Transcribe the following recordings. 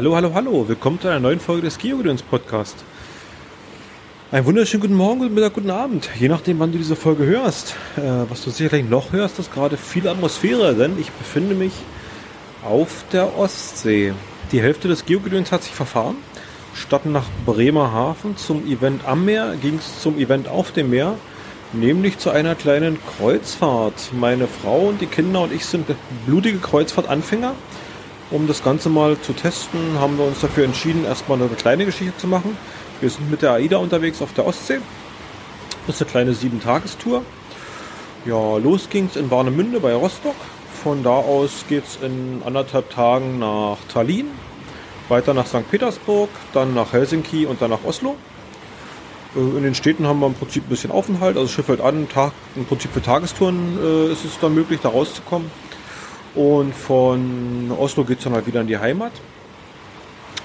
Hallo, hallo, hallo. Willkommen zu einer neuen Folge des Geogedöns Podcast. Einen wunderschönen guten Morgen, guten Mittag, guten Abend. Je nachdem, wann du diese Folge hörst. Äh, was du sicherlich noch hörst, ist gerade viel Atmosphäre, denn ich befinde mich auf der Ostsee. Die Hälfte des Geogedöns hat sich verfahren. Statt nach Bremerhaven zum Event am Meer ging es zum Event auf dem Meer, nämlich zu einer kleinen Kreuzfahrt. Meine Frau und die Kinder und ich sind blutige Kreuzfahrtanfänger. Um das Ganze mal zu testen, haben wir uns dafür entschieden, erstmal eine kleine Geschichte zu machen. Wir sind mit der AIDA unterwegs auf der Ostsee. Das ist eine kleine Sieben-Tagestour. Ja, los ging's in Warnemünde bei Rostock. Von da aus geht's in anderthalb Tagen nach Tallinn, weiter nach St. Petersburg, dann nach Helsinki und dann nach Oslo. Äh, in den Städten haben wir im Prinzip ein bisschen Aufenthalt, also Schiff hält an, Tag, im Prinzip für Tagestouren äh, ist es dann möglich, da rauszukommen. Und von Oslo geht es dann halt wieder in die Heimat.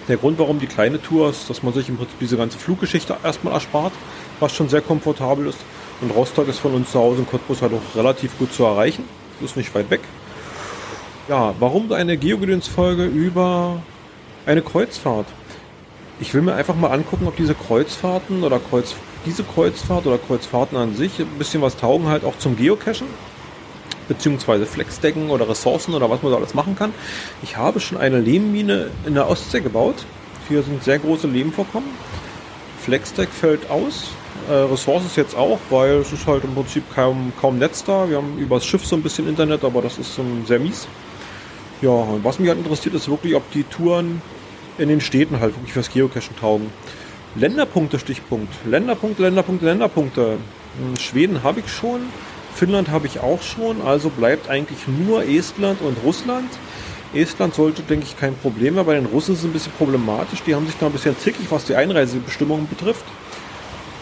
Der Grund, warum die kleine Tour ist, dass man sich im Prinzip diese ganze Fluggeschichte erstmal erspart, was schon sehr komfortabel ist. Und Rostock ist von uns zu Hause in Cottbus halt auch relativ gut zu erreichen. Ist nicht weit weg. Ja, warum eine Geogedöns-Folge über eine Kreuzfahrt? Ich will mir einfach mal angucken, ob diese Kreuzfahrten oder Kreuz, diese Kreuzfahrt oder Kreuzfahrten an sich ein bisschen was taugen halt auch zum Geocachen beziehungsweise Flexdecken oder Ressourcen oder was man da alles machen kann. Ich habe schon eine Lehmmine in der Ostsee gebaut. Hier sind sehr große Lehmvorkommen. Flexdeck fällt aus. Äh, Ressources jetzt auch, weil es ist halt im Prinzip kaum, kaum Netz da. Wir haben übers Schiff so ein bisschen Internet, aber das ist um, sehr mies. Ja, und was mich halt interessiert, ist wirklich, ob die Touren in den Städten halt wirklich fürs Geocachen taugen. Länderpunkte, Stichpunkt. Länderpunkte, Länderpunkte, Länderpunkte. In Schweden habe ich schon. Finnland habe ich auch schon, also bleibt eigentlich nur Estland und Russland. Estland sollte, denke ich, kein Problem mehr. Bei den Russen ist es ein bisschen problematisch. Die haben sich da ein bisschen zickig, was die Einreisebestimmungen betrifft.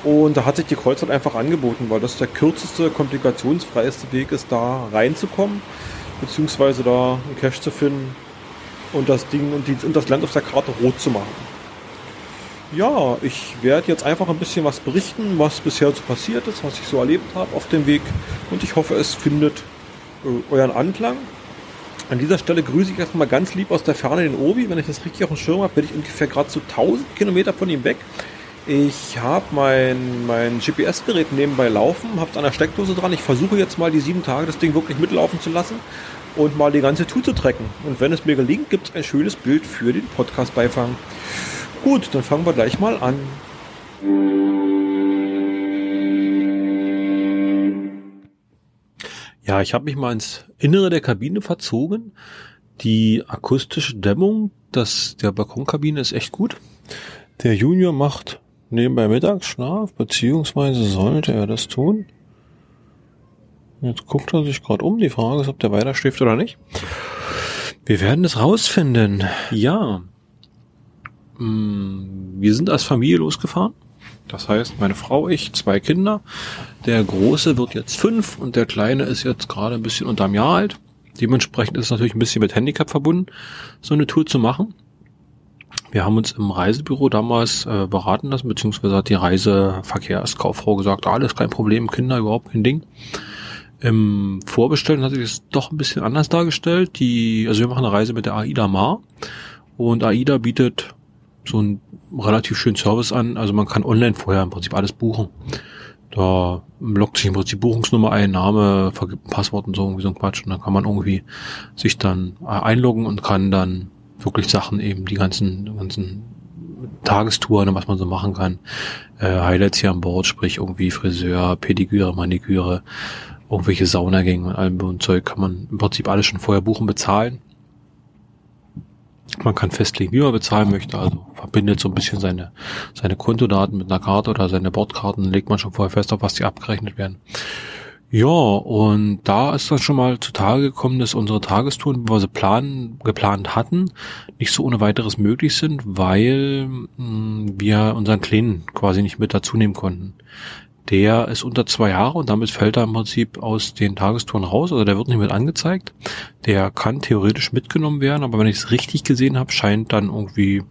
Und da hat sich die Kreuzfahrt einfach angeboten, weil das der kürzeste, komplikationsfreieste Weg ist, da reinzukommen, beziehungsweise da einen Cache zu finden und das Ding und, die, und das Land auf der Karte rot zu machen. Ja, ich werde jetzt einfach ein bisschen was berichten, was bisher so passiert ist, was ich so erlebt habe auf dem Weg. Und ich hoffe, es findet äh, euren Anklang. An dieser Stelle grüße ich erstmal ganz lieb aus der Ferne den Obi. Wenn ich das richtig auf dem Schirm habe, bin ich ungefähr gerade so 1000 Kilometer von ihm weg. Ich habe mein, mein GPS-Gerät nebenbei laufen, habe es an der Steckdose dran. Ich versuche jetzt mal die sieben Tage das Ding wirklich mitlaufen zu lassen und mal die ganze Tour zu trecken. Und wenn es mir gelingt, gibt es ein schönes Bild für den Podcast-Beifang. Gut, dann fangen wir gleich mal an. Ja, ich habe mich mal ins Innere der Kabine verzogen. Die akustische Dämmung das, der Balkonkabine ist echt gut. Der Junior macht nebenbei Mittagsschlaf, beziehungsweise sollte er das tun. Jetzt guckt er sich gerade um. Die Frage ist, ob der weiter schläft oder nicht. Wir werden es rausfinden. Ja, wir sind als Familie losgefahren. Das heißt, meine Frau, ich, zwei Kinder. Der Große wird jetzt fünf und der Kleine ist jetzt gerade ein bisschen unterm Jahr alt. Dementsprechend ist es natürlich ein bisschen mit Handicap verbunden, so eine Tour zu machen. Wir haben uns im Reisebüro damals äh, beraten lassen, beziehungsweise hat die Reiseverkehrskauffrau gesagt, alles kein Problem, Kinder überhaupt kein Ding. Im Vorbestellen hat sich das doch ein bisschen anders dargestellt. Die, also wir machen eine Reise mit der AIDA Mar und AIDA bietet so einen relativ schönen Service an. Also man kann online vorher im Prinzip alles buchen. Da lockt sich im Prinzip Buchungsnummer ein, Name, Passwort und so irgendwie so ein Quatsch. Und dann kann man irgendwie sich dann äh, einloggen und kann dann wirklich Sachen eben, die ganzen, ganzen Tagestouren, was man so machen kann. Äh, Highlights hier an Bord, sprich irgendwie Friseur, Pediküre, Maniküre, irgendwelche Saunagänge und allem und Zeug kann man im Prinzip alles schon vorher buchen, bezahlen. Man kann festlegen, wie man bezahlen möchte, also verbindet so ein bisschen seine, seine Kontodaten mit einer Karte oder seine Bordkarten, legt man schon vorher fest, auf was die abgerechnet werden. Ja, und da ist dann schon mal zutage gekommen, dass unsere Tagestouren, wie wir sie planen, geplant hatten, nicht so ohne weiteres möglich sind, weil mh, hm, wir unseren Kleinen quasi nicht mit dazu nehmen konnten. Der ist unter zwei Jahre und damit fällt er im Prinzip aus den Tagestouren raus, also der wird nicht mit angezeigt. Der kann theoretisch mitgenommen werden, aber wenn ich es richtig gesehen habe, scheint dann irgendwie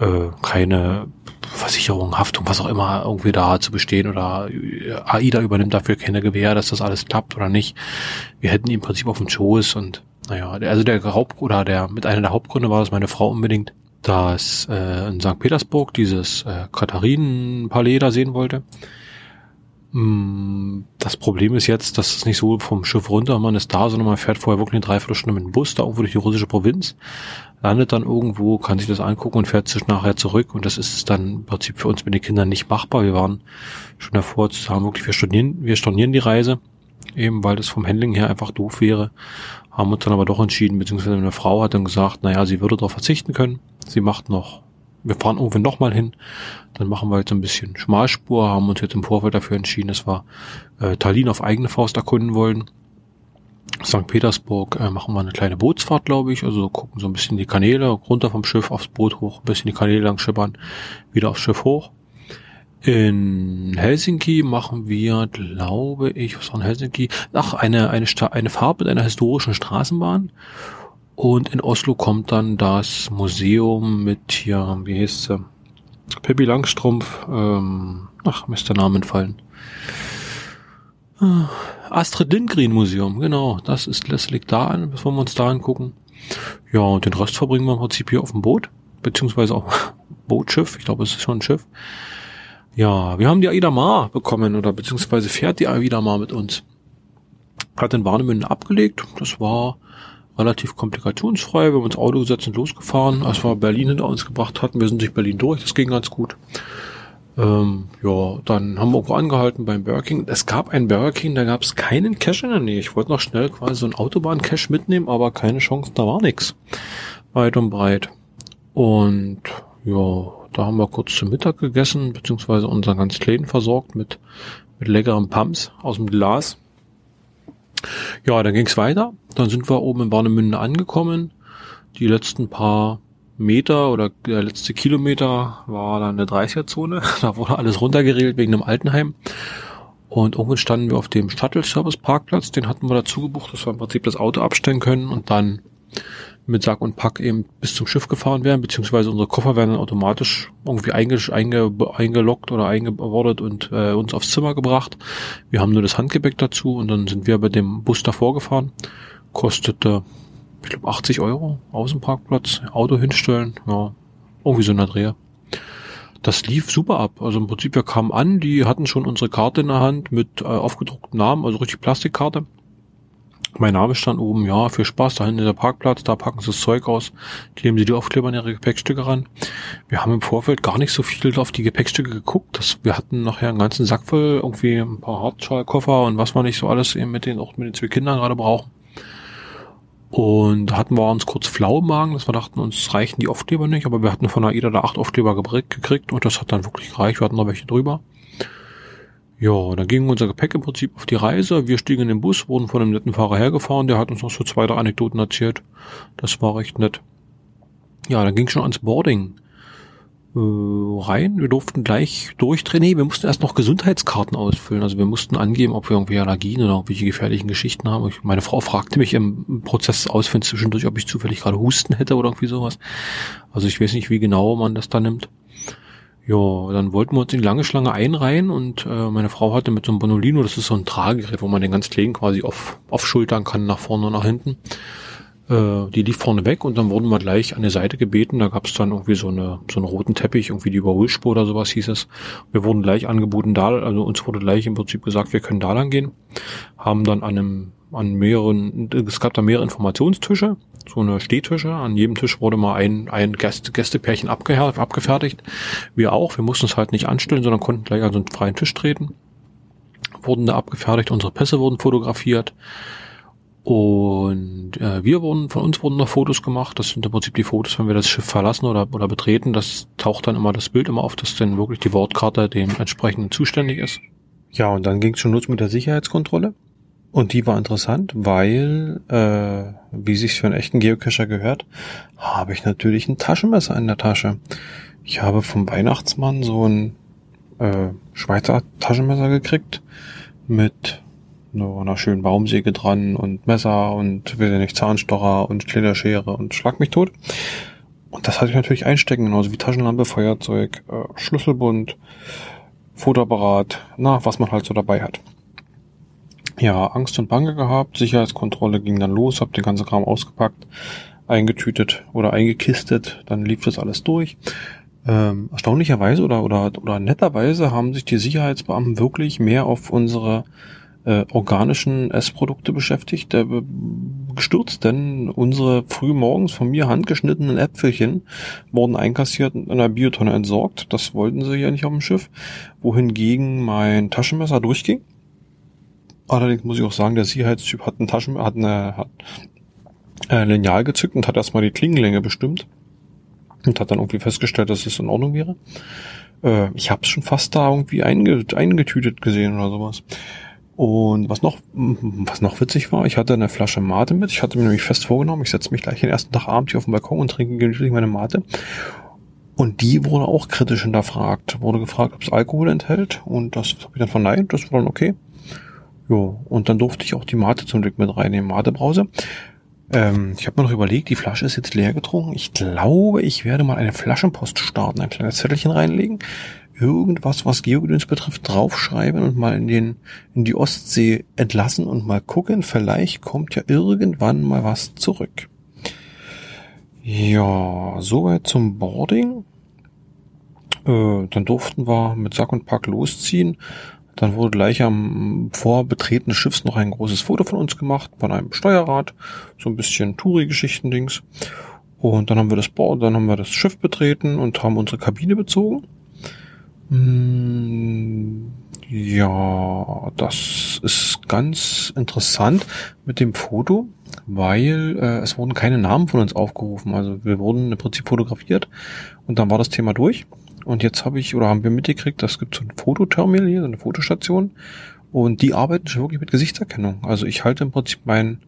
äh, keine Versicherung, Haftung, was auch immer irgendwie da zu bestehen oder AIDA übernimmt dafür keine Gewähr, dass das alles klappt oder nicht. Wir hätten ihn im Prinzip auf dem Schoß und naja, also der Haupt oder der mit einer der Hauptgründe war, dass meine Frau unbedingt dass äh, in St. Petersburg dieses äh, Katharinenpalais da sehen wollte. Mm, das Problem ist jetzt, dass es nicht so vom Schiff runter, man ist da, sondern man fährt vorher wirklich eine Dreiviertelstunde mit dem Bus da irgendwo durch die russische Provinz, landet dann irgendwo, kann sich das angucken und fährt sich nachher zurück. Und das ist dann im Prinzip für uns mit den Kindern nicht machbar. Wir waren schon davor zu sagen, wirklich, wir studieren, wir stornieren die Reise, eben weil das vom Handling her einfach doof wäre, haben uns dann aber doch entschieden, beziehungsweise eine Frau hat dann gesagt, naja, sie würde darauf verzichten können, sie macht noch wir fahren irgendwann nochmal hin. Dann machen wir jetzt ein bisschen Schmalspur, haben uns jetzt im Vorfeld dafür entschieden, dass wir äh, Tallinn auf eigene Faust erkunden wollen. St. Petersburg äh, machen wir eine kleine Bootsfahrt, glaube ich. Also gucken so ein bisschen die Kanäle, runter vom Schiff aufs Boot hoch, ein bisschen die Kanäle lang schippern, wieder aufs Schiff hoch. In Helsinki machen wir, glaube ich, was war in Helsinki? Ach, eine, eine, eine Fahrt mit einer historischen Straßenbahn. Und in Oslo kommt dann das Museum mit hier, wie heißt sie? Pippi Langstrumpf, ähm, ach, Mist, der Name entfallen. Ah, Astrid Lindgren Museum, genau, das ist, das da an, bevor wir uns da angucken. Ja, und den Rest verbringen wir im Prinzip hier auf dem Boot, beziehungsweise auf Bootschiff, ich glaube, es ist schon ein Schiff. Ja, wir haben die Aida Mar bekommen, oder beziehungsweise fährt die Aida Mar mit uns. Hat in Warnemünde abgelegt, das war relativ komplikationsfrei. Wir haben uns Auto gesetzt und losgefahren. Als wir Berlin hinter uns gebracht hatten, wir sind durch Berlin durch, das ging ganz gut. Ähm, ja, dann haben wir irgendwo angehalten beim Burger King. Es gab ein Burger King, da gab es keinen Cash in der Nähe. Ich wollte noch schnell quasi so ein Autobahn-Cash mitnehmen, aber keine Chance, da war nichts. Weit und breit. Und ja, da haben wir kurz zu Mittag gegessen, beziehungsweise unseren ganz Läden versorgt mit, mit leckeren Pumps aus dem Glas. Ja, dann ging's weiter. Dann sind wir oben in Warnemünde angekommen. Die letzten paar Meter oder der letzte Kilometer war dann eine 30er-Zone. Da wurde alles runtergeregelt wegen einem Altenheim. Und irgendwann standen wir auf dem Shuttle-Service-Parkplatz. Den hatten wir dazu gebucht, dass wir im Prinzip das Auto abstellen können und dann mit Sack und Pack eben bis zum Schiff gefahren werden, beziehungsweise unsere Koffer werden dann automatisch irgendwie einge, einge, eingeloggt oder eingebordet und äh, uns aufs Zimmer gebracht. Wir haben nur das Handgepäck dazu und dann sind wir bei dem Bus davor gefahren. Kostete, ich glaube, 80 Euro Außenparkplatz, Auto hinstellen, ja, irgendwie so eine Dreh. Das lief super ab. Also im Prinzip, wir kamen an, die hatten schon unsere Karte in der Hand mit äh, aufgedruckten Namen, also richtig Plastikkarte mein Name stand oben, ja, viel Spaß, da hinten ist der Parkplatz, da packen sie das Zeug aus, kleben sie die Aufkleber an ihre Gepäckstücke ran. Wir haben im Vorfeld gar nicht so viel auf die Gepäckstücke geguckt. Das, wir hatten nachher einen ganzen Sack voll, irgendwie ein paar Hartschalkoffer und was man nicht so alles eben mit den, auch mit den zwei Kindern gerade brauchen. Und da hatten wir uns kurz flau im Magen, dass wir dachten, uns reichen die Aufkleber nicht, aber wir hatten von AIDA da acht Aufkleber gekriegt und das hat dann wirklich gereicht, wir hatten noch welche drüber. Ja, dann ging unser Gepäck im Prinzip auf die Reise. Wir stiegen in den Bus, wurden von einem netten Fahrer hergefahren, der hat uns noch so zwei, drei Anekdoten erzählt. Das war recht nett. Ja, dann ging schon ans Boarding äh, rein. Wir durften gleich durchdrehen. Nee, wir mussten erst noch Gesundheitskarten ausfüllen. Also wir mussten angeben, ob wir irgendwie Allergien oder irgendwelche gefährlichen Geschichten haben. Ich, meine Frau fragte mich im Prozess des zwischendurch, ob ich zufällig gerade Husten hätte oder irgendwie sowas. Also ich weiß nicht, wie genau man das da nimmt. Ja, dann wollten wir uns in die lange Schlange einreihen und äh, meine Frau hatte mit so einem Bonolino, das ist so ein Tragegerät, wo man den ganz kleinen quasi auf, aufschultern kann, nach vorne und nach hinten. Äh, die lief vorne weg und dann wurden wir gleich an der Seite gebeten. Da gab es dann irgendwie so eine so einen roten Teppich, irgendwie die Überholspur oder sowas hieß es. Wir wurden gleich angeboten, da, also uns wurde gleich im Prinzip gesagt, wir können da lang gehen. Haben dann an einem an mehreren, es gab da mehrere Informationstische, so eine Stehtische. An jedem Tisch wurde mal ein, ein Gäste, Gästepärchen abgefertigt. Wir auch. Wir mussten es halt nicht anstellen, sondern konnten gleich an so einen freien Tisch treten. Wurden da abgefertigt, unsere Pässe wurden fotografiert. Und äh, wir wurden, von uns wurden noch Fotos gemacht. Das sind im Prinzip die Fotos, wenn wir das Schiff verlassen oder, oder betreten. Das taucht dann immer das Bild immer auf, dass dann wirklich die Wortkarte dem entsprechenden zuständig ist. Ja, und dann ging es schon los mit der Sicherheitskontrolle. Und die war interessant, weil, äh, wie sich für einen echten Geocacher gehört, habe ich natürlich ein Taschenmesser in der Tasche. Ich habe vom Weihnachtsmann so ein äh, Schweizer Taschenmesser gekriegt mit einer schönen Baumsäge dran und Messer und will nicht Zahnstocher und Schlitterschere und schlag mich tot. Und das hatte ich natürlich einstecken, genauso wie Taschenlampe, Feuerzeug, äh, Schlüsselbund, Fotoapparat, na, was man halt so dabei hat ja, Angst und Bange gehabt. Sicherheitskontrolle ging dann los, hab den ganzen Kram ausgepackt. eingetütet oder eingekistet, dann lief das alles durch. Ähm, erstaunlicherweise oder, oder, oder netterweise haben sich die Sicherheitsbeamten wirklich mehr auf unsere äh, organischen Essprodukte beschäftigt, äh, gestürzt, denn unsere früh morgens von mir handgeschnittenen Äpfelchen wurden einkassiert und in einer Biotonne entsorgt. Das wollten sie ja nicht auf dem Schiff, wohingegen mein Taschenmesser durchging. Allerdings muss ich auch sagen, der Sicherheitstyp hat ein Taschenmesser, hat eine, hat ein Lineal gezückt und hat erstmal die Klingenlänge bestimmt und hat dann irgendwie festgestellt, dass es in Ordnung wäre. Äh, ich habe es schon fast da irgendwie eingetütet gesehen oder sowas. Und was noch, was noch witzig war, ich hatte eine Flasche Mate mit. Ich hatte mir nämlich fest vorgenommen, ich setze mich gleich den ersten Tag abends hier auf den Balkon und trinke gemütlich meine Mate. Und die wurde auch kritisch hinterfragt. Wurde gefragt, ob es Alkohol enthält. Und das habe ich dann verneint. Das war dann okay. Jo, und dann durfte ich auch die Mate zum Glück mit reinnehmen, Matebrause. Ähm, ich habe mir noch überlegt, die Flasche ist jetzt leer getrunken. Ich glaube, ich werde mal eine Flaschenpost starten, ein kleines Zettelchen reinlegen, irgendwas, was Geogedöns betrifft, draufschreiben und mal in den, in die Ostsee entlassen und mal gucken. Vielleicht kommt ja irgendwann mal was zurück. Ja, soweit zum Boarding. Äh, dann durften wir mit Sack und Pack losziehen. Dann wurde gleich am Vorbetreten des Schiffs noch ein großes Foto von uns gemacht, von einem Steuerrad, so ein bisschen Touri-Geschichten-Dings. Und dann haben wir das Board, dann haben wir das Schiff betreten und haben unsere Kabine bezogen. Hm, ja, das ist ganz interessant mit dem Foto, weil äh, es wurden keine Namen von uns aufgerufen. Also wir wurden im Prinzip fotografiert und dann war das Thema durch. Und jetzt habe ich oder haben wir mitgekriegt, das gibt so ein Fototerminal hier, so eine Fotostation. Und die arbeiten schon wirklich mit Gesichtserkennung. Also ich halte im Prinzip mein,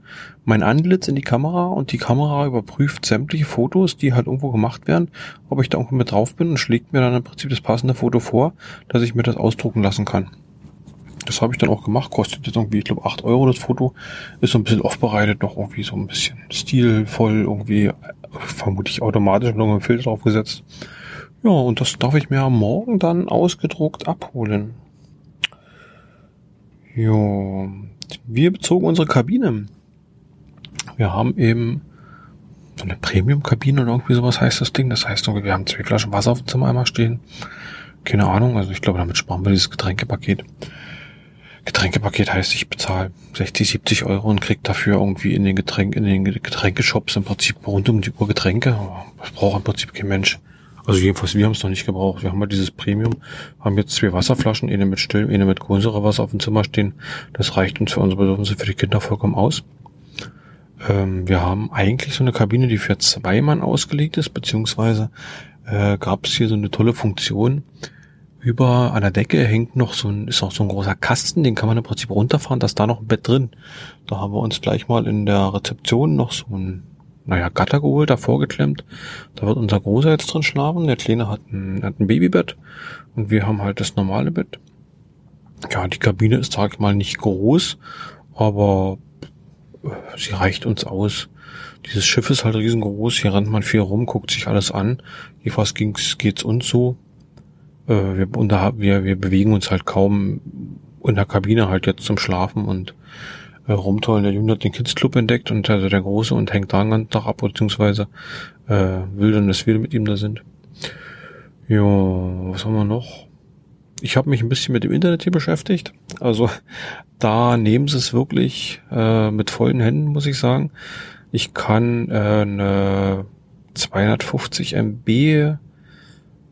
mein Antlitz in die Kamera und die Kamera überprüft sämtliche Fotos, die halt irgendwo gemacht werden, ob ich da irgendwo mit drauf bin und schlägt mir dann im Prinzip das passende Foto vor, dass ich mir das ausdrucken lassen kann. Das habe ich dann auch gemacht, kostet jetzt irgendwie, ich glaube, acht Euro das Foto, ist so ein bisschen aufbereitet, noch irgendwie so ein bisschen stilvoll, irgendwie vermutlich automatisch noch ein Filter draufgesetzt. Ja, und das darf ich mir morgen dann ausgedruckt abholen. Jo, wir bezogen unsere Kabine. Wir haben eben so eine Premium-Kabine oder irgendwie sowas heißt das Ding. Das heißt, wir haben zwei Flaschen Wasser auf dem Zimmer einmal stehen. Keine Ahnung, also ich glaube, damit sparen wir dieses Getränkepaket. Getränkepaket heißt, ich bezahle 60, 70 Euro und krieg dafür irgendwie in den Getränk, in den Getränkeshops im Prinzip rund um die Uhr Getränke. Das braucht im Prinzip kein Mensch. Also jedenfalls, wir haben es noch nicht gebraucht. Wir haben halt dieses Premium, haben jetzt zwei Wasserflaschen, eine mit Still, eine mit Kohlensäurewasser auf dem Zimmer stehen. Das reicht uns für unsere Bedürfnisse für die Kinder vollkommen aus. Ähm, wir haben eigentlich so eine Kabine, die für zwei Mann ausgelegt ist, beziehungsweise äh, gab es hier so eine tolle Funktion. Über an der Decke hängt noch so ein, ist auch so ein großer Kasten, den kann man im Prinzip runterfahren, da ist da noch ein Bett drin. Da haben wir uns gleich mal in der Rezeption noch so ein naja, Gatter geholt, davor geklemmt. Da wird unser Großer jetzt drin schlafen. Der Kleine hat ein, hat ein Babybett und wir haben halt das normale Bett. Ja, die Kabine ist, sag ich mal, nicht groß, aber sie reicht uns aus. Dieses Schiff ist halt riesengroß, hier rennt man viel rum, guckt sich alles an. Jedenfalls ging's, geht's uns so. Äh, wir, wir, wir bewegen uns halt kaum in der Kabine halt jetzt zum Schlafen und äh, rumtollen. Der Junge hat den Kids Club entdeckt und also der Große und hängt da ganzen Tag ab, beziehungsweise äh, will dann, dass wir mit ihm da sind. Ja, was haben wir noch? Ich habe mich ein bisschen mit dem Internet hier beschäftigt. Also da nehmen sie es wirklich äh, mit vollen Händen, muss ich sagen. Ich kann äh, eine 250 MB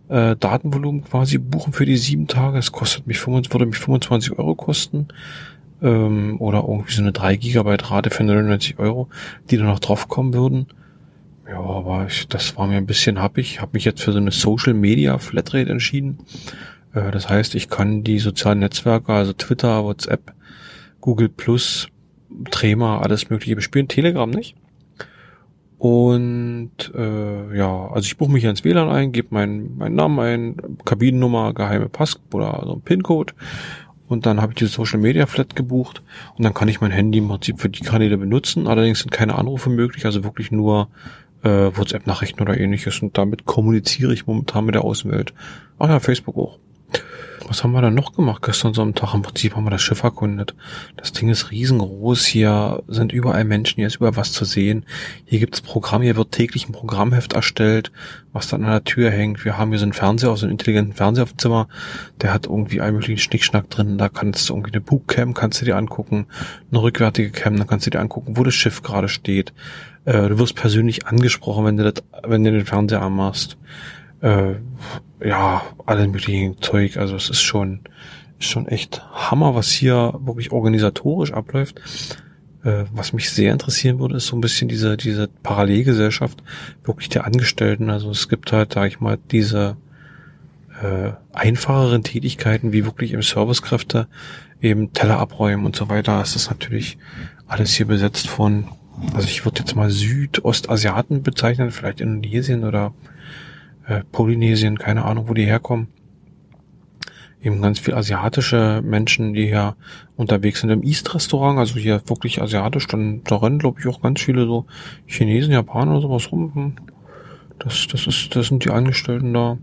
äh, Datenvolumen quasi buchen für die sieben Tage. Es kostet mich 25, würde mich 25 Euro kosten ähm, oder irgendwie so eine 3 Gigabyte Rate für 99 Euro, die da noch draufkommen würden. Ja, aber ich, das war mir ein bisschen happig. Ich habe mich jetzt für so eine Social Media Flatrate entschieden. Äh, das heißt, ich kann die sozialen Netzwerke, also Twitter, WhatsApp, Google Plus, Trema, alles mögliche bespielen, Telegram nicht. Und äh, ja, also ich buche mich ins WLAN ein, gebe meinen meinen Namen ein, Kabinennummer, geheime Pass oder so ein PIN-Code und dann habe ich diese Social Media Flat gebucht und dann kann ich mein Handy im Prinzip für die Kanäle benutzen. Allerdings sind keine Anrufe möglich, also wirklich nur äh, WhatsApp-Nachrichten oder ähnliches und damit kommuniziere ich momentan mit der Außenwelt. Ach ja, Facebook auch. Was haben wir da noch gemacht gestern so am Tag? Im Prinzip haben wir das Schiff erkundet. Das Ding ist riesengroß. Hier sind überall Menschen, hier ist überall was zu sehen. Hier gibt's Programm, hier wird täglich ein Programmheft erstellt, was dann an der Tür hängt. Wir haben hier so einen Fernseher, so einen intelligenten Fernseher auf dem Zimmer. Der hat irgendwie einen möglichen Schnickschnack drin. Da kannst du irgendwie eine Bookcam, kannst du dir angucken. Eine rückwärtige Cam, dann kannst du dir angucken, wo das Schiff gerade steht. Äh, du wirst persönlich angesprochen, wenn du das, wenn du den Fernseher anmachst äh, ja, alle möglichen Zeug. Also es ist schon, ist schon echt Hammer, was hier wirklich organisatorisch abläuft. Äh, was mich sehr interessieren würde, ist so ein bisschen diese, diese Parallelgesellschaft wirklich der Angestellten. Also es gibt halt, sag ich mal, diese äh, einfacheren Tätigkeiten wie wirklich im Servicekräfte eben Teller abräumen und so weiter. Es ist natürlich alles hier besetzt von, also ich würde jetzt mal Südostasiaten bezeichnen, vielleicht Indonesien oder äh, Polynesien, keine Ahnung, wo die herkommen. Eben ganz viel asiatische Menschen, die hier unterwegs sind im East-Restaurant, also hier wirklich asiatisch, dann da rennen, glaube ich, auch ganz viele so Chinesen, Japaner oder sowas rum. Hm. Das, das ist, das sind die Angestellten da.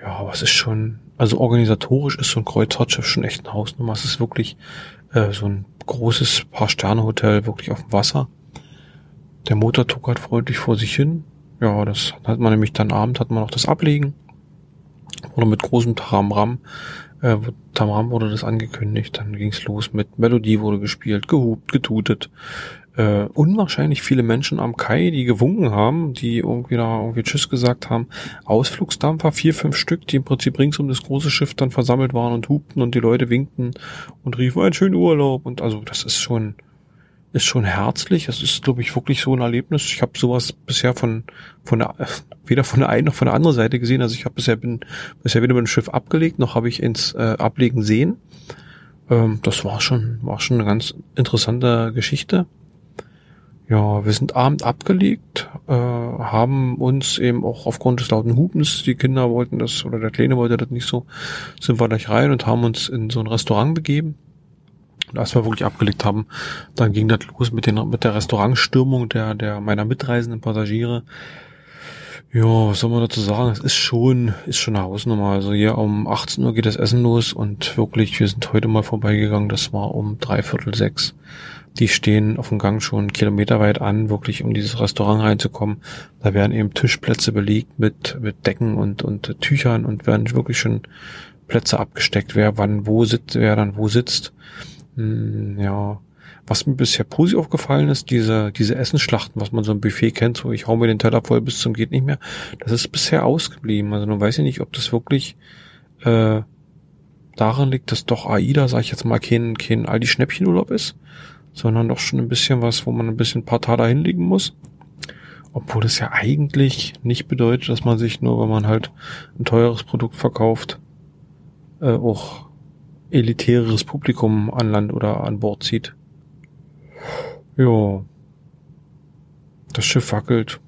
Ja, was ist schon, also organisatorisch ist so ein Kreuzfahrtschiff schon echt ein Hausnummer. Es ist wirklich äh, so ein großes Paar-Sterne-Hotel, wirklich auf dem Wasser. Der Motor tuckert freundlich vor sich hin. Ja, das hat man nämlich dann Abend, hat man noch das Ablegen. Oder mit großem Tamram, äh, Tamram wurde das angekündigt. Dann ging's los mit Melodie wurde gespielt, gehupt, getutet. Äh, unwahrscheinlich viele Menschen am Kai, die gewunken haben, die irgendwie da irgendwie Tschüss gesagt haben. Ausflugsdampfer, vier, fünf Stück, die im Prinzip rings um das große Schiff dann versammelt waren und hupten und die Leute winkten und riefen, einen schönen Urlaub. Und also das ist schon, ist schon herzlich. Es ist, glaube ich, wirklich so ein Erlebnis. Ich habe sowas bisher von von der weder von der einen noch von der anderen Seite gesehen. Also ich habe bisher bin bisher weder mit dem Schiff abgelegt, noch habe ich ins äh, Ablegen sehen. Ähm, das war schon war schon eine ganz interessante Geschichte. Ja, wir sind abend abgelegt, äh, haben uns eben auch aufgrund des lauten Hupens, die Kinder wollten das oder der Kleine wollte das nicht so, sind wir gleich rein und haben uns in so ein Restaurant begeben wir wirklich abgelegt haben, dann ging das los mit, den, mit der Restaurantstürmung der, der meiner mitreisenden Passagiere. Ja, was soll man dazu sagen? Es ist schon, ist schon eine Hausnummer. Also hier um 18 Uhr geht das Essen los und wirklich, wir sind heute mal vorbeigegangen, das war um dreiviertel sechs. Die stehen auf dem Gang schon kilometerweit an, wirklich um dieses Restaurant reinzukommen. Da werden eben Tischplätze belegt mit, mit Decken und, und Tüchern und werden wirklich schon Plätze abgesteckt, wer wann wo sitzt, wer dann wo sitzt. Hm, ja, was mir bisher positiv aufgefallen ist, diese, diese Essensschlachten, was man so im Buffet kennt, so ich hau mir den Teller voll bis zum geht nicht mehr, das ist bisher ausgeblieben. Also nun weiß ich nicht, ob das wirklich äh, daran liegt, dass doch AIDA, sag ich jetzt mal, kein, kein Aldi Schnäppchenurlaub ist, sondern doch schon ein bisschen was, wo man ein bisschen ein paar Taler hinlegen muss. Obwohl das ja eigentlich nicht bedeutet, dass man sich nur, wenn man halt ein teures Produkt verkauft, äh, auch elitäreres Publikum an Land oder an Bord zieht. Ja. Das Schiff wackelt.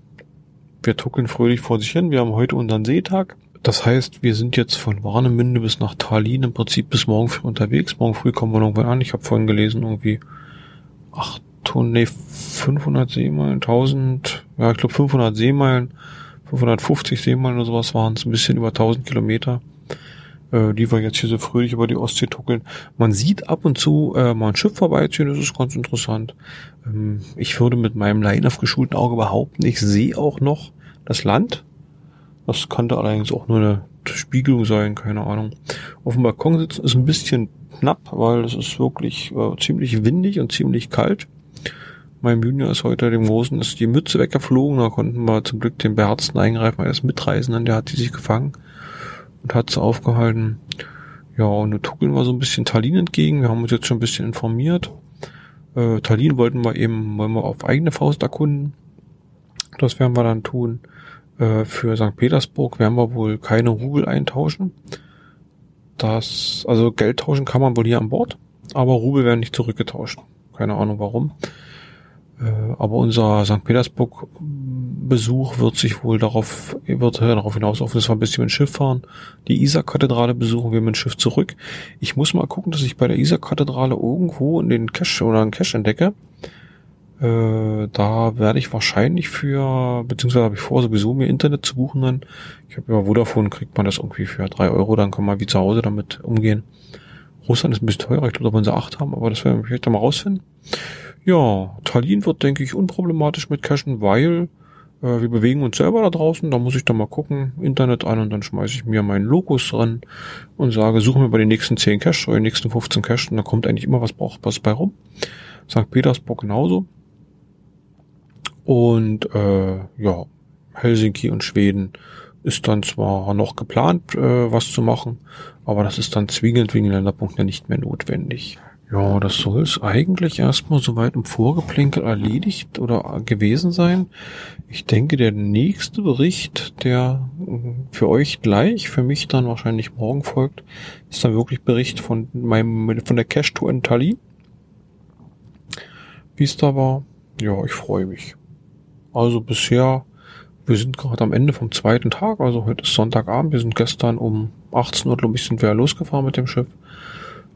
Wir tuckeln fröhlich vor sich hin. Wir haben heute unseren Seetag. Das heißt, wir sind jetzt von Warnemünde bis nach Tallinn im Prinzip bis morgen früh unterwegs. Morgen früh kommen wir irgendwann an. Ich habe vorhin gelesen, irgendwie 800, nee, 500 Seemeilen, 1000, ja, ich glaube 500 Seemeilen, 550 Seemeilen oder sowas waren es, ein bisschen über 1000 Kilometer äh, die wir jetzt hier so fröhlich über die Ostsee tuckeln. Man sieht ab und zu äh, mal ein Schiff vorbeiziehen, das ist ganz interessant. Ähm, ich würde mit meinem geschulten Auge behaupten, ich sehe auch noch das Land. Das könnte allerdings auch nur eine Spiegelung sein, keine Ahnung. Auf dem Balkon sitzen ist ein bisschen knapp, weil es ist wirklich äh, ziemlich windig und ziemlich kalt. Mein Junior ist heute dem Großen ist die Mütze weggeflogen, da konnten wir zum Glück den Beherzten eingreifen, er ist Mitreisenden, der hat die sich gefangen und hat sie aufgehalten. Ja, und wir tuckeln wir so ein bisschen Tallinn entgegen. Wir haben uns jetzt schon ein bisschen informiert. Äh, Tallinn wollten wir eben, wollen wir auf eigene Faust erkunden. Das werden wir dann tun. Äh, für St. Petersburg werden wir wohl keine Rubel eintauschen. Das, also Geld tauschen kann man wohl hier an Bord, aber Rubel werden nicht zurückgetauscht. Keine Ahnung warum. Äh, aber unser St. Petersburg Besuch wird sich wohl darauf, wird darauf hinaus auf, dass wir ein bisschen mit dem Schiff fahren. Die Isar-Kathedrale besuchen wir mit dem Schiff zurück. Ich muss mal gucken, dass ich bei der Isar-Kathedrale irgendwo in den Cache oder einen Cache entdecke. Äh, da werde ich wahrscheinlich für, beziehungsweise habe ich vor, sowieso mir Internet zu buchen dann. Ich habe über Vodafone, kriegt man das irgendwie für drei Euro, dann kann man wie zu Hause damit umgehen. Russland ist ein bisschen teurer, ich glaube, da wollen sie acht haben, aber das werden wir vielleicht mal rausfinden. Ja, Tallinn wird, denke ich, unproblematisch mit Cashen, weil äh, wir bewegen uns selber da draußen, da muss ich dann mal gucken, Internet an und dann schmeiße ich mir meinen Logos dran und sage, suche mir bei den nächsten 10 Cash oder den nächsten 15 Cash und da kommt eigentlich immer was Brauchbares bei rum. St. Petersburg genauso. Und äh, ja, Helsinki und Schweden ist dann zwar noch geplant, äh, was zu machen, aber das ist dann zwingend wegen Länderpunkten ja nicht mehr notwendig. Ja, das soll es eigentlich erstmal soweit im Vorgeplänkel erledigt oder gewesen sein. Ich denke, der nächste Bericht, der für euch gleich, für mich dann wahrscheinlich morgen folgt, ist dann wirklich Bericht von meinem, von der Cash Tour in Tallinn. Wie es da war, ja, ich freue mich. Also bisher, wir sind gerade am Ende vom zweiten Tag, also heute ist Sonntagabend, wir sind gestern um 18 Uhr, glaube ich, sind wir losgefahren mit dem Schiff.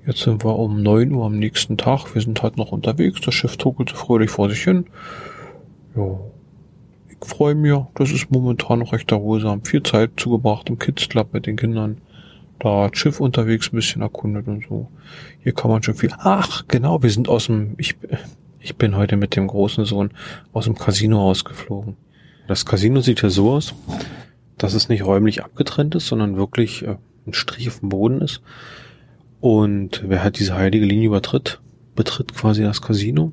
Jetzt sind wir um 9 Uhr am nächsten Tag, wir sind halt noch unterwegs, das Schiff tuckelt fröhlich vor sich hin. Ja, ich freue mich, das ist momentan noch recht erholsam. Viel Zeit zugebracht im Kids Club mit den Kindern. Da das Schiff unterwegs ein bisschen erkundet und so. Hier kann man schon viel. Ach, genau, wir sind aus dem, ich, ich bin heute mit dem großen Sohn aus dem Casino ausgeflogen. Das Casino sieht ja so aus, dass es nicht räumlich abgetrennt ist, sondern wirklich äh, ein Strich auf dem Boden ist. Und wer halt diese heilige Linie übertritt, betritt quasi das Casino.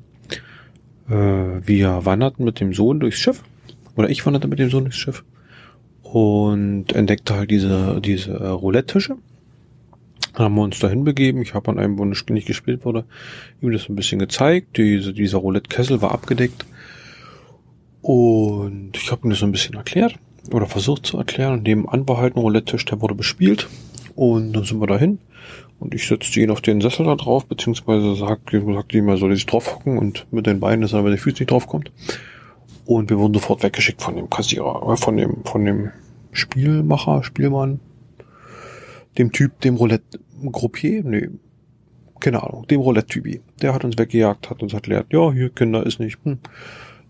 Äh, wir wanderten mit dem Sohn durchs Schiff. Oder ich wanderte mit dem Sohn durchs Schiff. Und entdeckte halt diese, diese äh, Roulette-Tische haben wir uns dahin begeben. Ich habe an einem, wo nicht gespielt wurde, ihm das ein bisschen gezeigt. Diese, dieser Roulette-Kessel war abgedeckt. Und ich habe ihm das so ein bisschen erklärt oder versucht zu erklären. Und nebenan war halt ein Roulette-Tisch, der wurde bespielt. Und dann sind wir dahin. Und ich setzte ihn auf den Sessel da drauf, beziehungsweise sagte, sagte ihm, er soll sich drauf hocken und mit den Beinen, dass er mit den Füßen nicht drauf kommt. Und wir wurden sofort weggeschickt von dem Kassierer, äh, von dem, von dem Spielmacher, Spielmann, dem Typ, dem Roulette, Gruppier, nee, keine Ahnung, dem Roulette-Typi. Der hat uns weggejagt, hat uns erklärt, ja, hier Kinder ist nicht, hm,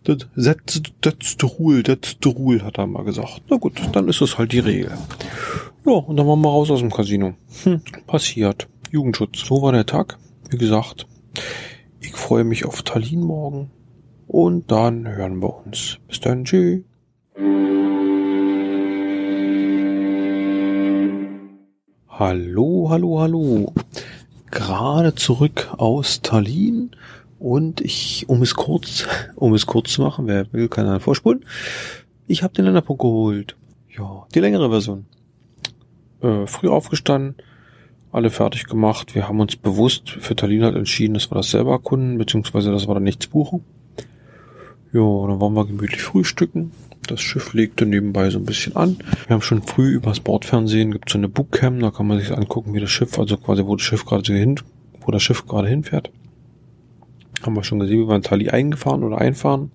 das, that's, that's the rule, that's the rule, hat er mal gesagt. Na gut, dann ist das halt die Regel. Ja, und dann waren wir raus aus dem Casino. Hm, passiert. Jugendschutz. So war der Tag. Wie gesagt, ich freue mich auf Tallinn morgen. Und dann hören wir uns. Bis dann, tschüss. Hallo, hallo, hallo. Gerade zurück aus Tallinn und ich, um es kurz, um es kurz zu machen, wer will, kann dann vorspulen. Ich habe den Länderpunkt geholt. Ja, die längere Version. Äh, früh aufgestanden, alle fertig gemacht. Wir haben uns bewusst für Tallinn halt entschieden, dass wir das selber erkunden, beziehungsweise dass wir da nichts buchen. Ja, dann wollen wir gemütlich frühstücken. Das Schiff legte nebenbei so ein bisschen an. Wir haben schon früh übers Bordfernsehen, gibt so eine Bookcam, da kann man sich angucken, wie das Schiff, also quasi wo das Schiff gerade hin, wo das Schiff gerade hinfährt. Haben wir schon gesehen, wie wir in Tali eingefahren oder einfahren.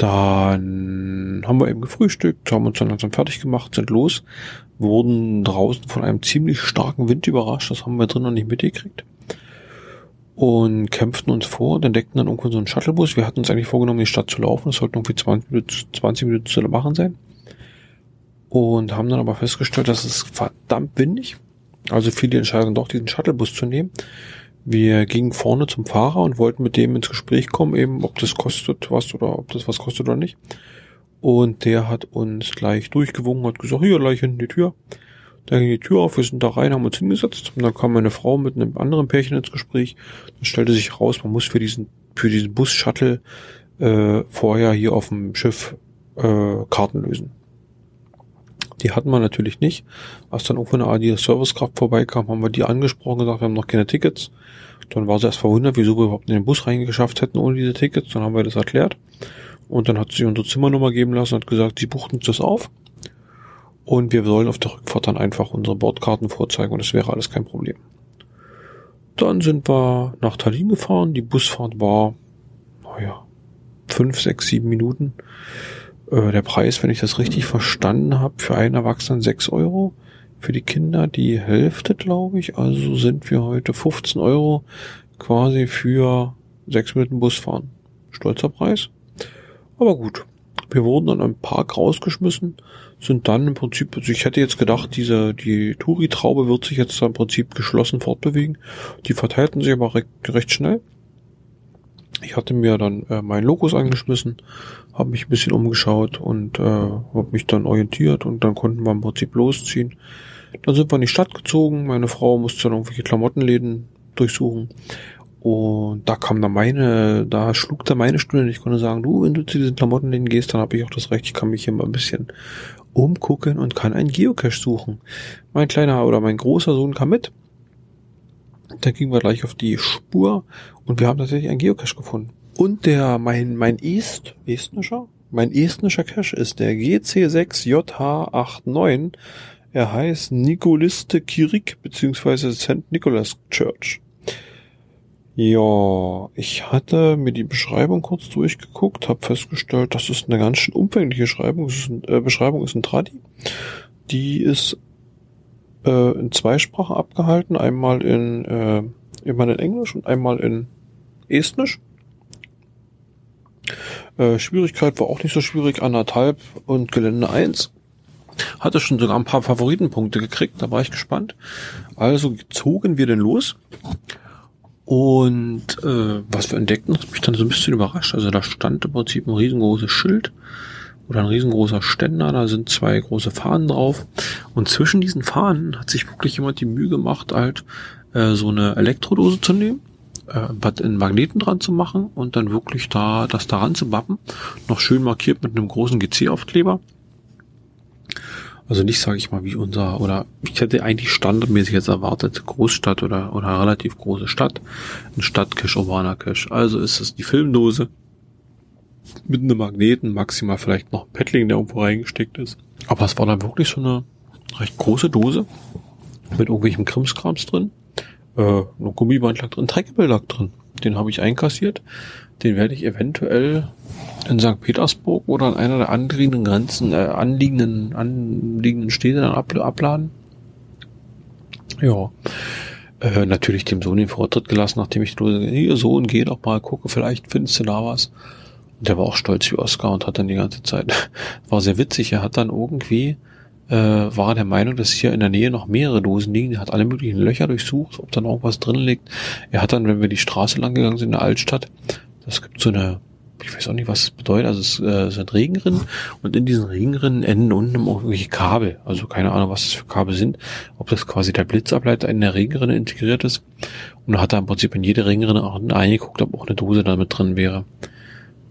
Dann haben wir eben gefrühstückt, haben uns dann langsam fertig gemacht, sind los, wurden draußen von einem ziemlich starken Wind überrascht, das haben wir drin noch nicht mitgekriegt und kämpften uns vor und entdeckten dann irgendwann so einen Shuttlebus. Wir hatten uns eigentlich vorgenommen, die Stadt zu laufen. Das sollten irgendwie 20 Minuten, 20 Minuten zu machen sein. Und haben dann aber festgestellt, dass es verdammt windig. Also fiel die Entscheidung doch, diesen Shuttlebus zu nehmen. Wir gingen vorne zum Fahrer und wollten mit dem ins Gespräch kommen, eben ob das kostet was oder ob das was kostet oder nicht. Und der hat uns gleich durchgewungen, hat gesagt, hier gleich hinten die Tür. Dann ging die Tür auf, wir sind da rein, haben uns hingesetzt und dann kam meine Frau mit einem anderen Pärchen ins Gespräch. Dann stellte sich raus, man muss für diesen, für diesen Bus-Shuttle äh, vorher hier auf dem Schiff äh, Karten lösen. Die hatten wir natürlich nicht. Als dann irgendwo eine AD Servicekraft vorbeikam, haben wir die angesprochen, gesagt, wir haben noch keine Tickets. Dann war sie erst verwundert, wieso wir überhaupt in den Bus reingeschafft hätten ohne diese Tickets. Dann haben wir das erklärt. Und dann hat sie unsere Zimmernummer geben lassen und hat gesagt, sie buchten uns das auf. Und wir sollen auf der Rückfahrt dann einfach unsere Bordkarten vorzeigen und es wäre alles kein Problem. Dann sind wir nach Tallinn gefahren. Die Busfahrt war, naja, fünf, sechs, sieben Minuten. Äh, der Preis, wenn ich das richtig verstanden habe, für einen Erwachsenen sechs Euro. Für die Kinder die Hälfte, glaube ich. Also sind wir heute 15 Euro quasi für sechs Minuten Busfahren. Stolzer Preis. Aber gut. Wir wurden dann im Park rausgeschmissen, sind dann im Prinzip, also ich hätte jetzt gedacht, diese, die Touri-Traube wird sich jetzt im Prinzip geschlossen fortbewegen. Die verteilten sich aber recht, recht schnell. Ich hatte mir dann äh, meinen Logos angeschmissen, habe mich ein bisschen umgeschaut und äh, habe mich dann orientiert und dann konnten wir im Prinzip losziehen. Dann sind wir in die Stadt gezogen. Meine Frau musste dann irgendwelche Klamottenläden durchsuchen. Und da kam dann meine, da schlug da meine Stunde. Ich konnte sagen, du, wenn du zu diesen Klamottenläden gehst, dann habe ich auch das Recht, ich kann mich hier mal ein bisschen umgucken und kann einen Geocache suchen. Mein kleiner oder mein großer Sohn kam mit. Dann gingen wir gleich auf die Spur und wir haben tatsächlich einen Geocache gefunden. Und der, mein, mein East, estnischer? Mein estnischer Cache ist der GC6JH89. Er heißt Nikoliste Kirik beziehungsweise St. Nicholas Church. Ja, ich hatte mir die Beschreibung kurz durchgeguckt, habe festgestellt, das ist eine ganz schön umfängliche Schreibung. Ist äh, Beschreibung ist ein Tradi. Die ist äh, in zwei Sprachen abgehalten, einmal in, äh, einmal in Englisch und einmal in Estnisch. Äh, Schwierigkeit war auch nicht so schwierig, anderthalb und Gelände eins. Hatte schon sogar ein paar Favoritenpunkte gekriegt, da war ich gespannt. Also zogen wir denn los und äh, was wir entdeckten, hat mich dann so ein bisschen überrascht. Also da stand im Prinzip ein riesengroßes Schild oder ein riesengroßer Ständer, da sind zwei große Fahnen drauf. Und zwischen diesen Fahnen hat sich wirklich jemand die Mühe gemacht, halt äh, so eine Elektrodose zu nehmen, äh, einen Magneten dran zu machen und dann wirklich da das daran zu wappen. Noch schön markiert mit einem großen GC-Aufkleber. Also nicht, sage ich mal, wie unser, oder ich hätte eigentlich standardmäßig jetzt erwartet, Großstadt oder, oder relativ große Stadt, ein Stadtcache, urbaner Cache. Also ist es die Filmdose mit einem Magneten, maximal vielleicht noch ein Paddling, der irgendwo reingesteckt ist. Aber es war dann wirklich so eine recht große Dose mit irgendwelchem Krimskrams drin. Äh, ein Gummiband lag drin, Trackable lag drin. Den habe ich einkassiert. Den werde ich eventuell in St. Petersburg oder an einer der anliegenden Grenzen, äh, anliegenden, anliegenden Städte dann ab, abladen. Ja. Äh, natürlich dem Sohn den Vortritt gelassen, nachdem ich hier Sohn, geh doch mal, gucke, vielleicht findest du da was. Und der war auch stolz wie Oscar und hat dann die ganze Zeit, war sehr witzig, er hat dann irgendwie, äh, war der Meinung, dass hier in der Nähe noch mehrere Dosen liegen, er hat alle möglichen Löcher durchsucht, ob da noch was drin liegt. Er hat dann, wenn wir die Straße lang gegangen sind in der Altstadt, das gibt so eine ich weiß auch nicht, was es bedeutet. Also es äh, sind Regenrinnen und in diesen Regenrinnen enden unten irgendwelche Kabel. Also keine Ahnung, was das für Kabel sind. Ob das quasi der Blitzableiter in der Regenrinne integriert ist. Und da hat er im Prinzip in jede Regenrinne auch eingeguckt, ob auch eine Dose damit drin wäre.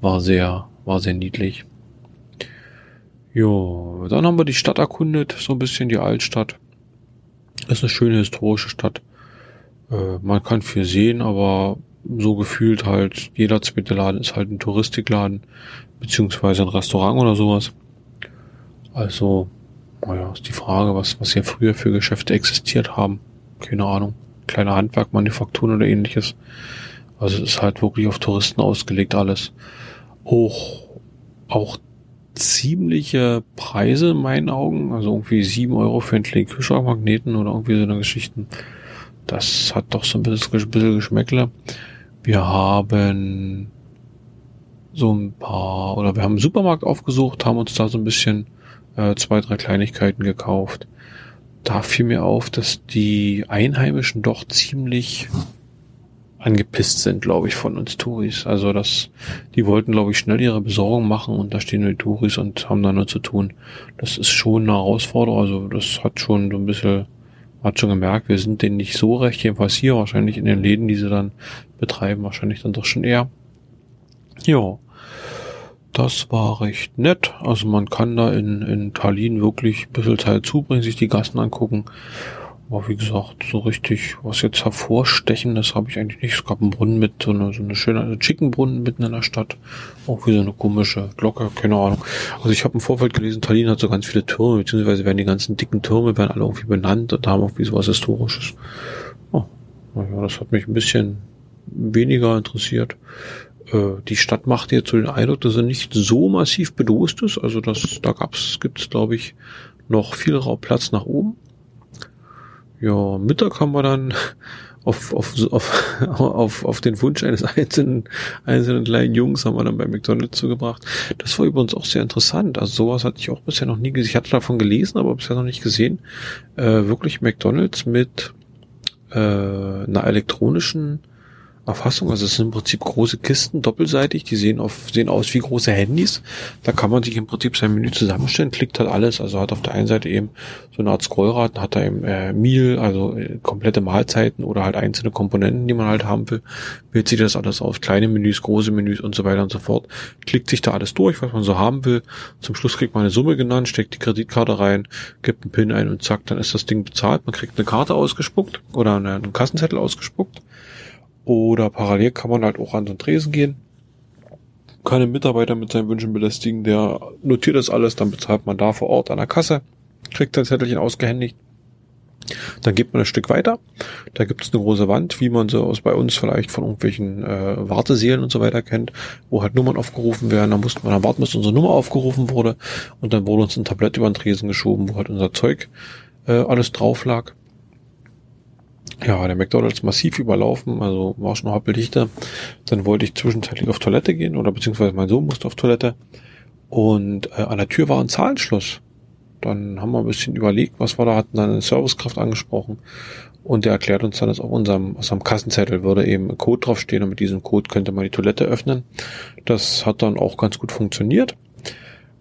War sehr, war sehr niedlich. Jo, dann haben wir die Stadt erkundet, so ein bisschen die Altstadt. Ist eine schöne historische Stadt. Äh, man kann viel sehen, aber so gefühlt halt, jeder zweite Laden ist halt ein Touristikladen, beziehungsweise ein Restaurant oder sowas. Also, naja, ist die Frage, was, was hier früher für Geschäfte existiert haben. Keine Ahnung. Kleine Handwerk, Manufakturen oder ähnliches. Also es ist halt wirklich auf Touristen ausgelegt alles. Auch, auch ziemliche Preise in meinen Augen. Also irgendwie sieben Euro für einen kleinen Kühlschrankmagneten oder irgendwie so eine Geschichten. Das hat doch so ein bisschen, Geschmäckle. Wir haben so ein paar, oder wir haben einen Supermarkt aufgesucht, haben uns da so ein bisschen äh, zwei, drei Kleinigkeiten gekauft. Da fiel mir auf, dass die Einheimischen doch ziemlich angepisst sind, glaube ich, von uns Touris. Also das, die wollten, glaube ich, schnell ihre Besorgung machen und da stehen die Touris und haben da nur zu tun. Das ist schon eine Herausforderung. Also das hat schon so ein bisschen hat schon gemerkt, wir sind denen nicht so recht, jedenfalls hier wahrscheinlich in den Läden, die sie dann betreiben, wahrscheinlich dann doch schon eher. Ja, das war recht nett. Also man kann da in, in Tallinn wirklich ein bisschen Zeit zubringen, sich die Gassen angucken aber wie gesagt, so richtig was jetzt hervorstechendes habe ich eigentlich nicht. Es gab einen Brunnen mit, so eine, so eine schöne Chickenbrunnen mitten in der Stadt. Auch wie so eine komische Glocke, keine Ahnung. Also ich habe im Vorfeld gelesen, Tallinn hat so ganz viele Türme, beziehungsweise werden die ganzen dicken Türme werden alle irgendwie benannt und haben auch wie sowas Historisches. Oh, naja, das hat mich ein bisschen weniger interessiert. Äh, die Stadt macht jetzt so den Eindruck, dass sie nicht so massiv bedost ist. Also das, da gab's, gibt's glaube ich noch viel Rauplatz nach oben ja, Mittag haben wir dann auf, auf, auf, auf, auf den Wunsch eines einzelnen, einzelnen kleinen Jungs haben wir dann bei McDonalds zugebracht. Das war übrigens auch sehr interessant. Also sowas hatte ich auch bisher noch nie gesehen. Ich hatte davon gelesen, aber bisher noch nicht gesehen. Äh, wirklich McDonalds mit äh, einer elektronischen Erfassung. Also es sind im Prinzip große Kisten, doppelseitig, die sehen, auf, sehen aus wie große Handys. Da kann man sich im Prinzip sein Menü zusammenstellen, klickt halt alles. Also hat auf der einen Seite eben so eine Art Scrollrad, hat da eben äh, Meal, also äh, komplette Mahlzeiten oder halt einzelne Komponenten, die man halt haben will. Wählt sich das alles aus, kleine Menüs, große Menüs und so weiter und so fort. Klickt sich da alles durch, was man so haben will. Zum Schluss kriegt man eine Summe genannt, steckt die Kreditkarte rein, gibt einen PIN ein und zack, dann ist das Ding bezahlt. Man kriegt eine Karte ausgespuckt oder einen Kassenzettel ausgespuckt. Oder parallel kann man halt auch an den Tresen gehen, kann den Mitarbeiter mit seinen Wünschen belästigen, der notiert das alles, dann bezahlt man da vor Ort an der Kasse, kriegt sein Zettelchen ausgehändigt. Dann geht man ein Stück weiter. Da gibt es eine große Wand, wie man sie aus bei uns vielleicht von irgendwelchen äh, Warteseelen und so weiter kennt, wo halt Nummern aufgerufen werden. Da musste man dann warten, bis unsere Nummer aufgerufen wurde. Und dann wurde uns ein Tablett über den Tresen geschoben, wo halt unser Zeug äh, alles drauf lag ja, der McDonalds massiv überlaufen, also war schon hoppeldichter. Dann wollte ich zwischenzeitlich auf Toilette gehen oder beziehungsweise mein Sohn musste auf Toilette und äh, an der Tür war ein Zahlenschluss. Dann haben wir ein bisschen überlegt, was wir da hatten, dann eine Servicekraft angesprochen und der erklärt uns dann, dass auf unserem, aus unserem Kassenzettel würde eben ein Code draufstehen und mit diesem Code könnte man die Toilette öffnen. Das hat dann auch ganz gut funktioniert.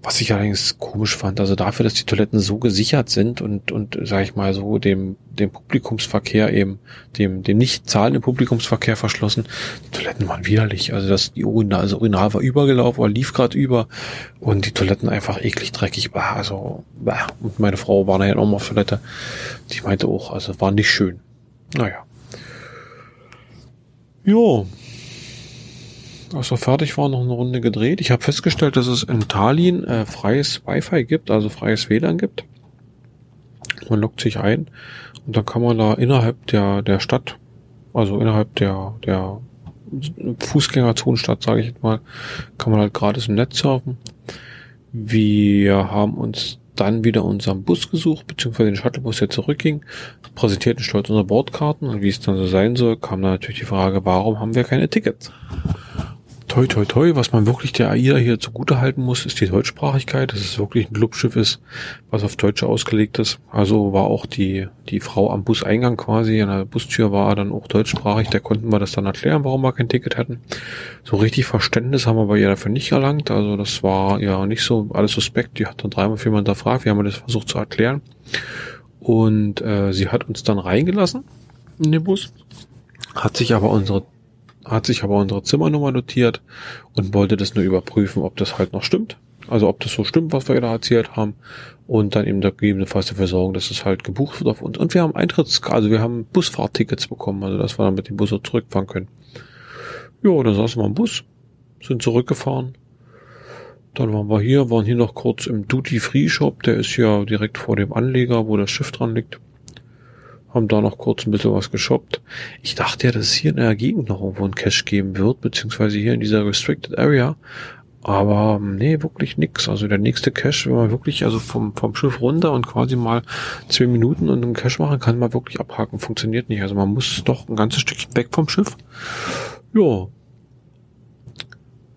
Was ich allerdings komisch fand, also dafür, dass die Toiletten so gesichert sind und, und sag ich mal so, dem, dem Publikumsverkehr eben, dem, dem nicht zahlenden Publikumsverkehr verschlossen, die Toiletten waren widerlich. Also das, die Urinal, also Urinal war übergelaufen oder lief gerade über und die Toiletten einfach eklig dreckig. Bah, also, bah. Und meine Frau war nachher auch mal auf Toilette. Die meinte auch, also war nicht schön. Naja. Jo, als wir fertig waren, noch eine Runde gedreht. Ich habe festgestellt, dass es in Tallinn äh, freies Wi-Fi gibt, also freies WLAN gibt. Man loggt sich ein und dann kann man da innerhalb der, der Stadt, also innerhalb der, der Fußgängerzonenstadt, sage ich jetzt mal, kann man halt gratis im Netz surfen. Wir haben uns dann wieder unseren Bus gesucht, beziehungsweise den Shuttlebus, der zurückging, präsentierten stolz unsere Bordkarten und wie es dann so sein soll, kam dann natürlich die Frage, warum haben wir keine Tickets? Toi toi toi, was man wirklich der AIDA hier zugute halten muss, ist die Deutschsprachigkeit, dass es wirklich ein Clubschiff ist, was auf Deutsche ausgelegt ist. Also war auch die, die Frau am Buseingang quasi, an der Bustür war dann auch deutschsprachig, da konnten wir das dann erklären, warum wir kein Ticket hatten. So richtig Verständnis haben wir bei ihr dafür nicht erlangt, also das war ja nicht so alles suspekt, die hat dann dreimal viermal hinterfragt, wir haben das versucht zu erklären. Und äh, sie hat uns dann reingelassen in den Bus, hat sich aber unsere hat sich aber unsere Zimmernummer notiert und wollte das nur überprüfen, ob das halt noch stimmt. Also ob das so stimmt, was wir da erzählt haben. Und dann eben gegebenenfalls dafür sorgen, dass es halt gebucht wird auf uns. Und wir haben Eintritts, also wir haben Busfahrttickets bekommen, also dass wir dann mit dem Bus zurückfahren können. Ja, dann saßen wir im Bus, sind zurückgefahren. Dann waren wir hier, waren hier noch kurz im Duty Free Shop, der ist ja direkt vor dem Anleger, wo das Schiff dran liegt haben da noch kurz ein bisschen was geshoppt. Ich dachte ja, dass es hier in der Gegend noch irgendwo ein Cache geben wird, beziehungsweise hier in dieser Restricted Area. Aber ähm, nee, wirklich nix. Also der nächste Cache, wenn man wirklich also vom, vom Schiff runter und quasi mal zwei Minuten und einen Cache machen kann, man wirklich abhaken. Funktioniert nicht. Also man muss doch ein ganzes Stückchen weg vom Schiff. Ja,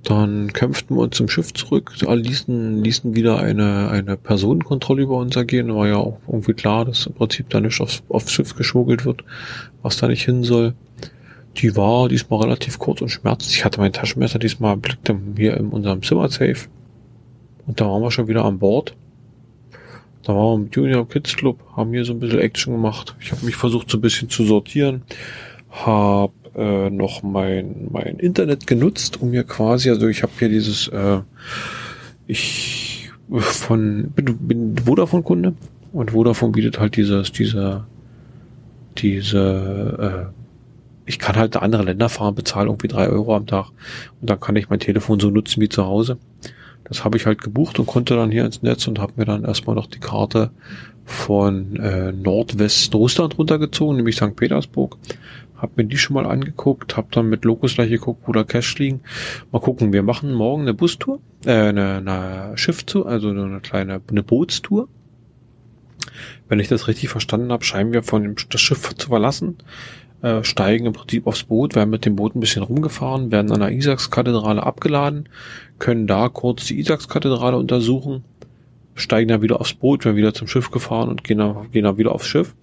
dann kämpften wir uns zum Schiff zurück, ließen, ließen wieder eine, eine Personenkontrolle über uns ergehen. War ja auch irgendwie klar, dass im Prinzip da nicht aufs, aufs Schiff geschmuggelt wird, was da nicht hin soll. Die war diesmal relativ kurz und schmerzlich. Ich hatte mein Taschenmesser diesmal blickte hier in unserem Zimmer safe. Und da waren wir schon wieder an Bord. Da waren wir im Junior Kids Club, haben hier so ein bisschen Action gemacht. Ich habe mich versucht so ein bisschen zu sortieren. Hab äh, noch mein, mein Internet genutzt, um mir quasi, also ich habe hier dieses, äh, ich von bin, bin Vodafone-Kunde und Vodafone bietet halt dieses, dieser, diese, äh, ich kann halt andere Länder fahren, bezahle irgendwie drei Euro am Tag und dann kann ich mein Telefon so nutzen wie zu Hause. Das habe ich halt gebucht und konnte dann hier ins Netz und habe mir dann erstmal noch die Karte von äh, Nordwestrussland runtergezogen, nämlich St. Petersburg hab mir die schon mal angeguckt, hab dann mit Locus gleich geguckt, wo da Cash liegen. Mal gucken, wir machen morgen eine Bustour, äh, eine, eine Schifftour, also eine kleine eine Bootstour. Wenn ich das richtig verstanden habe, scheinen wir von dem das Schiff zu verlassen, äh, steigen im Prinzip aufs Boot, werden mit dem Boot ein bisschen rumgefahren, werden an der Isaacs-Kathedrale abgeladen, können da kurz die Isaacs-Kathedrale untersuchen, steigen dann wieder aufs Boot, werden wieder zum Schiff gefahren und gehen dann, gehen dann wieder aufs Schiff.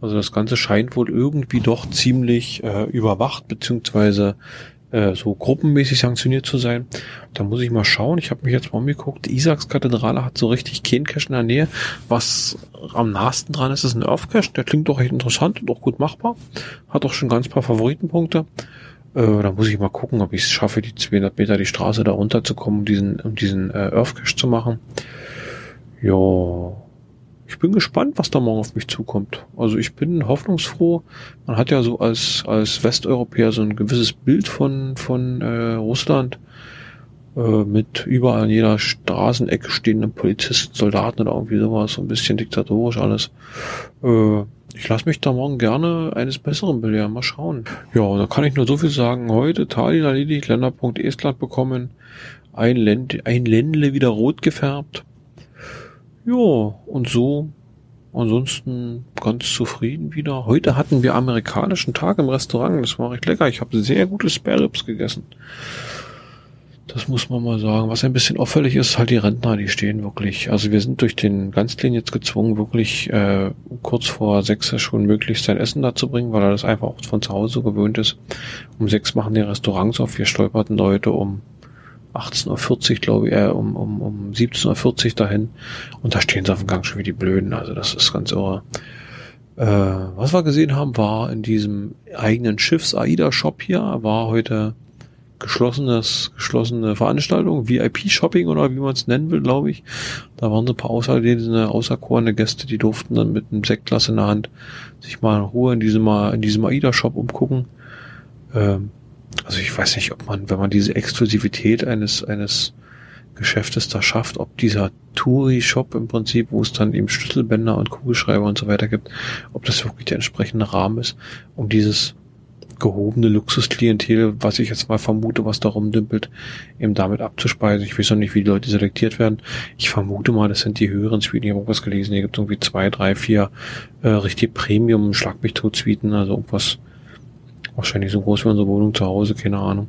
Also das Ganze scheint wohl irgendwie doch ziemlich äh, überwacht, beziehungsweise äh, so gruppenmäßig sanktioniert zu sein. Da muss ich mal schauen. Ich habe mich jetzt mal umgeguckt. Die Isaacs-Kathedrale hat so richtig Cache in der Nähe. Was am nahesten dran ist, ist ein Earth-Cache. Der klingt doch echt interessant und auch gut machbar. Hat auch schon ganz paar Favoritenpunkte. Äh, da muss ich mal gucken, ob ich es schaffe, die 200 Meter die Straße da runterzukommen, um diesen, um diesen äh, Earth-Cache zu machen. Ja, ich bin gespannt, was da morgen auf mich zukommt. Also ich bin hoffnungsfroh. Man hat ja so als, als Westeuropäer so ein gewisses Bild von, von äh, Russland äh, mit überall an jeder Straßenecke stehenden Polizisten, Soldaten oder irgendwie sowas, so ein bisschen diktatorisch alles. Äh, ich lasse mich da morgen gerne eines Besseren belehren. Mal schauen. Ja, da kann ich nur so viel sagen. Heute Tallinn erledigt, Länderpunkt Estland bekommen. Ein, Länd ein Ländle wieder rot gefärbt. Ja, und so. Ansonsten ganz zufrieden wieder. Heute hatten wir amerikanischen Tag im Restaurant. Das war recht lecker. Ich habe sehr gute Spare Ribs gegessen. Das muss man mal sagen. Was ein bisschen auffällig ist, halt die Rentner, die stehen wirklich. Also wir sind durch den Ganzlin jetzt gezwungen, wirklich äh, kurz vor sechs schon möglichst sein Essen da zu bringen, weil er das einfach auch von zu Hause gewöhnt ist. Um sechs machen die Restaurants auf. Wir stolperten heute um 18.40 Uhr, glaube ich, äh, um, um, um 17.40 Uhr dahin. Und da stehen sie auf dem Gang schon wie die Blöden. Also das ist ganz irre. Äh, was wir gesehen haben, war in diesem eigenen Schiffs-AIDA-Shop hier, war heute geschlossenes, geschlossene Veranstaltung, VIP-Shopping oder wie man es nennen will, glaube ich. Da waren so ein paar außerlesene, außerkorene Gäste, die durften dann mit einem Sektglas in der Hand sich mal in Ruhe in diesem, in diesem AIDA-Shop umgucken. Ähm, also ich weiß nicht, ob man, wenn man diese Exklusivität eines, eines Geschäftes da schafft, ob dieser Touri-Shop im Prinzip, wo es dann eben Schlüsselbänder und Kugelschreiber und so weiter gibt, ob das wirklich der entsprechende Rahmen ist, um dieses gehobene Luxusklientel, was ich jetzt mal vermute, was da rumdümpelt, eben damit abzuspeisen. Ich weiß noch nicht, wie die Leute selektiert werden. Ich vermute mal, das sind die höheren Suiten. Ich habe irgendwas gelesen, hier gibt es irgendwie zwei, drei, vier äh, richtig Premium Schlag mich tot Suiten, also irgendwas Wahrscheinlich so groß wie unsere Wohnung zu Hause, keine Ahnung.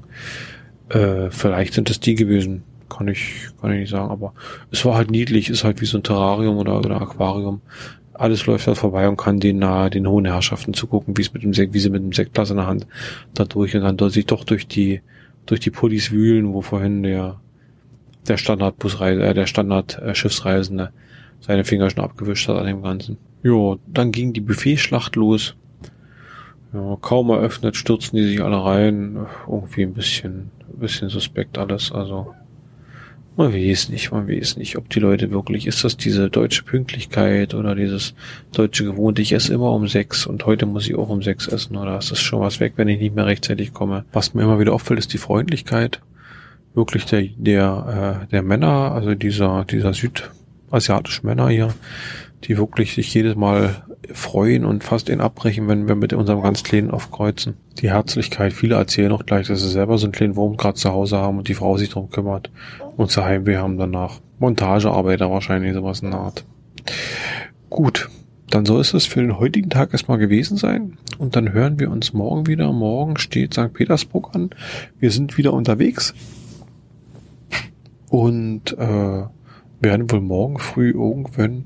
Äh, vielleicht sind es die gewesen. Kann ich, kann ich nicht sagen, aber es war halt niedlich, ist halt wie so ein Terrarium oder, oder Aquarium. Alles läuft halt vorbei und kann den nahe, den hohen Herrschaften zugucken, wie es mit dem Sekt, wie sie mit dem Sektglas in der Hand da durch und dann dort sich doch durch die, durch die Pullis wühlen, wo vorhin der, der Standardbusreise, äh, der Standard äh, seine Finger schon abgewischt hat an dem Ganzen. Jo, dann ging die Buffetschlacht los. Ja, kaum eröffnet, stürzen die sich alle rein. Irgendwie ein bisschen, bisschen suspekt alles. Also, man weiß nicht, man weiß nicht, ob die Leute wirklich, ist das diese deutsche Pünktlichkeit oder dieses deutsche Gewohnte, ich esse immer um sechs und heute muss ich auch um sechs essen oder ist das schon was weg, wenn ich nicht mehr rechtzeitig komme? Was mir immer wieder auffällt, ist die Freundlichkeit wirklich der, der, äh, der Männer, also dieser, dieser südasiatischen Männer hier, die wirklich sich jedes Mal freuen und fast ihn abbrechen, wenn wir mit unserem ganz kleinen aufkreuzen. Die Herzlichkeit, viele erzählen auch gleich, dass sie selber so einen kleinen Wurm gerade zu Hause haben und die Frau sich darum kümmert und zu Heimweh haben danach. Montagearbeiter wahrscheinlich, sowas in der Art. Gut, dann soll es das für den heutigen Tag erstmal gewesen sein. Und dann hören wir uns morgen wieder. Morgen steht St. Petersburg an. Wir sind wieder unterwegs. Und äh, werden wohl morgen früh irgendwann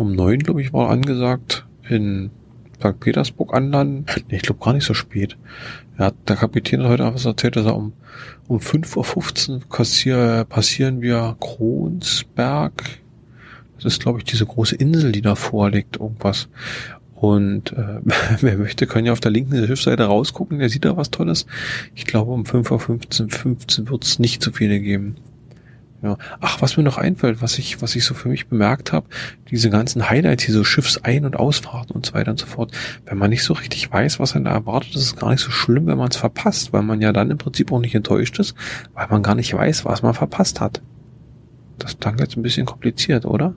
um neun, glaube ich, war angesagt, in St. Petersburg anlanden. Nee, ich glaube gar nicht so spät. Ja, der Kapitän hat heute was erzählt, dass er um, um 5.15 Uhr kassier, passieren wir Kronsberg. Das ist, glaube ich, diese große Insel, die da vorliegt, irgendwas. Und äh, wer möchte, kann ja auf der linken Schiffsseite rausgucken, der sieht da was Tolles. Ich glaube, um 5.15 Uhr 15 wird es nicht so viele geben. Ja. Ach, was mir noch einfällt, was ich, was ich so für mich bemerkt habe, diese ganzen Highlights, hier so Schiffsein- und Ausfahrten und so weiter und so fort. Wenn man nicht so richtig weiß, was einen da erwartet, ist es gar nicht so schlimm, wenn man es verpasst, weil man ja dann im Prinzip auch nicht enttäuscht ist, weil man gar nicht weiß, was man verpasst hat. Das klang jetzt ein bisschen kompliziert, oder?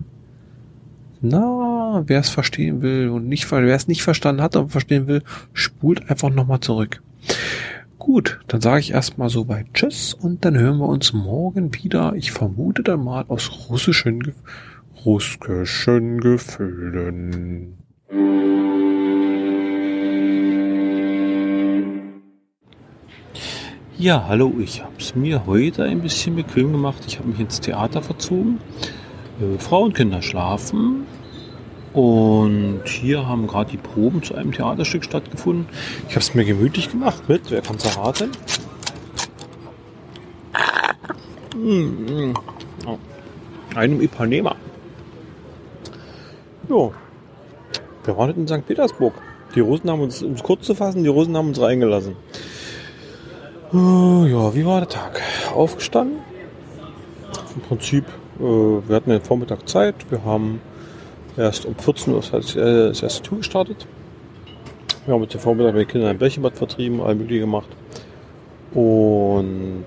Na, wer es verstehen will und nicht, wer es nicht verstanden hat, aber verstehen will, spult einfach nochmal zurück. Gut, dann sage ich erstmal so weit Tschüss und dann hören wir uns morgen wieder. Ich vermute dann mal aus russischen, Ge russischen Gefühlen. Ja, hallo, ich habe es mir heute ein bisschen bequem gemacht. Ich habe mich ins Theater verzogen. Äh, Frau und Kinder schlafen. Und hier haben gerade die Proben zu einem Theaterstück stattgefunden. Ich habe es mir gemütlich gemacht mit, wer kann es erraten? Oh. Einem Ipanema. Jo. Wir waren in St. Petersburg. Die Russen haben uns, um es kurz zu fassen, die Russen haben uns reingelassen. Uh, ja, wie war der Tag? Aufgestanden. Im Prinzip, äh, wir hatten den Vormittag Zeit. Wir haben erst um 14 Uhr das, äh, das erste Tour gestartet. Wir haben mit dem Vormittag mit den Kindern ein Bällchenbad vertrieben, all mögliche gemacht. Und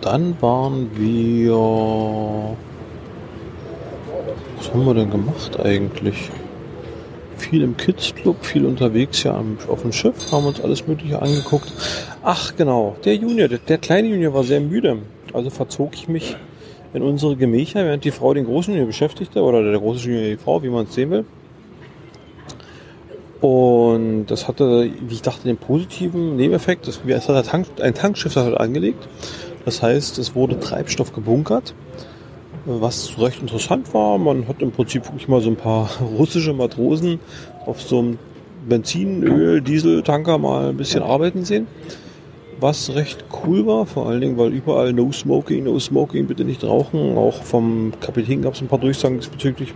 dann waren wir. Was haben wir denn gemacht eigentlich? Viel im Kids Club, viel unterwegs ja auf dem Schiff, haben uns alles Mögliche angeguckt. Ach genau, der Junior, der, der kleine Junior war sehr müde. Also verzog ich mich in unsere Gemächer, während die Frau den großen Junior beschäftigte, oder der große Junior die Frau, wie man es sehen will. Und das hatte, wie ich dachte, den positiven Nebeneffekt. Es hat ein, Tank, ein Tankschiff das hat angelegt. Das heißt, es wurde Treibstoff gebunkert, was recht interessant war. Man hat im Prinzip wirklich mal so ein paar russische Matrosen auf so einem Benzin, Öl, Diesel-Tanker mal ein bisschen arbeiten sehen was recht cool war, vor allen Dingen, weil überall No Smoking, No Smoking, bitte nicht rauchen. Auch vom Kapitän gab es ein paar Durchsagen diesbezüglich.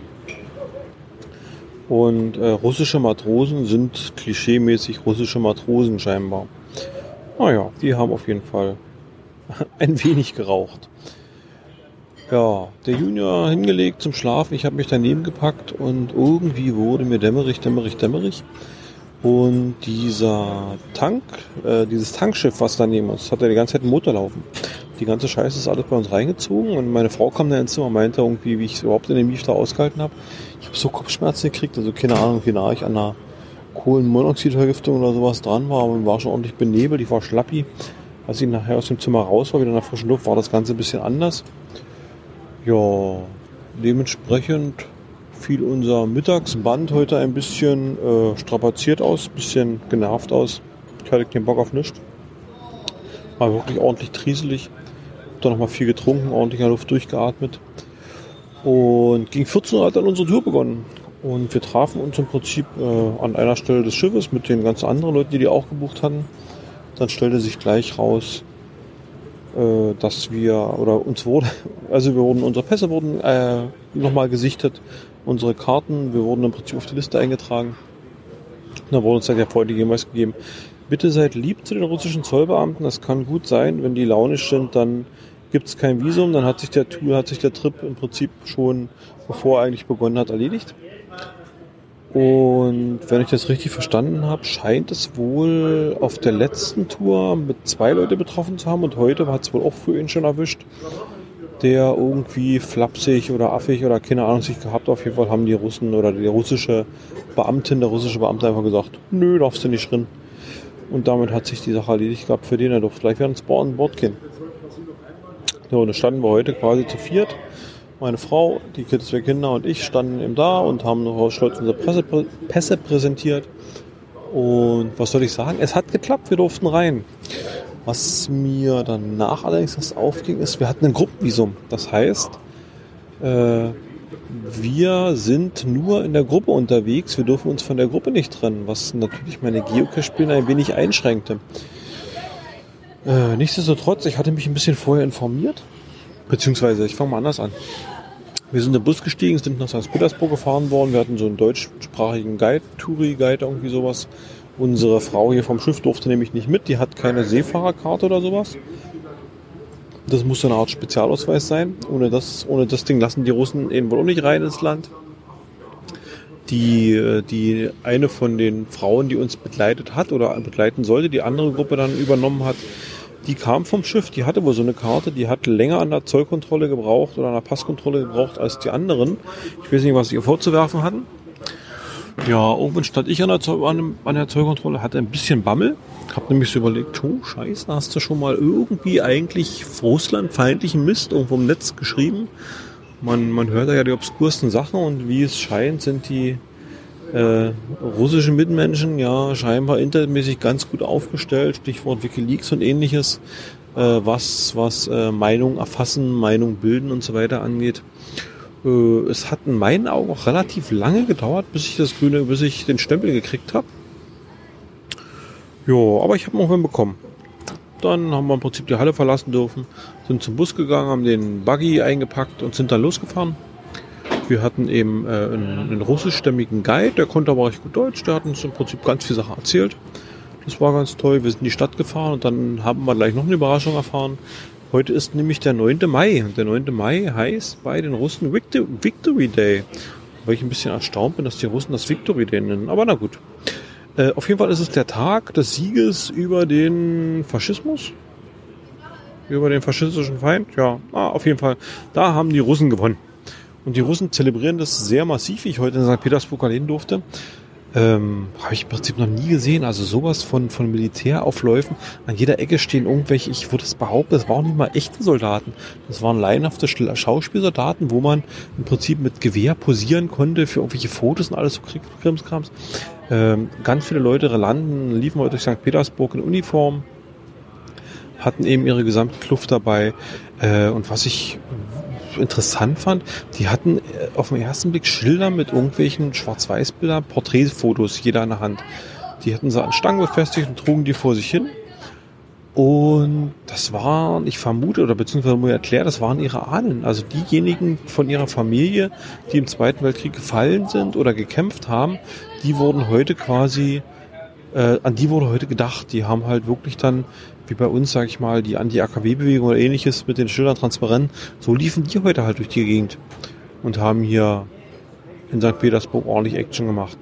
Und äh, russische Matrosen sind klischeemäßig russische Matrosen scheinbar. Naja, die haben auf jeden Fall ein wenig geraucht. Ja, der Junior hingelegt zum Schlafen. Ich habe mich daneben gepackt und irgendwie wurde mir dämmerig, dämmerig, dämmerig. Und dieser Tank, äh, dieses Tankschiff, was daneben ist, hat ja die ganze Zeit einen Motor laufen. Die ganze Scheiße ist alles bei uns reingezogen und meine Frau kam da ins Zimmer und meinte irgendwie, wie ich es überhaupt in dem Mief da ausgehalten habe. Ich habe so Kopfschmerzen gekriegt, also keine Ahnung, wie nah ich an einer Kohlenmonoxidvergiftung oder sowas dran war, aber war schon ordentlich benebelt, ich war schlappi. Als ich nachher aus dem Zimmer raus war, wieder in der frischen Luft, war das Ganze ein bisschen anders. Ja, dementsprechend fiel unser Mittagsband heute ein bisschen äh, strapaziert aus, bisschen genervt aus. Ich hatte keinen Bock auf nichts. War wirklich ordentlich trieselig. Hab dann nochmal viel getrunken, ordentlich der Luft durchgeatmet. Und gegen 14 Uhr hat dann unsere Tour begonnen. Und wir trafen uns im Prinzip äh, an einer Stelle des Schiffes mit den ganz anderen Leuten, die die auch gebucht hatten. Dann stellte sich gleich raus, äh, dass wir, oder uns wurde, also wir wurden, unsere Pässe wurden äh, nochmal gesichtet unsere Karten. Wir wurden im Prinzip auf die Liste eingetragen. Da wurde uns halt der freundliche Hinweis gegeben, bitte seid lieb zu den russischen Zollbeamten. Das kann gut sein, wenn die launisch sind, dann gibt es kein Visum. Dann hat sich der hat sich der Trip im Prinzip schon, bevor er eigentlich begonnen hat, erledigt. Und wenn ich das richtig verstanden habe, scheint es wohl auf der letzten Tour mit zwei Leute betroffen zu haben und heute hat es wohl auch für ihn schon erwischt der irgendwie flapsig oder affig oder keine Ahnung sich gehabt. Auf jeden Fall haben die Russen oder die russische Beamtin, der russische Beamte einfach gesagt, nö, darfst du nicht drin. Und damit hat sich die Sache erledigt gehabt für den. Er durfte gleich wieder ins Bord, an Bord gehen. So, und dann standen wir heute quasi zu viert. Meine Frau, die zwei Kinder und ich standen eben da und haben noch stolz unsere Presse, Pässe präsentiert. Und was soll ich sagen? Es hat geklappt, wir durften rein. Was mir danach allerdings erst aufging, ist, wir hatten ein Gruppenvisum. Das heißt, äh, wir sind nur in der Gruppe unterwegs. Wir dürfen uns von der Gruppe nicht trennen, was natürlich meine Geocache-Spiele ein wenig einschränkte. Äh, nichtsdestotrotz, ich hatte mich ein bisschen vorher informiert. Beziehungsweise, ich fange mal anders an. Wir sind in den Bus gestiegen, sind nach St. Petersburg gefahren worden. Wir hatten so einen deutschsprachigen Guide, Touri-Guide, irgendwie sowas. Unsere Frau hier vom Schiff durfte nämlich nicht mit, die hat keine Seefahrerkarte oder sowas. Das muss so eine Art Spezialausweis sein. Ohne das, ohne das Ding lassen die Russen eben wohl auch nicht rein ins Land. Die, die eine von den Frauen, die uns begleitet hat oder begleiten sollte, die andere Gruppe dann übernommen hat, die kam vom Schiff, die hatte wohl so eine Karte, die hat länger an der Zollkontrolle gebraucht oder an der Passkontrolle gebraucht als die anderen. Ich weiß nicht, was sie ihr vorzuwerfen hatten. Ja, irgendwann stand ich an der, an, an der Zollkontrolle, hatte ein bisschen Bammel. Hab nämlich so überlegt, oh scheiße, hast du schon mal irgendwie eigentlich russlandfeindlichen Mist irgendwo im Netz geschrieben? Man, man hört da ja die obskursten Sachen und wie es scheint, sind die Äh, russische Mitmenschen, ja, scheinbar internetmäßig ganz gut aufgestellt, Stichwort Wikileaks und ähnliches, äh, was, was äh, Meinung erfassen, Meinung bilden und so weiter angeht. Äh, es hat in meinen Augen auch relativ lange gedauert, bis ich das grüne, bis ich den Stempel gekriegt habe. Ja, aber ich habe noch einen bekommen. Dann haben wir im Prinzip die Halle verlassen dürfen, sind zum Bus gegangen, haben den Buggy eingepackt und sind dann losgefahren. Wir hatten eben äh, einen, einen russischstämmigen Guide, der konnte aber recht gut Deutsch, der hat uns im Prinzip ganz viele Sachen erzählt. Das war ganz toll. Wir sind in die Stadt gefahren und dann haben wir gleich noch eine Überraschung erfahren. Heute ist nämlich der 9. Mai und der 9. Mai heißt bei den Russen Victory Day. Weil ich ein bisschen erstaunt bin, dass die Russen das Victory Day nennen. Aber na gut. Äh, auf jeden Fall ist es der Tag des Sieges über den Faschismus. Über den faschistischen Feind. Ja, ah, auf jeden Fall. Da haben die Russen gewonnen. Und die Russen zelebrieren das sehr massiv, wie ich heute in St. Petersburg erleben durfte. Ähm, Habe ich im Prinzip noch nie gesehen. Also sowas von, von Militäraufläufen. An jeder Ecke stehen irgendwelche, ich würde es behaupten, das waren nicht mal echte Soldaten. Das waren laienhafte Schauspielsoldaten, wo man im Prinzip mit Gewehr posieren konnte für irgendwelche Fotos und alles so Krimskrams. Ähm, ganz viele Leute landen, liefen heute durch St. Petersburg in Uniform, hatten eben ihre gesamte Kluft dabei. Äh, und was ich interessant fand, die hatten äh, auf den ersten Blick Schilder mit irgendwelchen Schwarz-Weiß-Bildern, Porträtfotos, jeder in der Hand. Die hatten sie an Stangen befestigt und trugen die vor sich hin. Und das waren, ich vermute, oder beziehungsweise mir erklärt, das waren ihre Ahnen. Also diejenigen von ihrer Familie, die im Zweiten Weltkrieg gefallen sind oder gekämpft haben, die wurden heute quasi, äh, an die wurde heute gedacht. Die haben halt wirklich dann wie bei uns, sag ich mal, die Anti-AKW-Bewegung oder ähnliches mit den Schildern transparent, so liefen die heute halt durch die Gegend und haben hier in St. Petersburg ordentlich Action gemacht.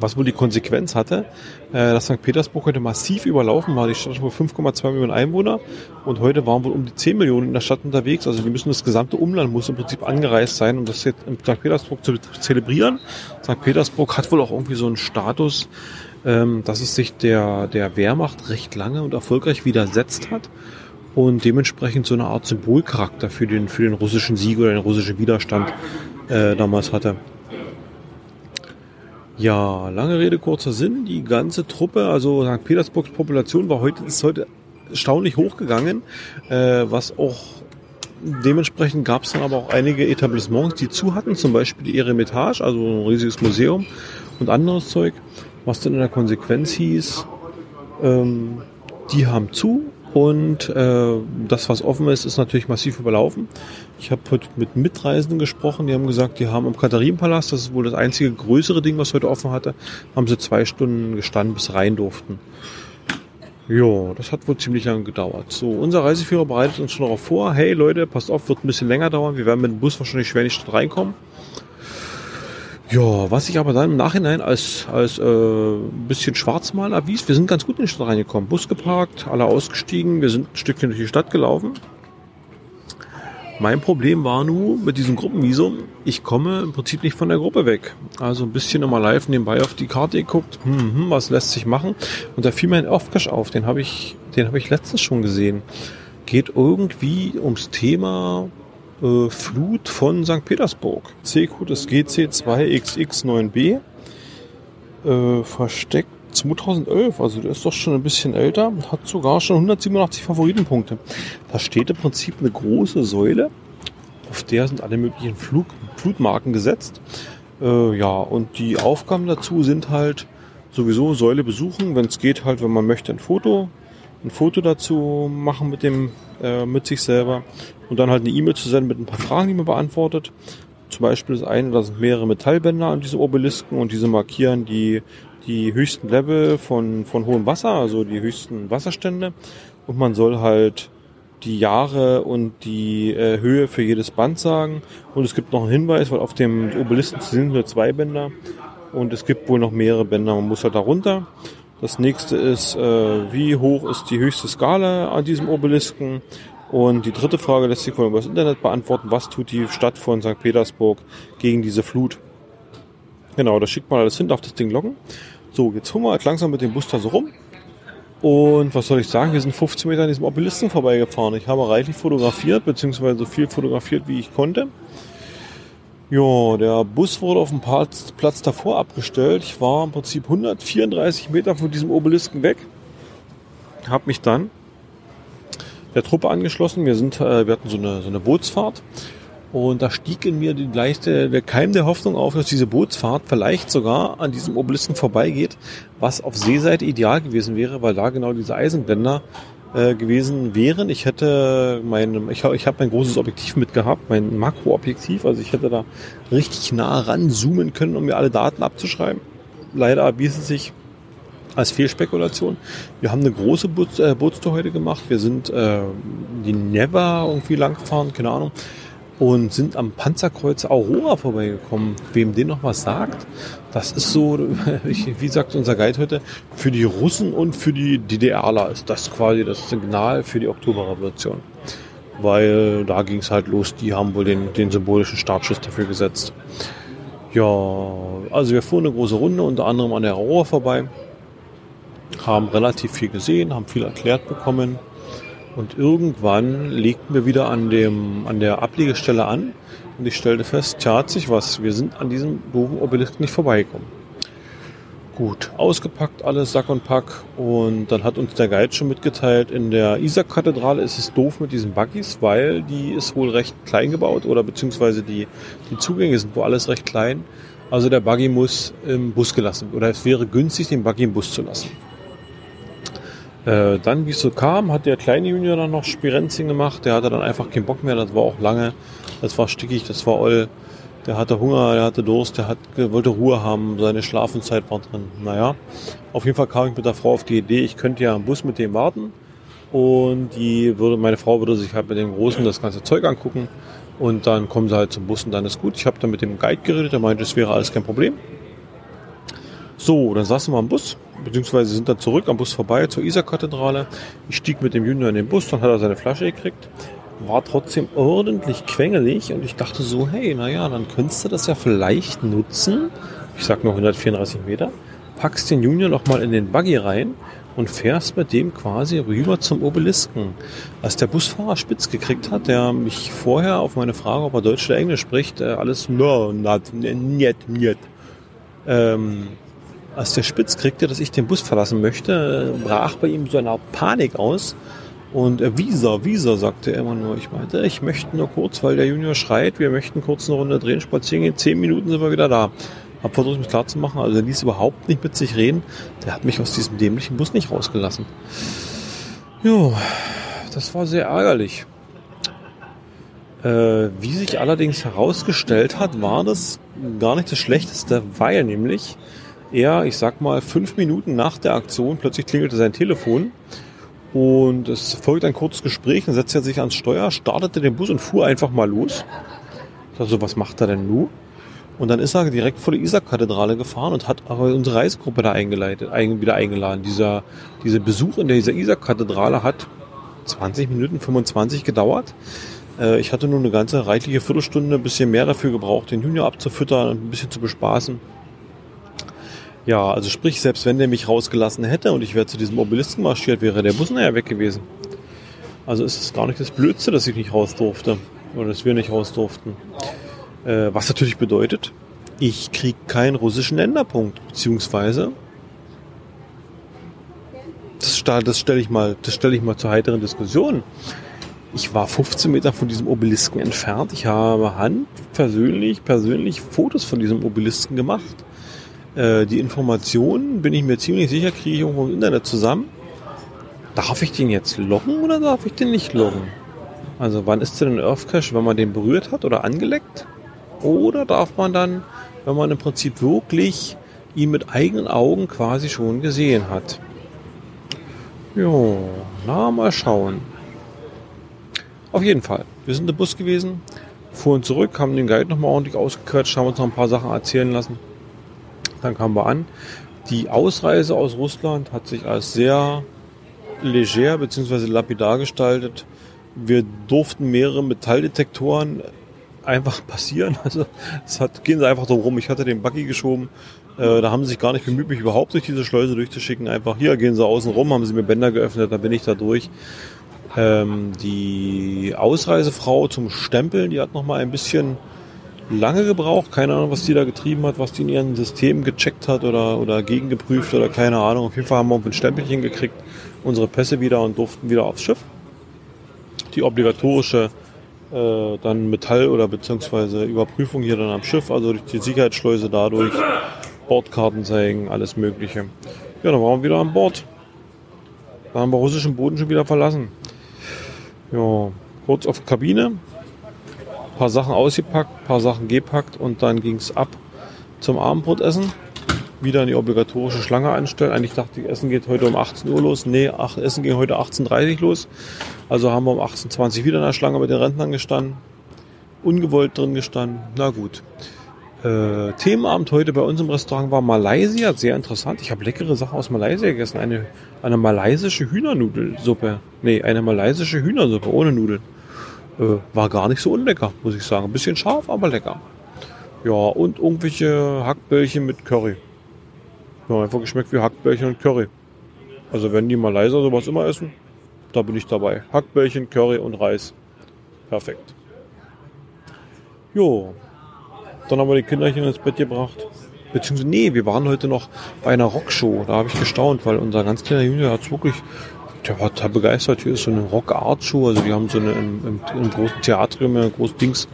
Was wohl die Konsequenz hatte, äh, dass St. Petersburg heute massiv überlaufen war. Die Stadt hat wohl 5,2 Millionen Einwohner und heute waren wohl um die 10 Millionen in der Stadt unterwegs. Also die müssen das gesamte Umland muss im Prinzip angereist sein, um das jetzt in St. Petersburg zu zelebrieren. St. Petersburg hat wohl auch irgendwie so einen Status, ähm, dass es sich der, der Wehrmacht recht lange und erfolgreich widersetzt hat und dementsprechend so eine Art Symbolcharakter für den, für den russischen Sieg oder den russischen Widerstand äh, damals hatte. Ja, lange Rede, kurzer Sinn. Die ganze Truppe, also St. Petersburgs Population war heute, ist heute erstaunlich hochgegangen, äh, was auch dementsprechend gab es dann aber auch einige Etablissements, die zu hatten, zum Beispiel die Eremitage, also ein riesiges Museum und anderes Zeug was dann in der Konsequenz hieß, ähm, die haben zu und äh, das, was offen ist, ist natürlich massiv überlaufen. Ich habe heute mit Mitreisenden gesprochen, die haben gesagt, die haben im Katharinenpalast, das ist wohl das einzige größere Ding, was heute offen hatte, haben sie zwei Stunden gestanden, bis rein durften. Ja, das hat wohl ziemlich lange gedauert. So, unser Reiseführer bereitet uns schon darauf vor, hey Leute, passt auf, wird ein bisschen länger dauern, wir werden mit dem Bus wahrscheinlich schwer in die Stadt reinkommen. Ja, was ich aber dann im Nachhinein als, als äh, bisschen Schwarzmal erwies, wir sind ganz gut in die Stadt reingekommen. Bus geparkt, alle ausgestiegen, wir sind ein Stückchen durch die Stadt gelaufen. Mein Problem war nun mit diesem Gruppenvisum, ich komme im Prinzip nicht von der Gruppe weg. Also ein bisschen immer live nebenbei auf die Karte geguckt, hm, hm, was lässt sich machen. Und da fiel mir ein Aufcash auf, den habe ich, den habe ich letztens schon gesehen. Geht irgendwie ums Thema äh, Flut von St. Petersburg. C-Code ist GC2XX9B. Äh, versteckt 2011, also der ist doch schon ein bisschen älter, hat sogar schon 187 Favoritenpunkte. Da steht im Prinzip eine große Säule, auf der sind alle möglichen Flug, Flutmarken gesetzt. Äh, ja, und die Aufgaben dazu sind halt sowieso Säule besuchen, wenn es geht halt, wenn man möchte, ein Foto, ein Foto dazu machen mit dem, äh, mit sich selber und dann halt eine E-Mail zu senden mit ein paar Fragen, die man beantwortet. Zum Beispiel das eine, da sind mehrere Metallbänder an diesem Obelisken und diese markieren die, die höchsten Level von, von hohem Wasser, also die höchsten Wasserstände. Und man soll halt die Jahre und die äh, Höhe für jedes Band sagen. Und es gibt noch einen Hinweis, weil auf dem Obelisken sind nur zwei Bänder und es gibt wohl noch mehrere Bänder. Man muss halt da runter. Das nächste ist, äh, wie hoch ist die höchste Skala an diesem Obelisken? Und die dritte Frage lässt sich wohl über das Internet beantworten. Was tut die Stadt von St. Petersburg gegen diese Flut? Genau, da schickt man alles hin, darf das Ding loggen. So, jetzt fuhren wir halt langsam mit dem Bus da so rum. Und was soll ich sagen? Wir sind 15 Meter an diesem Obelisken vorbeigefahren. Ich habe reichlich fotografiert, beziehungsweise so viel fotografiert, wie ich konnte. Ja, der Bus wurde auf dem Platz, davor abgestellt. Ich war im Prinzip 134 Meter von diesem Obelisken weg. Hab mich dann der Truppe angeschlossen. Wir, sind, äh, wir hatten so eine, so eine Bootsfahrt. Und da stieg in mir die leichte, der Keim der Hoffnung auf, dass diese Bootsfahrt vielleicht sogar an diesem Obelisken vorbeigeht, was auf Seeseite ideal gewesen wäre, weil da genau diese Eisenbänder äh, gewesen wären. Ich hätte mein, ich, ich habe mein großes Objektiv mitgehabt, mein Makroobjektiv, also ich hätte da richtig nah ran zoomen können, um mir alle Daten abzuschreiben. Leider erwies es sich als Fehlspekulation. Wir haben eine große Boots, äh, Bootstour heute gemacht. Wir sind äh, die Never irgendwie lang gefahren, keine Ahnung und sind am Panzerkreuz Aurora vorbeigekommen. Wem den noch was sagt, das ist so, wie sagt unser Guide heute, für die Russen und für die DDRler ist das quasi das Signal für die Oktoberrevolution. Weil da ging es halt los, die haben wohl den, den symbolischen Startschuss dafür gesetzt. Ja, also wir fuhren eine große Runde, unter anderem an der Aurora vorbei, haben relativ viel gesehen, haben viel erklärt bekommen und irgendwann legten wir wieder an, dem, an der Ablegestelle an und ich stellte fest, tja, hat sich was. Wir sind an diesem doofen Obelisk nicht vorbeigekommen. Gut, ausgepackt alles, Sack und Pack. Und dann hat uns der Guide schon mitgeteilt, in der Isaac-Kathedrale ist es doof mit diesen Buggies, weil die ist wohl recht klein gebaut oder beziehungsweise die, die Zugänge sind wohl alles recht klein. Also der Buggy muss im Bus gelassen oder es wäre günstig, den Buggy im Bus zu lassen. Äh, dann, wie es so kam, hat der kleine Junior dann noch Spirenzing gemacht. Der hatte dann einfach keinen Bock mehr. Das war auch lange. Das war stickig, das war oll. Der hatte Hunger, der hatte Durst, der hat, wollte Ruhe haben. Seine Schlafenszeit war drin. Naja, auf jeden Fall kam ich mit der Frau auf die Idee, ich könnte ja am Bus mit dem warten. Und die würde, meine Frau würde sich halt mit dem Großen das ganze Zeug angucken. Und dann kommen sie halt zum Bus und dann ist gut. Ich habe dann mit dem Guide geredet, der meinte, es wäre alles kein Problem. So, dann saßen wir am Bus beziehungsweise sind dann zurück am Bus vorbei zur Isar-Kathedrale. Ich stieg mit dem Junior in den Bus, dann hat er seine Flasche gekriegt. War trotzdem ordentlich quengelig und ich dachte so, hey, naja, dann könntest du das ja vielleicht nutzen. Ich sag nur 134 Meter. Packst den Junior nochmal in den Buggy rein und fährst mit dem quasi rüber zum Obelisken. Als der Busfahrer spitz gekriegt hat, der mich vorher auf meine Frage, ob er Deutsch oder Englisch spricht, äh, alles no, not, niet, niet, ähm, als der Spitz kriegte, dass ich den Bus verlassen möchte, brach bei ihm so eine Panik aus. Und äh, Visa, Visa, sagte er immer nur. Ich meinte, ich möchte nur kurz, weil der Junior schreit, wir möchten kurz eine Runde drehen, spazieren gehen, zehn Minuten sind wir wieder da. Hab versucht, mich klar zu machen, also er ließ überhaupt nicht mit sich reden. Der hat mich aus diesem dämlichen Bus nicht rausgelassen. Jo, das war sehr ärgerlich. Äh, wie sich allerdings herausgestellt hat, war das gar nicht das Schlechteste, weil nämlich er, ich sag mal, fünf Minuten nach der Aktion plötzlich klingelte sein Telefon und es folgte ein kurzes Gespräch, dann setzte er sich ans Steuer, startete den Bus und fuhr einfach mal los. Also was macht er denn nun? Und dann ist er direkt vor die Isar-Kathedrale gefahren und hat aber unsere Reisegruppe da eingeleitet, wieder eingeladen. Dieser, dieser Besuch in dieser Isar-Kathedrale hat 20 Minuten, 25 gedauert. Äh, ich hatte nur eine ganze reichliche Viertelstunde, ein bisschen mehr dafür gebraucht, den Junior abzufüttern und ein bisschen zu bespaßen. Ja, also sprich, selbst wenn der mich rausgelassen hätte und ich wäre zu diesem Obelisken marschiert, wäre der Bus nachher weg gewesen. Also ist es gar nicht das Blödste, dass ich nicht raus durfte. Oder dass wir nicht raus durften. Äh, was natürlich bedeutet, ich kriege keinen russischen Länderpunkt. Beziehungsweise, das, das stelle ich mal, das stelle ich mal zur heiteren Diskussion. Ich war 15 Meter von diesem Obelisken entfernt. Ich habe Hand persönlich, persönlich Fotos von diesem Obelisken gemacht. Äh, die Informationen, bin ich mir ziemlich sicher, kriege ich irgendwo im Internet zusammen. Darf ich den jetzt loggen oder darf ich den nicht loggen? Also wann ist denn ein Earth Cache, wenn man den berührt hat oder angeleckt? Oder darf man dann, wenn man im Prinzip wirklich ihn mit eigenen Augen quasi schon gesehen hat? Jo, na mal schauen. Auf jeden Fall. Wir sind im Bus gewesen, fuhren zurück, haben den Guide nochmal ordentlich ausgequetscht, haben uns noch ein paar Sachen erzählen lassen. Dann kamen wir an. Die Ausreise aus Russland hat sich als sehr leger bzw. lapidar gestaltet. Wir durften mehrere Metalldetektoren einfach passieren. Also es hat, gehen sie einfach drum rum. Ich hatte den Buggy geschoben. Äh, da haben sie sich gar nicht bemüht, mich überhaupt durch diese Schleuse durchzuschicken. Einfach hier gehen sie außen rum, haben sie mir Bänder geöffnet, da bin ich da durch. Ähm, die Ausreisefrau zum Stempeln, die hat noch mal ein bisschen lange gebraucht. Keine Ahnung, was die da getrieben hat, was die in ihren Systemen gecheckt hat oder, oder gegengeprüft oder keine Ahnung. Auf jeden Fall haben wir ein Stempelchen gekriegt, unsere Pässe wieder und durften wieder aufs Schiff. Die obligatorische äh, dann Metall- oder beziehungsweise Überprüfung hier dann am Schiff, also durch die Sicherheitsschleuse dadurch, Bordkarten zeigen, alles Mögliche. Ja, dann waren wir wieder an Bord. Da haben wir russischen Boden schon wieder verlassen. Ja, kurz auf Kabine, paar Sachen ausgepackt, paar Sachen gepackt und dann ging es ab zum Abendbrotessen. Wieder in die obligatorische Schlange anstellen. Eigentlich dachte ich, Essen geht heute um 18 Uhr los. Nee, ach, Essen ging heute 18.30 Uhr los. Also haben wir um 18.20 Uhr wieder in der Schlange mit den Rentnern gestanden. Ungewollt drin gestanden. Na gut. Äh, Themenabend heute bei uns im Restaurant war Malaysia. Sehr interessant. Ich habe leckere Sachen aus Malaysia gegessen. Eine, eine malaysische Hühnernudelsuppe. Nee, eine malaysische Hühnersuppe ohne Nudeln. Äh, war gar nicht so unlecker, muss ich sagen. Ein bisschen scharf, aber lecker. Ja, und irgendwelche Hackbällchen mit Curry. Ja, einfach geschmeckt wie Hackbällchen und Curry. Also wenn die Malayser sowas immer essen, da bin ich dabei. Hackbällchen, Curry und Reis. Perfekt. Jo, dann haben wir die Kinderchen ins Bett gebracht. Beziehungsweise, nee, wir waren heute noch bei einer Rockshow. Da habe ich gestaunt, weil unser ganz kleiner Junior hat wirklich der war total begeistert. Hier ist so eine Rock-Art-Show. Also die haben so eine im, im, im großen Theatrium, ein großes Dings,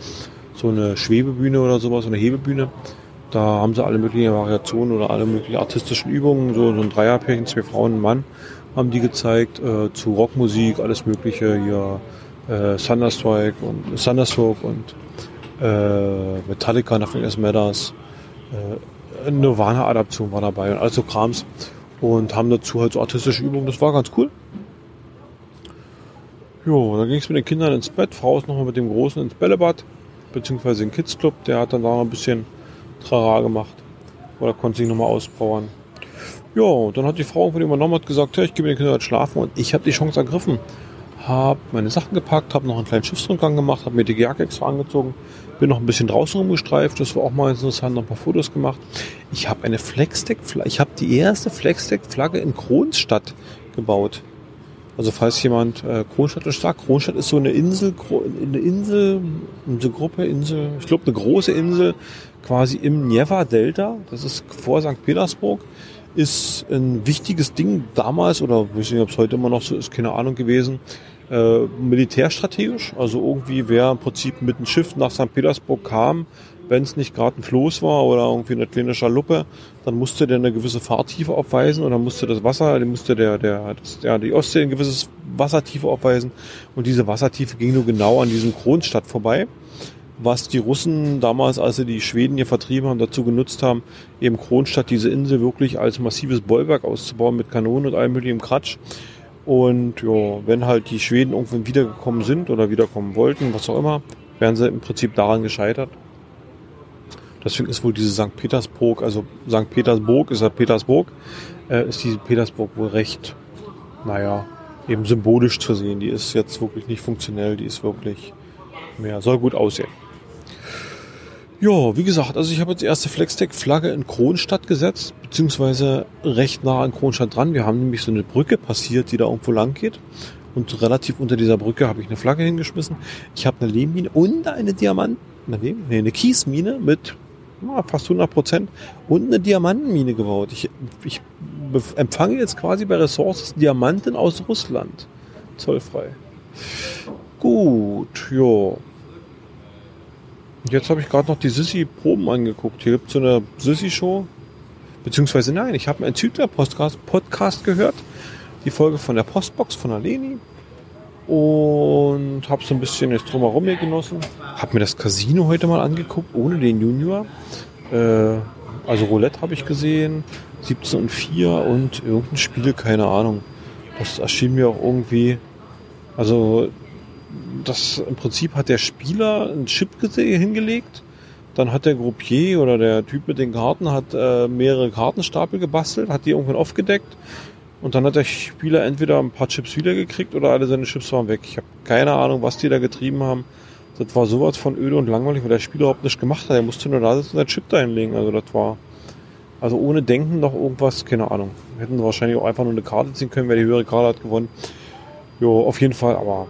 so eine Schwebebühne oder sowas, so eine Hebebühne. Da haben sie alle möglichen Variationen oder alle möglichen artistischen Übungen, so, so ein Dreierpärchen, zwei Frauen, ein Mann, haben die gezeigt, äh, zu Rockmusik, alles mögliche, hier äh, Thunderstrike und Thunderstroke und äh, Metallica, Nothing Else Matters, äh, Nirvana-Adaption war dabei und alles so Krams und haben dazu halt so artistische Übungen, das war ganz cool. Jo, dann ging es mit den Kindern ins Bett. Frau ist nochmal mit dem Großen ins Bällebad, beziehungsweise den Kids Club. Der hat dann da noch ein bisschen Trara gemacht. Oder konnte sich nochmal auspowern. Ja, dann hat die Frau von ihm übernommen und gesagt, hey, ich gebe den Kindern jetzt schlafen. Und ich habe die Chance ergriffen. Habe meine Sachen gepackt, habe noch einen kleinen Schiffsrundgang gemacht, habe mir die Jacke extra angezogen, bin noch ein bisschen draußen rumgestreift. Das war auch mal interessant, noch ein paar Fotos gemacht. Ich habe eine Flexdeck, ich habe die erste Flexdeck-Flagge in Kronstadt gebaut. Also falls jemand äh, Kronstadt ist stark. Kronstadt ist so eine Insel, eine Insel, eine Gruppe, Insel, ich glaube eine große Insel, quasi im Neva-Delta. Das ist vor St. Petersburg. Ist ein wichtiges Ding damals, oder ich weiß nicht, ob es heute immer noch so ist, keine Ahnung gewesen, äh, militärstrategisch. Also irgendwie, wer im Prinzip mit dem Schiff nach St. Petersburg kam, wenn es nicht gerade ein Floß war oder irgendwie eine kleine Schaluppe, dann musste der eine gewisse Fahrtiefe aufweisen und dann musste das Wasser, dann musste der, der, das, ja, die Ostsee ein gewisses Wassertiefe aufweisen und diese Wassertiefe ging nur genau an diesem Kronstadt vorbei. Was die Russen damals, als sie die Schweden hier vertrieben haben, dazu genutzt haben, eben Kronstadt, diese Insel wirklich als massives Bollwerk auszubauen mit Kanonen und allem möglichen Kratsch. Und ja, wenn halt die Schweden irgendwann wiedergekommen sind oder wiederkommen wollten, was auch immer, wären sie im Prinzip daran gescheitert. Deswegen ist wohl diese St. Petersburg, also St. Petersburg ist ja Petersburg, äh, ist diese Petersburg wohl recht, naja, eben symbolisch zu sehen. Die ist jetzt wirklich nicht funktionell, die ist wirklich mehr, soll gut aussehen. Ja, wie gesagt, also ich habe jetzt die erste Flextech-Flagge in Kronstadt gesetzt, beziehungsweise recht nah an Kronstadt dran. Wir haben nämlich so eine Brücke passiert, die da irgendwo lang geht. Und relativ unter dieser Brücke habe ich eine Flagge hingeschmissen. Ich habe eine Lehmmine und eine Diamant, nee, eine Kiesmine mit ja, fast 100 Prozent und eine Diamantenmine gebaut. Ich, ich empfange jetzt quasi bei Ressources Diamanten aus Russland. Zollfrei. Gut, ja. Jetzt habe ich gerade noch die Sissy-Proben angeguckt. Hier gibt es so eine Sissy-Show. Beziehungsweise nein, ich habe einen Zügler-Podcast gehört. Die Folge von der Postbox von der Leni. Und habe so ein bisschen jetzt drumherum hier genossen. Habe mir das Casino heute mal angeguckt, ohne den Junior. Äh, also Roulette habe ich gesehen. 17 und 4 und irgendein Spiel, keine Ahnung. Das erschien mir auch irgendwie. Also das im Prinzip hat der Spieler einen Chip hingelegt. Dann hat der Groupier oder der Typ mit den Karten hat äh, mehrere Kartenstapel gebastelt, hat die irgendwann aufgedeckt. Und dann hat der Spieler entweder ein paar Chips wiedergekriegt oder alle seine Chips waren weg. Ich habe keine Ahnung, was die da getrieben haben. Das war sowas von öde und langweilig, weil der Spieler überhaupt nichts gemacht hat. Er musste nur da sitzen und seinen Chip da hinlegen. Also das war, also ohne Denken noch irgendwas, keine Ahnung. Hätten wahrscheinlich auch einfach nur eine Karte ziehen können, wer die höhere Karte hat gewonnen. Jo, auf jeden Fall, aber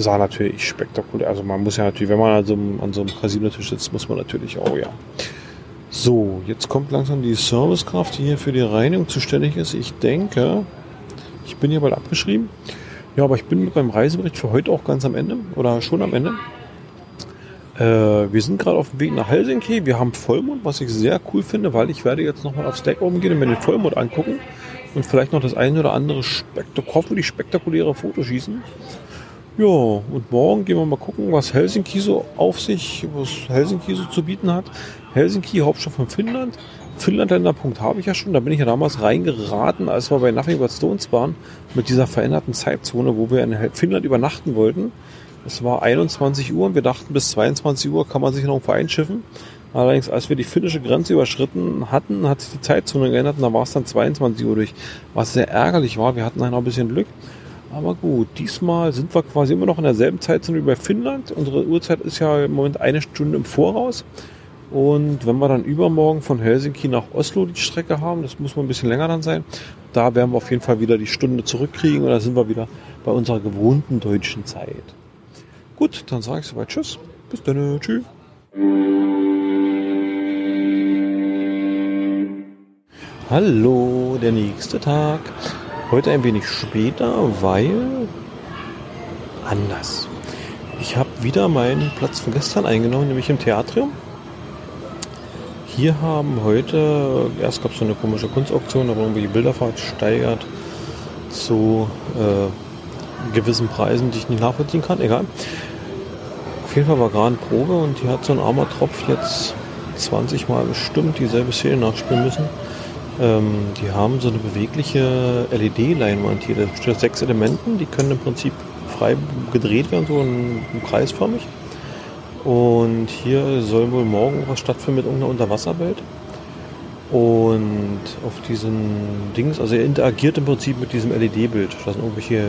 sah natürlich spektakulär. Also man muss ja natürlich, wenn man an so einem, an so einem Casino-Tisch sitzt, muss man natürlich auch, ja. So, jetzt kommt langsam die Servicekraft, die hier für die Reinigung zuständig ist. Ich denke, ich bin hier bald abgeschrieben. Ja, aber ich bin mit meinem Reisebericht für heute auch ganz am Ende oder schon am Ende. Äh, wir sind gerade auf dem Weg nach Helsinki. Wir haben Vollmond, was ich sehr cool finde, weil ich werde jetzt nochmal auf Stack oben gehen und mir den Vollmond angucken und vielleicht noch das eine oder andere spektak hoffentlich spektakuläre Foto schießen. Ja, und morgen gehen wir mal gucken, was Helsinki so auf sich, was Helsinki so zu bieten hat. Helsinki, Hauptstadt von Finnland. Finnlandländer.punkt habe ich ja schon. Da bin ich ja damals reingeraten, als wir bei Nothing But Stones waren, mit dieser veränderten Zeitzone, wo wir in Finnland übernachten wollten. Es war 21 Uhr und wir dachten, bis 22 Uhr kann man sich noch irgendwo einschiffen. Allerdings, als wir die finnische Grenze überschritten hatten, hat sich die Zeitzone geändert und da war es dann 22 Uhr durch, was sehr ärgerlich war. Wir hatten dann noch ein bisschen Glück. Aber gut, diesmal sind wir quasi immer noch in derselben Zeitzone wie bei Finnland. Unsere Uhrzeit ist ja im Moment eine Stunde im Voraus. Und wenn wir dann übermorgen von Helsinki nach Oslo die Strecke haben, das muss mal ein bisschen länger dann sein, da werden wir auf jeden Fall wieder die Stunde zurückkriegen und da sind wir wieder bei unserer gewohnten deutschen Zeit. Gut, dann sage ich soweit Tschüss. Bis dann. Tschüss. Hallo, der nächste Tag. Heute ein wenig später, weil anders. Ich habe wieder meinen Platz von gestern eingenommen, nämlich im Theatrium. Hier haben heute, erst gab es so eine komische Kunstauktion, da wurden die Bilderfahrt steigert zu äh, gewissen Preisen, die ich nicht nachvollziehen kann. Egal. Auf jeden Fall war gerade Probe und die hat so ein armer Tropf jetzt 20 Mal bestimmt dieselbe Szene nachspielen müssen. Ähm, die haben so eine bewegliche LED-Leinwand hier. Das besteht aus sechs Elementen, die können im Prinzip frei gedreht werden, so in, in kreisförmig. Und hier soll wohl morgen was stattfinden mit irgendeiner Unterwasserwelt. Und auf diesen Dings, also er interagiert im Prinzip mit diesem LED-Bild. Da sind irgendwelche,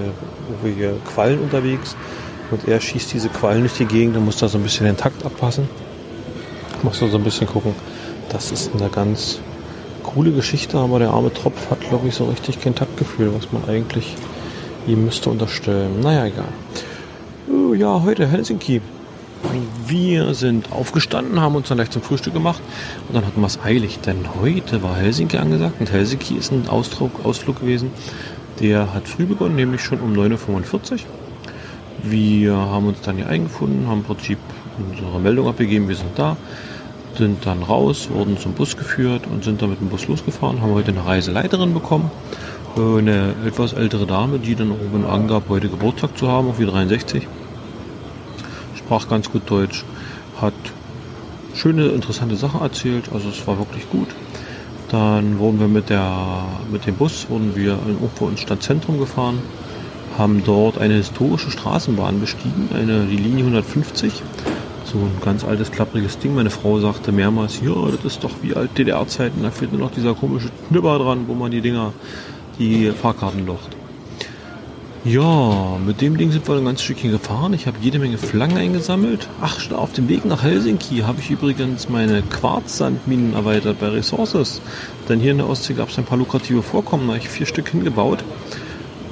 irgendwelche Quallen unterwegs und er schießt diese Quallen durch die Gegend und muss da so ein bisschen den Takt abpassen. Muss da so ein bisschen gucken. Das ist eine ganz coole Geschichte, aber der arme Tropf hat, glaube ich, so richtig kein Taktgefühl, was man eigentlich ihm müsste unterstellen. Naja, egal. Oh, ja, heute Helsinki. Wir sind aufgestanden, haben uns dann gleich zum Frühstück gemacht und dann hatten wir es eilig, denn heute war Helsinki angesagt und Helsinki ist ein Ausdruck, Ausflug gewesen, der hat früh begonnen, nämlich schon um 9.45 Uhr. Wir haben uns dann hier eingefunden, haben im Prinzip unsere Meldung abgegeben, wir sind da sind dann raus, wurden zum Bus geführt und sind dann mit dem Bus losgefahren, haben heute eine Reiseleiterin bekommen, äh, eine etwas ältere Dame, die dann oben angab, heute Geburtstag zu haben, auf wie 63. Sprach ganz gut Deutsch, hat schöne, interessante Sachen erzählt, also es war wirklich gut. Dann wurden wir mit, der, mit dem Bus wurden wir irgendwo ins Stadtzentrum gefahren, haben dort eine historische Straßenbahn bestiegen, eine, die Linie 150 so ein ganz altes, klappriges Ding. Meine Frau sagte mehrmals, ja, das ist doch wie alt DDR-Zeiten, da fehlt nur noch dieser komische Knüpper dran, wo man die Dinger, die Fahrkarten locht. Ja, mit dem Ding sind wir ein ganz Stückchen gefahren. Ich habe jede Menge Flaggen eingesammelt. Ach, auf dem Weg nach Helsinki habe ich übrigens meine Quarzsandminen erweitert bei Resources. Denn hier in der Ostsee gab es ein paar lukrative Vorkommen. Da habe ich vier Stück hingebaut.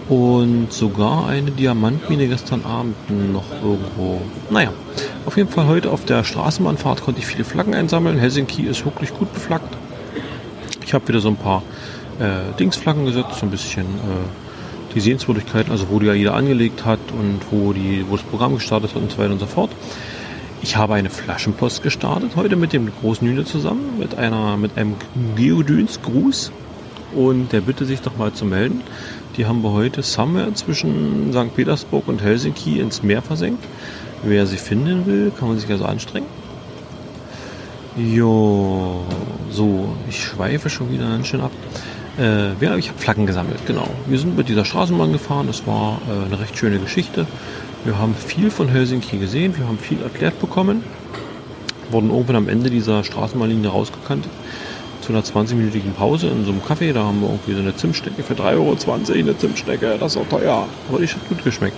Und sogar eine Diamantmine gestern Abend noch irgendwo. Naja, auf jeden Fall heute auf der Straßenbahnfahrt konnte ich viele Flaggen einsammeln. Helsinki ist wirklich gut beflaggt. Ich habe wieder so ein paar äh, Dingsflaggen gesetzt, so ein bisschen äh, die Sehenswürdigkeiten, also wo die ja jeder angelegt hat und wo, die, wo das Programm gestartet hat und so weiter und so fort. Ich habe eine Flaschenpost gestartet heute mit dem großen Jünger zusammen, mit, einer, mit einem Geodüns-Gruß und der bitte sich doch mal zu melden. Die haben wir heute somewhere zwischen St. Petersburg und Helsinki ins Meer versenkt. Wer sie finden will, kann man sich also anstrengen. Jo, so, ich schweife schon wieder ganz schön ab. Äh, ja, ich habe Flaggen gesammelt, genau. Wir sind mit dieser Straßenbahn gefahren, es war äh, eine recht schöne Geschichte. Wir haben viel von Helsinki gesehen, wir haben viel erklärt bekommen, wurden irgendwann am Ende dieser Straßenbahnlinie rausgekannt zu einer 20-minütigen Pause in so einem Café. Da haben wir irgendwie so eine Zimtstecke für 3,20 Euro, eine Zimtstecke, das ist auch teuer. Aber die hat gut geschmeckt.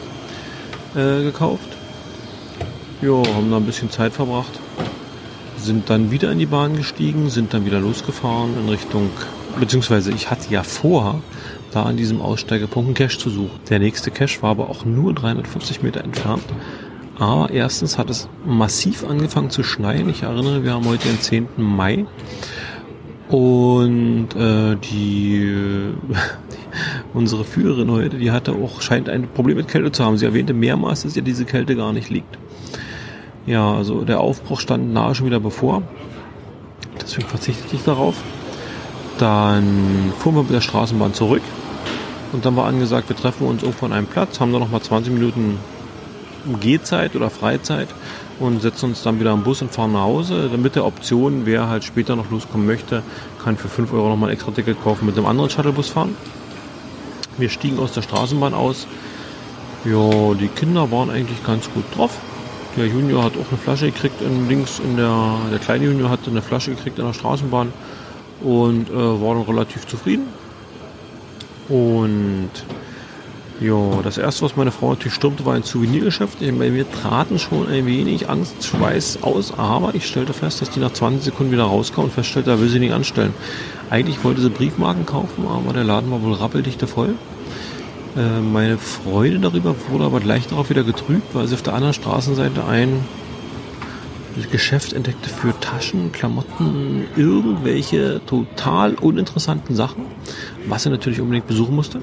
Äh, gekauft. Jo, haben da ein bisschen Zeit verbracht. Sind dann wieder in die Bahn gestiegen, sind dann wieder losgefahren in Richtung, beziehungsweise ich hatte ja vor, da an diesem Aussteigepunkt einen Cache zu suchen. Der nächste Cache war aber auch nur 350 Meter entfernt. Aber erstens hat es massiv angefangen zu schneien. Ich erinnere, wir haben heute den 10. Mai. Und äh, die, unsere Führerin heute, die hatte auch, scheint ein Problem mit Kälte zu haben. Sie erwähnte mehrmals, dass ihr diese Kälte gar nicht liegt. Ja, also der Aufbruch stand nahe schon wieder bevor. Deswegen verzichte ich darauf. Dann fuhren wir mit der Straßenbahn zurück. Und dann war angesagt, wir treffen uns irgendwo an einem Platz, haben da noch mal 20 Minuten Gehzeit oder Freizeit und setzen uns dann wieder am Bus und fahren nach Hause. Mit der Option, wer halt später noch loskommen möchte, kann für 5 Euro nochmal ein extra Ticket kaufen, mit einem anderen Shuttlebus fahren. Wir stiegen aus der Straßenbahn aus. Ja, die Kinder waren eigentlich ganz gut drauf. Der Junior hat auch eine Flasche gekriegt in links in der, der kleine Junior hat eine Flasche gekriegt in der Straßenbahn und äh, war dann relativ zufrieden. Und ja, das erste, was meine Frau natürlich stürmte, war ein Souvenirgeschäft. Bei mir traten schon ein wenig Angst, Schweiß aus, aber ich stellte fest, dass die nach 20 Sekunden wieder rauskam und feststellte, da will sie nicht anstellen. Eigentlich wollte sie Briefmarken kaufen, aber der Laden war wohl rappeldichte voll. Äh, meine Freude darüber wurde aber gleich darauf wieder getrübt, weil sie auf der anderen Straßenseite ein Geschäft entdeckte für Taschen, Klamotten, irgendwelche total uninteressanten Sachen, was er natürlich unbedingt besuchen musste.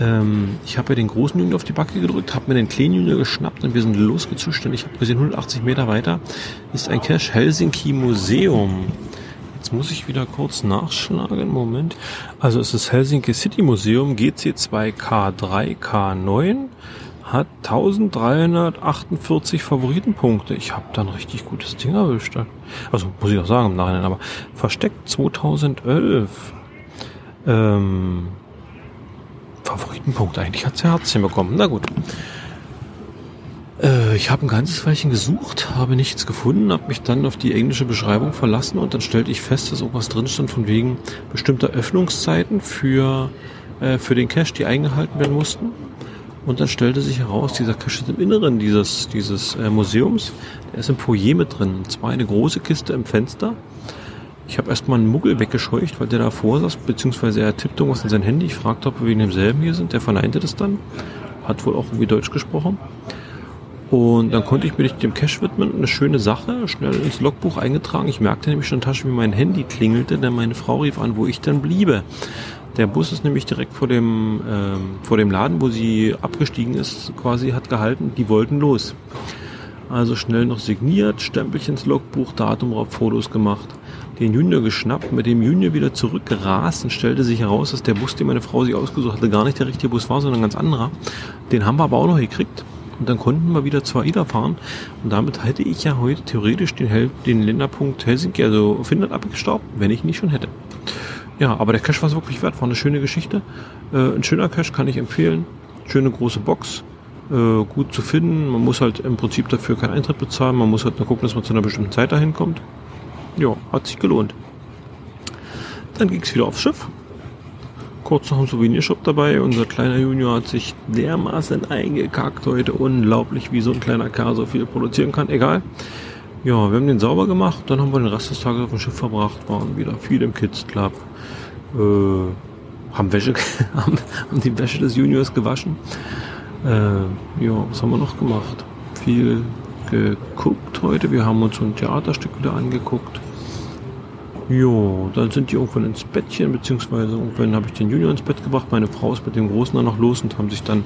Ähm, ich habe ja den großen Junior auf die Backe gedrückt, habe mir den kleinen Junior geschnappt und wir sind losgezuscht. Und ich habe gesehen, 180 Meter weiter ist ein Cache Helsinki Museum. Jetzt muss ich wieder kurz nachschlagen. Moment. Also es ist Helsinki City Museum GC2K3K9 hat 1348 Favoritenpunkte. Ich habe da ein richtig gutes Ding erwischt. Also muss ich auch sagen im Nachhinein, aber versteckt 2011. Ähm, Favoritenpunkt. Eigentlich hat's ja Herzchen bekommen. Na gut. Äh, ich habe ein ganzes Weilchen gesucht, habe nichts gefunden, habe mich dann auf die englische Beschreibung verlassen und dann stellte ich fest, dass irgendwas drin stand von wegen bestimmter Öffnungszeiten für, äh, für den Cache, die eingehalten werden mussten. Und dann stellte sich heraus, dieser Cache ist im Inneren dieses, dieses äh, Museums. Der ist im Foyer mit drin. Und zwar eine große Kiste im Fenster ich habe erstmal einen Muggel weggescheucht, weil der davor saß, beziehungsweise er tippte irgendwas in sein Handy. Ich fragte, ob wir wegen demselben hier sind. Der verneinte das dann. Hat wohl auch irgendwie Deutsch gesprochen. Und dann konnte ich mich dem Cash widmen. Eine schöne Sache, schnell ins Logbuch eingetragen. Ich merkte nämlich schon in der Tasche, wie mein Handy klingelte, denn meine Frau rief an, wo ich dann bliebe. Der Bus ist nämlich direkt vor dem, ähm, vor dem Laden, wo sie abgestiegen ist, quasi hat gehalten. Die wollten los. Also schnell noch signiert, Stempelchen ins Logbuch, Datum drauf, Fotos gemacht den Junior geschnappt, mit dem Junior wieder zurückgerast und stellte sich heraus, dass der Bus, den meine Frau sich ausgesucht hatte, gar nicht der richtige Bus war, sondern ein ganz anderer. Den haben wir aber auch noch gekriegt. Und dann konnten wir wieder zur AIDA fahren. Und damit hätte ich ja heute theoretisch den, Hel den Länderpunkt Helsinki, also Finnland abgestaubt, wenn ich nicht schon hätte. Ja, aber der Cash war es wirklich wert. War eine schöne Geschichte. Äh, ein schöner Cash kann ich empfehlen. Schöne große Box. Äh, gut zu finden. Man muss halt im Prinzip dafür keinen Eintritt bezahlen. Man muss halt nur gucken, dass man zu einer bestimmten Zeit dahin kommt ja, hat sich gelohnt. Dann ging es wieder aufs Schiff. Kurz noch ein Souvenirshop dabei. Unser kleiner Junior hat sich dermaßen eingekackt heute. Unglaublich, wie so ein kleiner Kerl so viel produzieren kann. Egal. Ja, wir haben den sauber gemacht. Dann haben wir den Rest des Tages auf dem Schiff verbracht. Waren wieder viel im Kids Club. Äh, haben Wäsche, haben, haben die Wäsche des Juniors gewaschen. Äh, ja, was haben wir noch gemacht? Viel geguckt heute. Wir haben uns so ein Theaterstück wieder angeguckt. Jo, dann sind die irgendwann ins Bettchen, beziehungsweise irgendwann habe ich den Junior ins Bett gebracht. Meine Frau ist mit dem Großen dann noch los und haben sich dann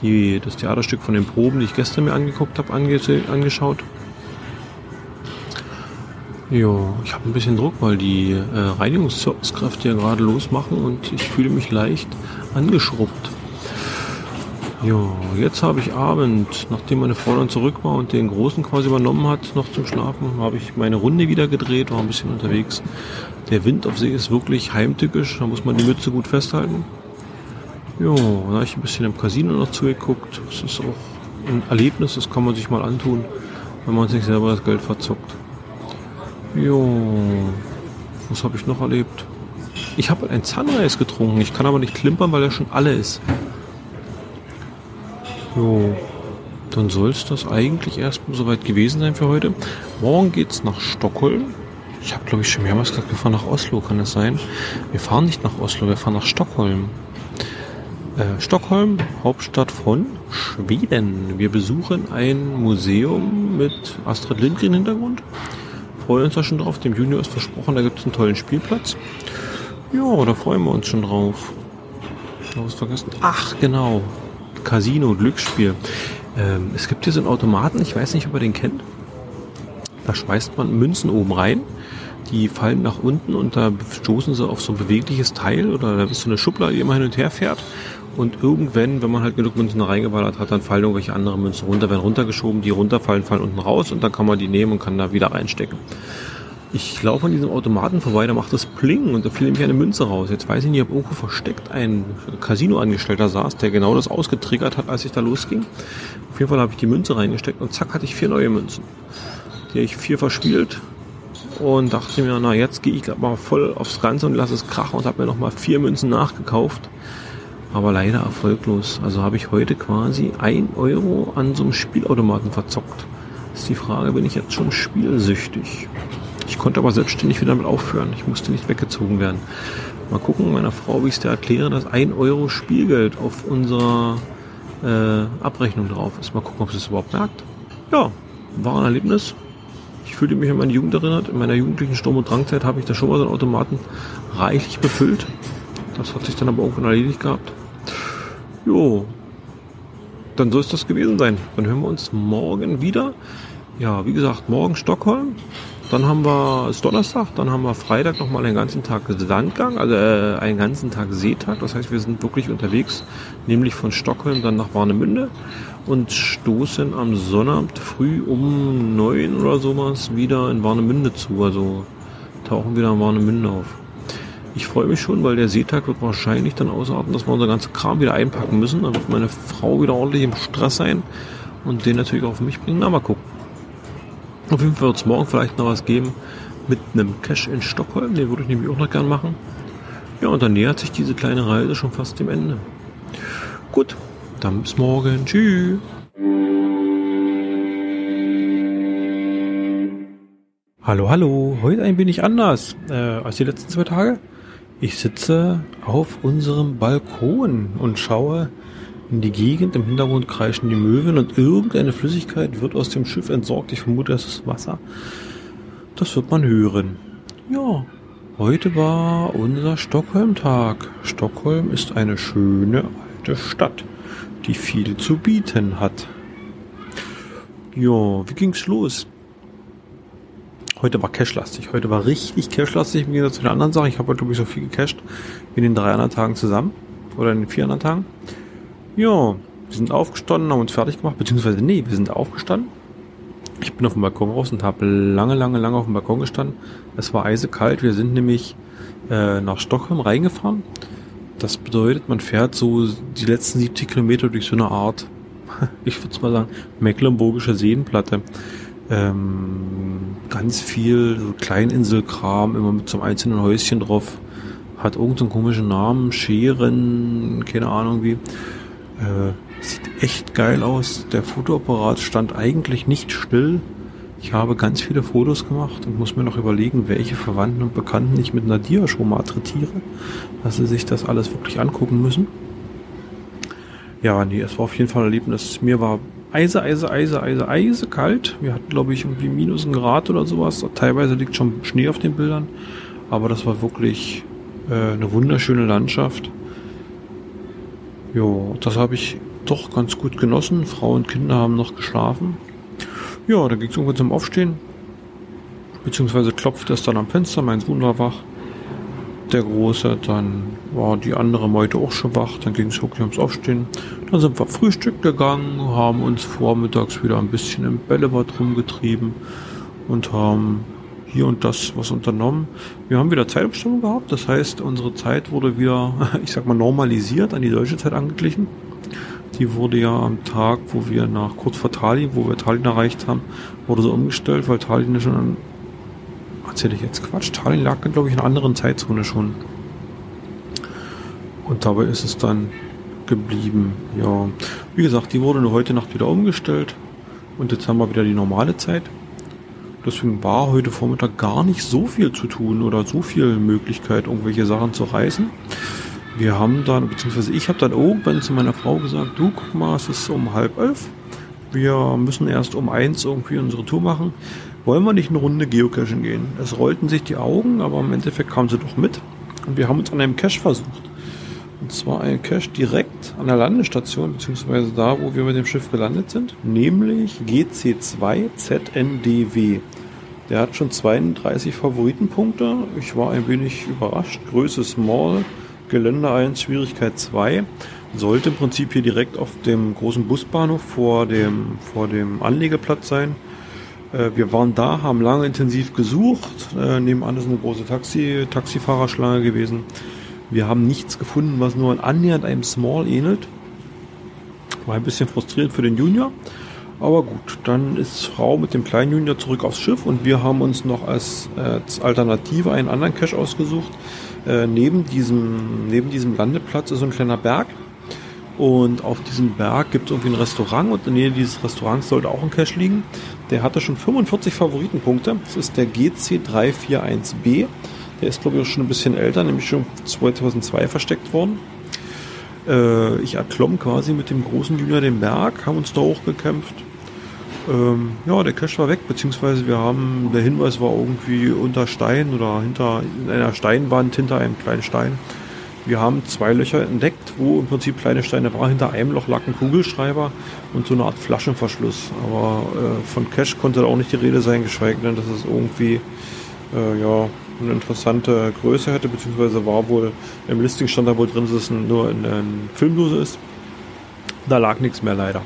die, das Theaterstück von den Proben, die ich gestern mir angeguckt habe, ange angeschaut. Jo, ich habe ein bisschen Druck, weil die äh, Reinigungskräfte ja gerade losmachen und ich fühle mich leicht angeschrubbt. Jo, jetzt habe ich Abend, nachdem meine Frau dann zurück war und den Großen quasi übernommen hat, noch zum Schlafen, habe ich meine Runde wieder gedreht, war ein bisschen unterwegs. Der Wind auf See ist wirklich heimtückisch, da muss man die Mütze gut festhalten. Jo, dann habe ich ein bisschen im Casino noch zugeguckt. Das ist auch ein Erlebnis, das kann man sich mal antun, wenn man sich selber das Geld verzockt. Jo, was habe ich noch erlebt? Ich habe ein Sunrise getrunken, ich kann aber nicht klimpern, weil er schon alle ist. Jo, dann soll es das eigentlich erstmal soweit gewesen sein für heute. Morgen geht's nach Stockholm. Ich habe, glaube ich, schon mehrmals gesagt, wir fahren nach Oslo, kann es sein? Wir fahren nicht nach Oslo, wir fahren nach Stockholm. Äh, Stockholm, Hauptstadt von Schweden. Wir besuchen ein Museum mit Astrid Lindgren Hintergrund. Freuen uns da schon drauf. Dem Junior ist versprochen, da gibt es einen tollen Spielplatz. Ja, da freuen wir uns schon drauf. Was vergessen? Ach, genau. Casino, Glücksspiel. Ähm, es gibt hier so einen Automaten, ich weiß nicht, ob ihr den kennt. Da schmeißt man Münzen oben rein. Die fallen nach unten und da stoßen sie auf so ein bewegliches Teil oder da ist so eine Schublade, die immer hin und her fährt. Und irgendwann, wenn man halt genug Münzen reingeballert hat, dann fallen irgendwelche andere Münzen runter, werden runtergeschoben, die runterfallen, fallen unten raus und dann kann man die nehmen und kann da wieder reinstecken. Ich laufe an diesem Automaten vorbei, da macht das Pling und da fiel nämlich eine Münze raus. Jetzt weiß ich nicht, ob irgendwo versteckt ein Casino-Angestellter saß, der genau das ausgetriggert hat, als ich da losging. Auf jeden Fall habe ich die Münze reingesteckt und zack hatte ich vier neue Münzen. Die habe ich vier verspielt und dachte mir, na jetzt gehe ich mal voll aufs Ganze und lasse es krachen und habe mir nochmal vier Münzen nachgekauft. Aber leider erfolglos. Also habe ich heute quasi ein Euro an so einem Spielautomaten verzockt. Ist die Frage, bin ich jetzt schon spielsüchtig? Ich konnte aber selbstständig wieder damit aufhören. Ich musste nicht weggezogen werden. Mal gucken, meiner Frau, wie ich es dir erkläre, dass ein Euro Spielgeld auf unserer äh, Abrechnung drauf ist. Mal gucken, ob sie es überhaupt merkt. Ja, war ein Erlebnis. Ich fühlte mich an meine Jugend erinnert. In meiner jugendlichen Sturm- und Drangzeit habe ich da schon mal so einen Automaten reichlich befüllt. Das hat sich dann aber irgendwann erledigt gehabt. Jo, dann soll es das gewesen sein. Dann hören wir uns morgen wieder. Ja, wie gesagt, morgen Stockholm. Dann haben wir es Donnerstag, dann haben wir Freitag nochmal einen ganzen Tag Sandgang, also äh, einen ganzen Tag Seetag. Das heißt, wir sind wirklich unterwegs, nämlich von Stockholm dann nach Warnemünde und stoßen am Sonnabend früh um neun oder sowas wieder in Warnemünde zu. Also tauchen wieder in Warnemünde auf. Ich freue mich schon, weil der Seetag wird wahrscheinlich dann ausarten, dass wir unser ganzen Kram wieder einpacken müssen. Dann wird meine Frau wieder ordentlich im Stress sein und den natürlich auch auf mich bringen. Mal gucken. Auf jeden Fall wird es morgen vielleicht noch was geben mit einem Cash in Stockholm. Den würde ich nämlich auch noch gern machen. Ja, und dann nähert sich diese kleine Reise schon fast dem Ende. Gut, dann bis morgen. Tschüss. Hallo, hallo. Heute ein wenig anders äh, als die letzten zwei Tage. Ich sitze auf unserem Balkon und schaue in die Gegend. Im Hintergrund kreischen die Möwen und irgendeine Flüssigkeit wird aus dem Schiff entsorgt. Ich vermute, das ist Wasser. Das wird man hören. Ja, heute war unser Stockholm-Tag. Stockholm ist eine schöne alte Stadt, die viel zu bieten hat. Ja, wie ging's los? Heute war cashlastig. Heute war richtig cashlastig im Gegensatz zu den anderen Sachen. Ich habe heute, glaube ich, so viel gecasht wie in den drei anderen Tagen zusammen. Oder in den vier anderen Tagen. Ja, wir sind aufgestanden, haben uns fertig gemacht, beziehungsweise nee, wir sind aufgestanden. Ich bin auf dem Balkon raus und habe lange, lange, lange auf dem Balkon gestanden. Es war eisekalt. Wir sind nämlich äh, nach Stockholm reingefahren. Das bedeutet, man fährt so die letzten 70 Kilometer durch so eine Art, ich würde mal sagen, mecklenburgische Seenplatte. Ähm, ganz viel so Kleininselkram, immer mit so einem einzelnen Häuschen drauf. Hat irgendeinen komischen Namen, Scheren, keine Ahnung wie. Äh, sieht echt geil aus. Der Fotoapparat stand eigentlich nicht still. Ich habe ganz viele Fotos gemacht und muss mir noch überlegen, welche Verwandten und Bekannten ich mit Nadia schon mal dass sie sich das alles wirklich angucken müssen. Ja, nee, es war auf jeden Fall ein Erlebnis. Mir war eise, eise, eise, eise, eise kalt. Wir hatten, glaube ich, irgendwie minus ein Grad oder sowas. Teilweise liegt schon Schnee auf den Bildern. Aber das war wirklich äh, eine wunderschöne Landschaft. Ja, das habe ich doch ganz gut genossen. Frau und Kinder haben noch geschlafen. Ja, da ging es irgendwann zum Aufstehen. Beziehungsweise klopfte es dann am Fenster, mein Sohn war wach. Der Große, dann war die andere Meute auch schon wach, dann ging es wirklich ums Aufstehen. Dann sind wir Frühstück gegangen, haben uns vormittags wieder ein bisschen im Bällebad rumgetrieben und haben hier und das was unternommen. Wir haben wieder Zeitumstellung gehabt, das heißt, unsere Zeit wurde wieder, ich sag mal, normalisiert, an die deutsche Zeit angeglichen. Die wurde ja am Tag, wo wir nach kurz vor Tallinn, wo wir Tallinn erreicht haben, wurde so umgestellt, weil Tallinn schon, erzähle ich jetzt Quatsch, Tallinn lag, glaube ich, in einer anderen Zeitzone schon. Und dabei ist es dann geblieben, ja. Wie gesagt, die wurde nur heute Nacht wieder umgestellt. Und jetzt haben wir wieder die normale Zeit. Deswegen war heute Vormittag gar nicht so viel zu tun oder so viel Möglichkeit, irgendwelche Sachen zu reißen. wir haben dann, beziehungsweise ich habe dann irgendwann zu meiner Frau gesagt, du guck mal, es ist um halb elf. Wir müssen erst um eins irgendwie unsere Tour machen. Wollen wir nicht eine Runde Geocachen gehen? Es rollten sich die Augen, aber im Endeffekt kam sie doch mit. Und wir haben uns an einem Cache versucht. Und zwar ein Cache direkt an der Landestation, beziehungsweise da, wo wir mit dem Schiff gelandet sind, nämlich GC2ZNDW. Der hat schon 32 Favoritenpunkte. Ich war ein wenig überrascht. Größe Small, Gelände 1, Schwierigkeit 2. Sollte im Prinzip hier direkt auf dem großen Busbahnhof vor dem, vor dem Anlegeplatz sein. Äh, wir waren da, haben lange intensiv gesucht. Äh, nebenan ist eine große Taxi, Taxifahrerschlange gewesen. Wir haben nichts gefunden, was nur annähernd einem Small ähnelt. War ein bisschen frustrierend für den Junior. Aber gut, dann ist Frau mit dem kleinen Junior zurück aufs Schiff und wir haben uns noch als, als Alternative einen anderen Cache ausgesucht. Äh, neben, diesem, neben diesem Landeplatz ist ein kleiner Berg. Und auf diesem Berg gibt es irgendwie ein Restaurant und in der Nähe dieses Restaurants sollte auch ein Cache liegen. Der hatte schon 45 Favoritenpunkte. Das ist der GC341B. Der ist, glaube ich, auch schon ein bisschen älter, nämlich schon 2002 versteckt worden. Äh, ich erklomm quasi mit dem großen Junior den Berg, haben uns da hochgekämpft. Ähm, ja, der Cache war weg, beziehungsweise wir haben, der Hinweis war irgendwie unter Stein oder hinter in einer Steinwand, hinter einem kleinen Stein. Wir haben zwei Löcher entdeckt, wo im Prinzip kleine Steine waren. Hinter einem Loch lag ein Kugelschreiber und so eine Art Flaschenverschluss. Aber äh, von Cache konnte da auch nicht die Rede sein, geschweige denn, dass es irgendwie äh, ja, eine interessante Größe hätte, beziehungsweise war wohl im Listing stand da wohl drin, dass es nur in einer Filmdose ist. Da lag nichts mehr leider.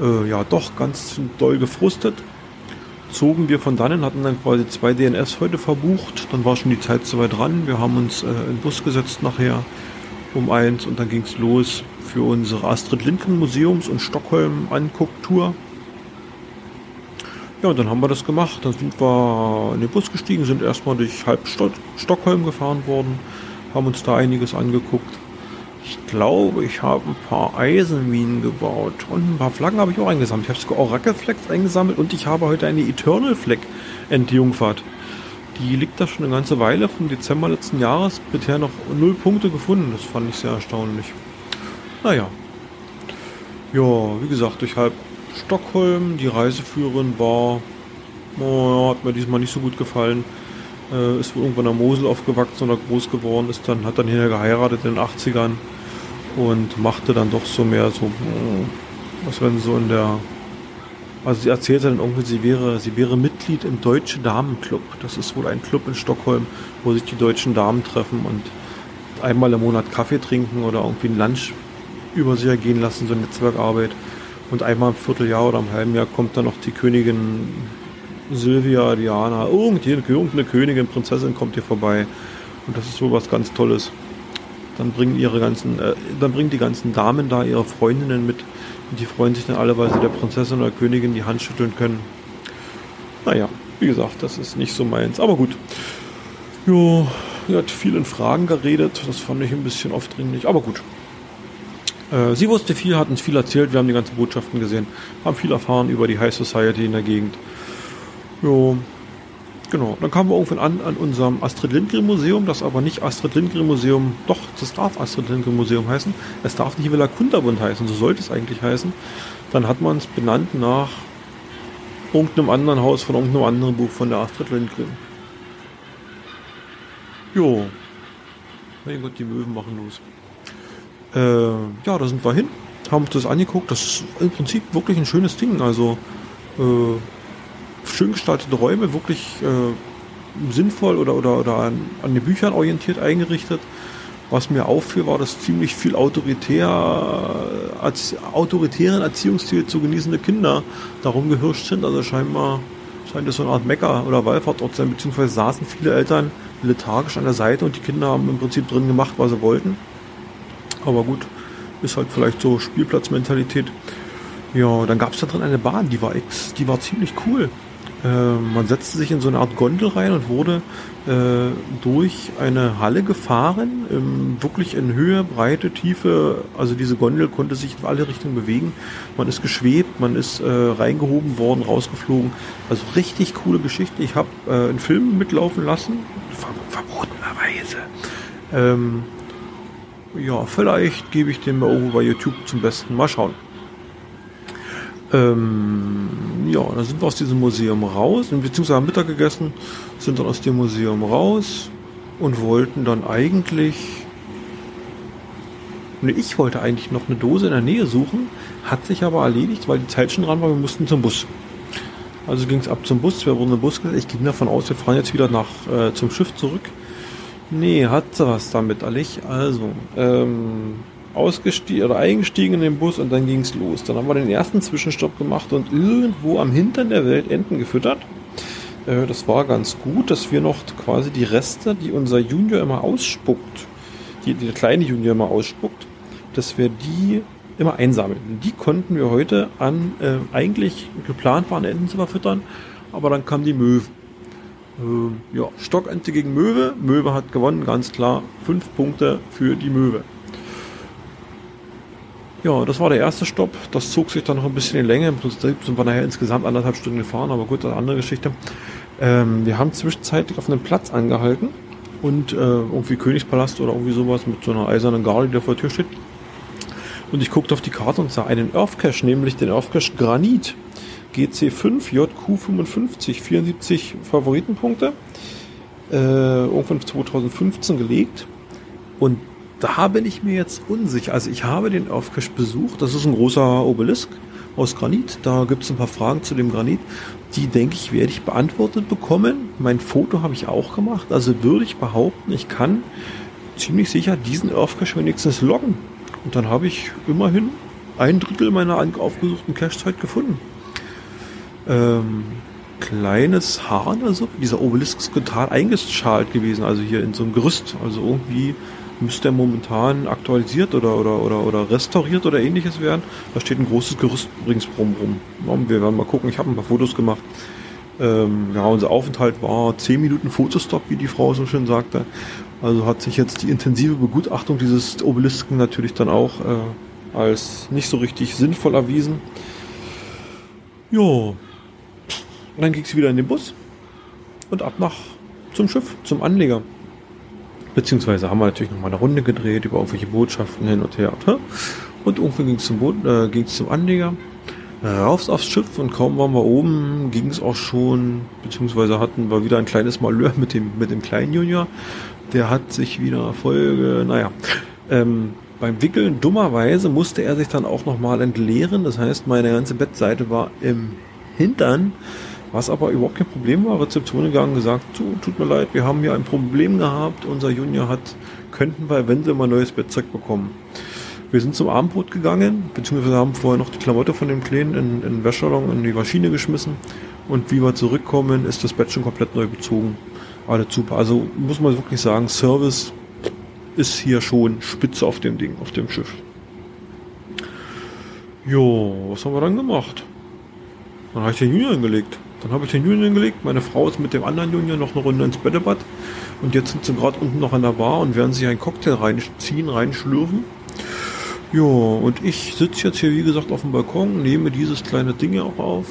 Äh, ja, doch ganz doll gefrustet. Zogen wir von dannen, hatten dann quasi zwei DNS heute verbucht. Dann war schon die Zeit zu weit dran. Wir haben uns äh, in den Bus gesetzt nachher um eins und dann ging es los für unsere Astrid Lindgren Museums- und Stockholm Angucktour. Ja, und dann haben wir das gemacht. Dann sind wir in den Bus gestiegen, sind erstmal durch halb Stockholm gefahren worden, haben uns da einiges angeguckt. Ich glaube, ich habe ein paar Eisenminen gebaut und ein paar Flaggen habe ich auch eingesammelt. Ich habe sogar Flags eingesammelt und ich habe heute eine Eternal Flag entjungfert. Die liegt da schon eine ganze Weile, vom Dezember letzten Jahres, bisher noch null Punkte gefunden. Das fand ich sehr erstaunlich. Naja. Ja, wie gesagt, durch halb Stockholm. Die Reiseführerin war, oh, hat mir diesmal nicht so gut gefallen. Äh, ist wohl irgendwann am Mosel aufgewachsen oder groß geworden, ist dann, hat dann hier geheiratet in den 80ern und machte dann doch so mehr so, was wenn so in der, also sie erzählte dann irgendwie, sie wäre, sie wäre Mitglied im Deutsche Damenclub. Das ist wohl ein Club in Stockholm, wo sich die deutschen Damen treffen und einmal im Monat Kaffee trinken oder irgendwie ein Lunch über sich ergehen lassen, so eine Netzwerkarbeit. Und einmal im Vierteljahr oder im halben Jahr kommt dann noch die Königin Silvia, Diana, irgendeine Königin, Prinzessin kommt hier vorbei. Und das ist wohl was ganz Tolles. Dann bringen ihre ganzen, äh, dann bringen die ganzen Damen da ihre Freundinnen mit. Und die freuen sich dann alle, weil sie der Prinzessin oder Königin die Hand schütteln können. Naja, wie gesagt, das ist nicht so meins. Aber gut. Jo, sie hat viel in Fragen geredet. Das fand ich ein bisschen aufdringlich. Aber gut. Äh, sie wusste viel, hat uns viel erzählt, wir haben die ganzen Botschaften gesehen, haben viel erfahren über die High Society in der Gegend. Jo, genau. Dann kamen wir irgendwann an an unserem Astrid Lindgren Museum, das aber nicht Astrid Lindgren Museum, doch, das darf Astrid Lindgren Museum heißen. Es darf nicht Villa Kunterbund heißen, so sollte es eigentlich heißen. Dann hat man es benannt nach irgendeinem anderen Haus von irgendeinem anderen Buch von der Astrid Lindgren. Jo. Mein Gott, die Möwen machen los. Äh, ja, da sind wir hin, haben uns das angeguckt. Das ist im Prinzip wirklich ein schönes Ding. Also äh, schön gestaltete Räume, wirklich äh, sinnvoll oder, oder, oder an, an, den Büchern orientiert eingerichtet. Was mir auffiel, war, dass ziemlich viel autoritär, als autoritären Erziehungsstil zu genießende Kinder darum gehirscht sind. Also scheinbar scheint es so eine Art Mecker oder Wallfahrtort sein, beziehungsweise saßen viele Eltern lethargisch an der Seite und die Kinder haben im Prinzip drin gemacht, was sie wollten. Aber gut, ist halt vielleicht so Spielplatzmentalität. Ja, dann gab es da drin eine Bahn, die war ex, die war ziemlich cool. Äh, man setzte sich in so eine Art Gondel rein und wurde äh, durch eine Halle gefahren, ähm, wirklich in Höhe, Breite, Tiefe. Also diese Gondel konnte sich in alle Richtungen bewegen. Man ist geschwebt, man ist äh, reingehoben worden, rausgeflogen. Also richtig coole Geschichte. Ich habe äh, einen Film mitlaufen lassen, ver verbotenerweise. Ähm, ja, vielleicht gebe ich den mal irgendwo bei YouTube zum Besten. Mal schauen. Ähm, ja, dann sind wir aus diesem Museum raus, beziehungsweise haben Mittag gegessen, sind dann aus dem Museum raus und wollten dann eigentlich. Ne, ich wollte eigentlich noch eine Dose in der Nähe suchen, hat sich aber erledigt, weil die Zeit schon dran war, wir mussten zum Bus. Also ging es ab zum Bus, wir wurden im Bus gesetzt. Ich ging davon aus, wir fahren jetzt wieder nach äh, zum Schiff zurück. Nee, hat was damit, ehrlich. Also, ähm, ausgestiegen oder eingestiegen in den Bus und dann ging es los. Dann haben wir den ersten Zwischenstopp gemacht und irgendwo am Hintern der Welt Enten gefüttert. Äh, das war ganz gut, dass wir noch quasi die Reste, die unser Junior immer ausspuckt, die, die der kleine Junior immer ausspuckt, dass wir die immer einsammeln. Die konnten wir heute an äh, eigentlich geplant waren Enten zu verfüttern, aber dann kam die Möwe. Äh, ja, Stockente gegen Möwe. Möwe hat gewonnen, ganz klar. Fünf Punkte für die Möwe. Ja, das war der erste Stopp. Das zog sich dann noch ein bisschen in Länge. Im Prinzip sind wir nachher insgesamt anderthalb Stunden gefahren, aber gut, eine andere Geschichte. Ähm, wir haben zwischenzeitlich auf einem Platz angehalten und äh, irgendwie Königspalast oder irgendwie sowas mit so einer eisernen Gardel, die da vor der Tür steht. Und ich guckte auf die Karte und sah einen Earth Cache, nämlich den Earth Cache Granit. GC5, JQ55, 74 Favoritenpunkte. Äh, irgendwann 2015 gelegt. Und da bin ich mir jetzt unsicher. Also ich habe den Cache besucht. Das ist ein großer Obelisk aus Granit. Da gibt es ein paar Fragen zu dem Granit. Die, denke ich, werde ich beantwortet bekommen. Mein Foto habe ich auch gemacht. Also würde ich behaupten, ich kann ziemlich sicher diesen Earth Cache wenigstens loggen. Und dann habe ich immerhin ein Drittel meiner aufgesuchten Cache-Zeit gefunden. Ähm, kleines Hahn, also dieser Obelisk ist total eingeschalt gewesen, also hier in so einem Gerüst. Also irgendwie müsste er momentan aktualisiert oder, oder, oder, oder restauriert oder ähnliches werden. Da steht ein großes Gerüst ringsrum rum. Wir werden mal gucken, ich habe ein paar Fotos gemacht. Ähm, ja, unser Aufenthalt war 10 Minuten Fotostop, wie die Frau so schön sagte. Also hat sich jetzt die intensive Begutachtung dieses Obelisken natürlich dann auch äh, als nicht so richtig sinnvoll erwiesen. Jo. Dann ging es wieder in den Bus und ab nach zum Schiff, zum Anleger. Beziehungsweise haben wir natürlich noch mal eine Runde gedreht über irgendwelche Botschaften hin und her. Und irgendwie ging es zum, äh, zum Anleger. Raufs aufs Schiff und kaum waren wir oben, ging es auch schon, beziehungsweise hatten wir wieder ein kleines Malheur mit dem, mit dem kleinen Junior der hat sich wieder Folge, naja, ähm, beim Wickeln dummerweise musste er sich dann auch nochmal entleeren. Das heißt, meine ganze Bettseite war im Hintern, was aber überhaupt kein Problem war. Rezeption gegangen, gesagt, so, tut mir leid, wir haben hier ein Problem gehabt. Unser Junior hat, könnten wir eventuell mal neues Bettzeug bekommen. Wir sind zum Abendbrot gegangen, beziehungsweise haben vorher noch die Klamotte von dem Kleinen in, in den Wäschsalon in die Maschine geschmissen. Und wie wir zurückkommen, ist das Bett schon komplett neu bezogen alles super. Also muss man wirklich sagen, Service ist hier schon spitze auf dem Ding, auf dem Schiff. Jo, was haben wir dann gemacht? Dann habe ich den Junior hingelegt. Dann habe ich den Junior hingelegt. Meine Frau ist mit dem anderen Junior noch eine Runde ins Bällebad. Und jetzt sind sie gerade unten noch an der Bar und werden sich einen Cocktail reinziehen, reinschlürfen. Jo, und ich sitze jetzt hier, wie gesagt, auf dem Balkon, nehme dieses kleine Ding auch auf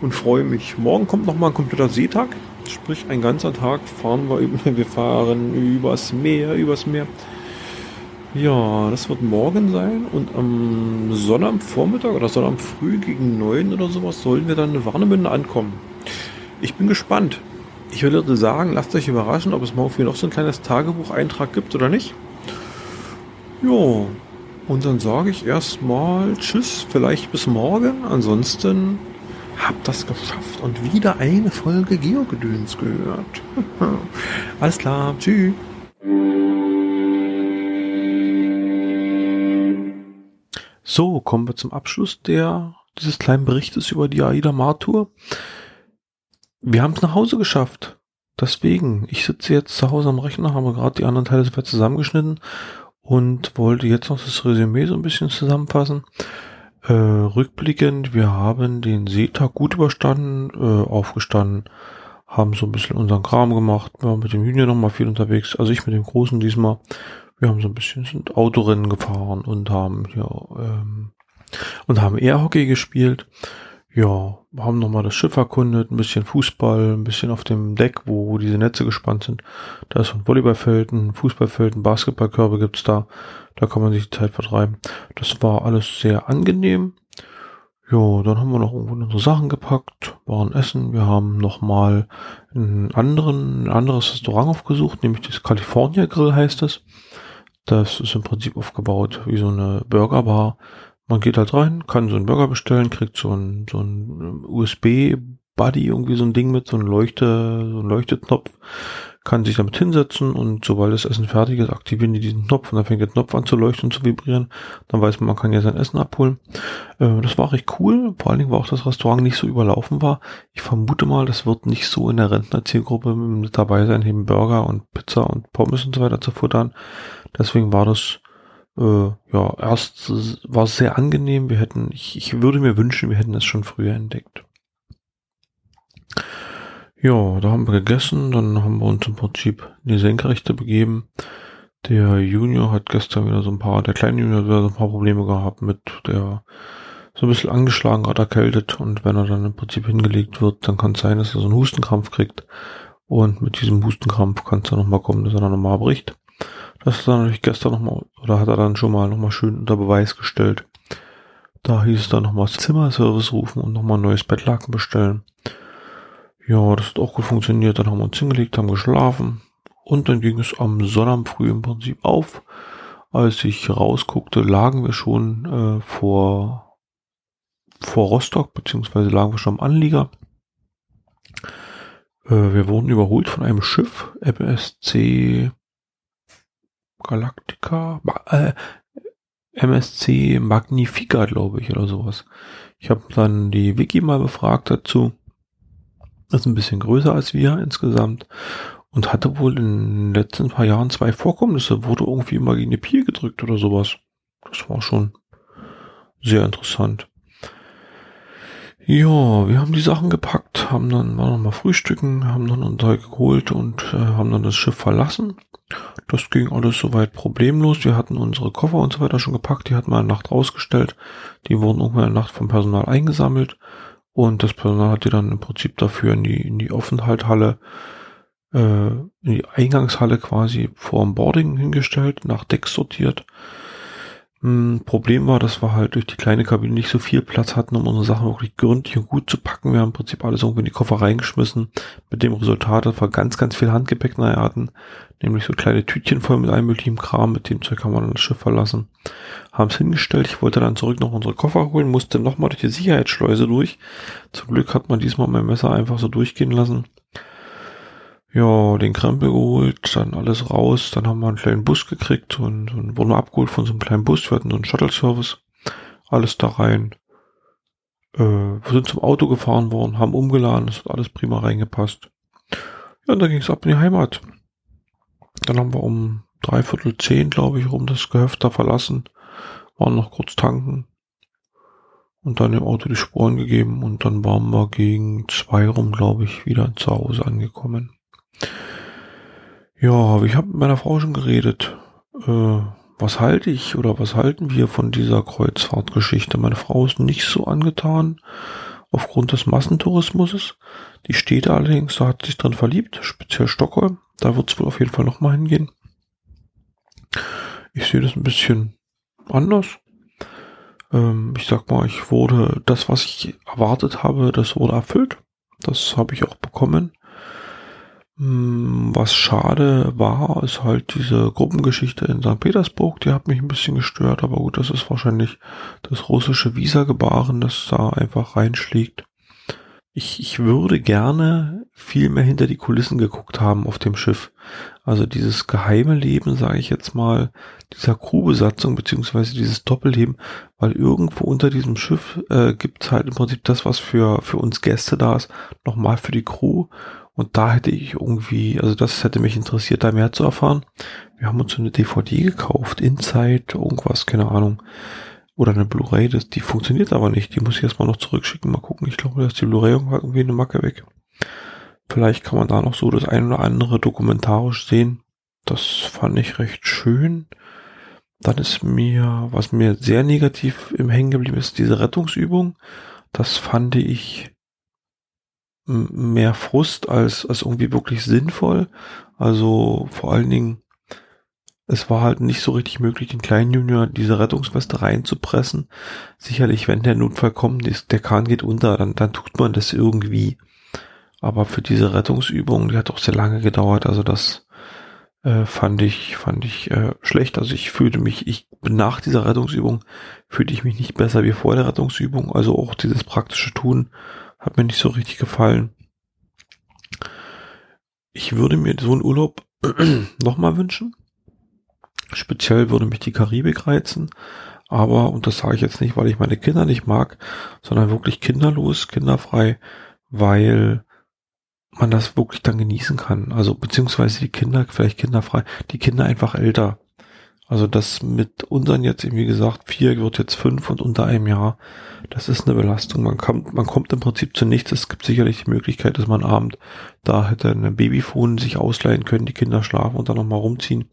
und freue mich. Morgen kommt noch mal ein kompletter Seetag. Sprich, ein ganzer Tag fahren wir, wir fahren übers Meer, übers Meer. Ja, das wird morgen sein und am Sonnabendvormittag oder Sonnabendfrüh gegen neun oder sowas sollen wir dann in Warnemünde ankommen. Ich bin gespannt. Ich würde sagen, lasst euch überraschen, ob es morgen für noch so ein kleines Tagebucheintrag gibt oder nicht. Ja, und dann sage ich erstmal Tschüss, vielleicht bis morgen. Ansonsten hab das geschafft und wieder eine Folge Geogedöns gehört. Alles klar, tschüss. So, kommen wir zum Abschluss der, dieses kleinen Berichtes über die Aida Martour. Wir haben es nach Hause geschafft. Deswegen, ich sitze jetzt zu Hause am Rechner, habe gerade die anderen Teile zusammengeschnitten und wollte jetzt noch das Resümee so ein bisschen zusammenfassen. Äh, rückblickend, wir haben den Seetag gut überstanden, äh, aufgestanden, haben so ein bisschen unseren Kram gemacht, waren mit dem Junior noch mal viel unterwegs, also ich mit dem Großen diesmal. Wir haben so ein bisschen sind Autorennen gefahren und haben ja ähm, und haben Airhockey gespielt. Ja, haben nochmal das Schiff erkundet, ein bisschen Fußball, ein bisschen auf dem Deck, wo diese Netze gespannt sind. Da ist ein Volleyballfeld, ein Fußballfeld, ein Basketballkörbe gibt's da. Da kann man sich die Zeit vertreiben. Das war alles sehr angenehm. Ja, dann haben wir noch irgendwo unsere Sachen gepackt, waren essen. Wir haben nochmal einen anderen, ein anderes Restaurant aufgesucht, nämlich das California Grill heißt es. Das ist im Prinzip aufgebaut wie so eine Burgerbar man geht halt rein, kann so einen Burger bestellen, kriegt so ein, so ein USB-Buddy, irgendwie so ein Ding mit, so ein Leuchte, so ein Leuchteknopf, kann sich damit hinsetzen und sobald das Essen fertig ist, aktivieren die diesen Knopf und dann fängt der Knopf an zu leuchten und zu vibrieren. Dann weiß man, man kann ja sein Essen abholen. Äh, das war recht cool, vor allen Dingen, weil auch das Restaurant nicht so überlaufen war. Ich vermute mal, das wird nicht so in der Rentnerzielgruppe mit dabei sein, eben Burger und Pizza und Pommes und so weiter zu futtern. Deswegen war das äh, ja, erst war sehr angenehm. Wir hätten, ich, ich würde mir wünschen, wir hätten es schon früher entdeckt. Ja, da haben wir gegessen, dann haben wir uns im Prinzip in die Senkrechte begeben. Der Junior hat gestern wieder so ein paar, der kleine Junior hat wieder so ein paar Probleme gehabt mit der so ein bisschen angeschlagen, gerade erkältet und wenn er dann im Prinzip hingelegt wird, dann kann es sein, dass er so einen Hustenkrampf kriegt und mit diesem Hustenkrampf kann es dann nochmal kommen, dass er dann nochmal bricht. Das hat er natürlich gestern nochmal, oder hat er dann schon mal nochmal schön unter Beweis gestellt. Da hieß es dann nochmal Zimmerservice rufen und nochmal ein neues Bettlaken bestellen. Ja, das hat auch gut funktioniert. Dann haben wir uns hingelegt, haben geschlafen. Und dann ging es am Sonnabend früh im Prinzip auf. Als ich rausguckte, lagen wir schon äh, vor, vor Rostock, beziehungsweise lagen wir schon am Anlieger. Äh, wir wurden überholt von einem Schiff, MSC Galactica, äh, MSC Magnifica, glaube ich, oder sowas. Ich habe dann die Wiki mal befragt dazu. Ist ein bisschen größer als wir insgesamt und hatte wohl in den letzten paar Jahren zwei Vorkommnisse, wurde irgendwie immer gegen die Pier gedrückt oder sowas. Das war schon sehr interessant. Ja, wir haben die Sachen gepackt, haben dann mal noch mal frühstücken, haben dann unser geholt und äh, haben dann das Schiff verlassen. Das ging alles soweit problemlos. Wir hatten unsere Koffer und so weiter schon gepackt, die hatten wir eine Nacht rausgestellt. Die wurden irgendwann eine Nacht vom Personal eingesammelt und das Personal hat die dann im Prinzip dafür in die, in die Aufenthalthalle, äh, in die Eingangshalle quasi vor dem Boarding hingestellt, nach Deck sortiert Problem war, dass wir halt durch die kleine Kabine nicht so viel Platz hatten, um unsere Sachen wirklich gründlich und gut zu packen. Wir haben im Prinzip alles irgendwo in die Koffer reingeschmissen, mit dem Resultat, dass wir ganz, ganz viel Handgepäck nahe hatten, nämlich so kleine Tütchen voll mit allem möglichen Kram, mit dem Zeug haben wir dann das Schiff verlassen. Haben es hingestellt, ich wollte dann zurück noch unsere Koffer holen, musste nochmal durch die Sicherheitsschleuse durch. Zum Glück hat man diesmal mein Messer einfach so durchgehen lassen ja, den Krempel geholt, dann alles raus, dann haben wir einen kleinen Bus gekriegt und, und wurden abgeholt von so einem kleinen Bus, wir hatten so einen Shuttle-Service, alles da rein. Äh, wir sind zum Auto gefahren worden, haben umgeladen, das hat alles prima reingepasst. Ja, und dann ging es ab in die Heimat. Dann haben wir um dreiviertel zehn, glaube ich, rum das Gehöft da verlassen, waren noch kurz tanken und dann dem Auto die Spuren gegeben und dann waren wir gegen zwei rum, glaube ich, wieder zu Hause angekommen. Ja, ich habe mit meiner Frau schon geredet. Äh, was halte ich oder was halten wir von dieser Kreuzfahrtgeschichte? Meine Frau ist nicht so angetan aufgrund des Massentourismus. Die Städte allerdings, da hat sich dran verliebt, speziell Stockholm. Da wird es wohl auf jeden Fall nochmal hingehen. Ich sehe das ein bisschen anders. Ähm, ich sag mal, ich wurde, das, was ich erwartet habe, das wurde erfüllt. Das habe ich auch bekommen. Hm, was schade war, ist halt diese Gruppengeschichte in St. Petersburg, die hat mich ein bisschen gestört, aber gut, das ist wahrscheinlich das russische Visa-Gebaren, das da einfach reinschlägt. Ich, ich würde gerne viel mehr hinter die Kulissen geguckt haben auf dem Schiff. Also dieses geheime Leben, sage ich jetzt mal, dieser Crewbesatzung beziehungsweise dieses Doppelleben, weil irgendwo unter diesem Schiff äh, gibt es halt im Prinzip das, was für, für uns Gäste da ist, nochmal für die Crew und da hätte ich irgendwie, also das hätte mich interessiert, da mehr zu erfahren. Wir haben uns eine DVD gekauft, Inside, irgendwas, keine Ahnung. Oder eine Blu-ray, die funktioniert aber nicht. Die muss ich erstmal noch zurückschicken. Mal gucken. Ich glaube, dass die Blu-ray irgendwie eine Macke weg. Vielleicht kann man da noch so das ein oder andere dokumentarisch sehen. Das fand ich recht schön. Dann ist mir, was mir sehr negativ im Hängen geblieben ist, diese Rettungsübung. das fand ich mehr Frust als, als irgendwie wirklich sinnvoll. Also vor allen Dingen, es war halt nicht so richtig möglich, den kleinen Junior diese Rettungsweste reinzupressen. Sicherlich, wenn der Notfall kommt, der Kahn geht unter, dann, dann tut man das irgendwie. Aber für diese Rettungsübung, die hat auch sehr lange gedauert, also das äh, fand ich, fand ich äh, schlecht. Also ich fühlte mich, ich nach dieser Rettungsübung fühlte ich mich nicht besser wie vor der Rettungsübung. Also auch dieses praktische Tun hat mir nicht so richtig gefallen. Ich würde mir so einen Urlaub nochmal wünschen. Speziell würde mich die Karibik reizen. Aber, und das sage ich jetzt nicht, weil ich meine Kinder nicht mag, sondern wirklich kinderlos, kinderfrei, weil man das wirklich dann genießen kann. Also beziehungsweise die Kinder, vielleicht kinderfrei, die Kinder einfach älter. Also das mit unseren jetzt, wie gesagt, vier wird jetzt fünf und unter einem Jahr, das ist eine Belastung. Man kommt, man kommt im Prinzip zu nichts. Es gibt sicherlich die Möglichkeit, dass man abend da hätte ein Babyphone sich ausleihen können, die Kinder schlafen und dann nochmal rumziehen.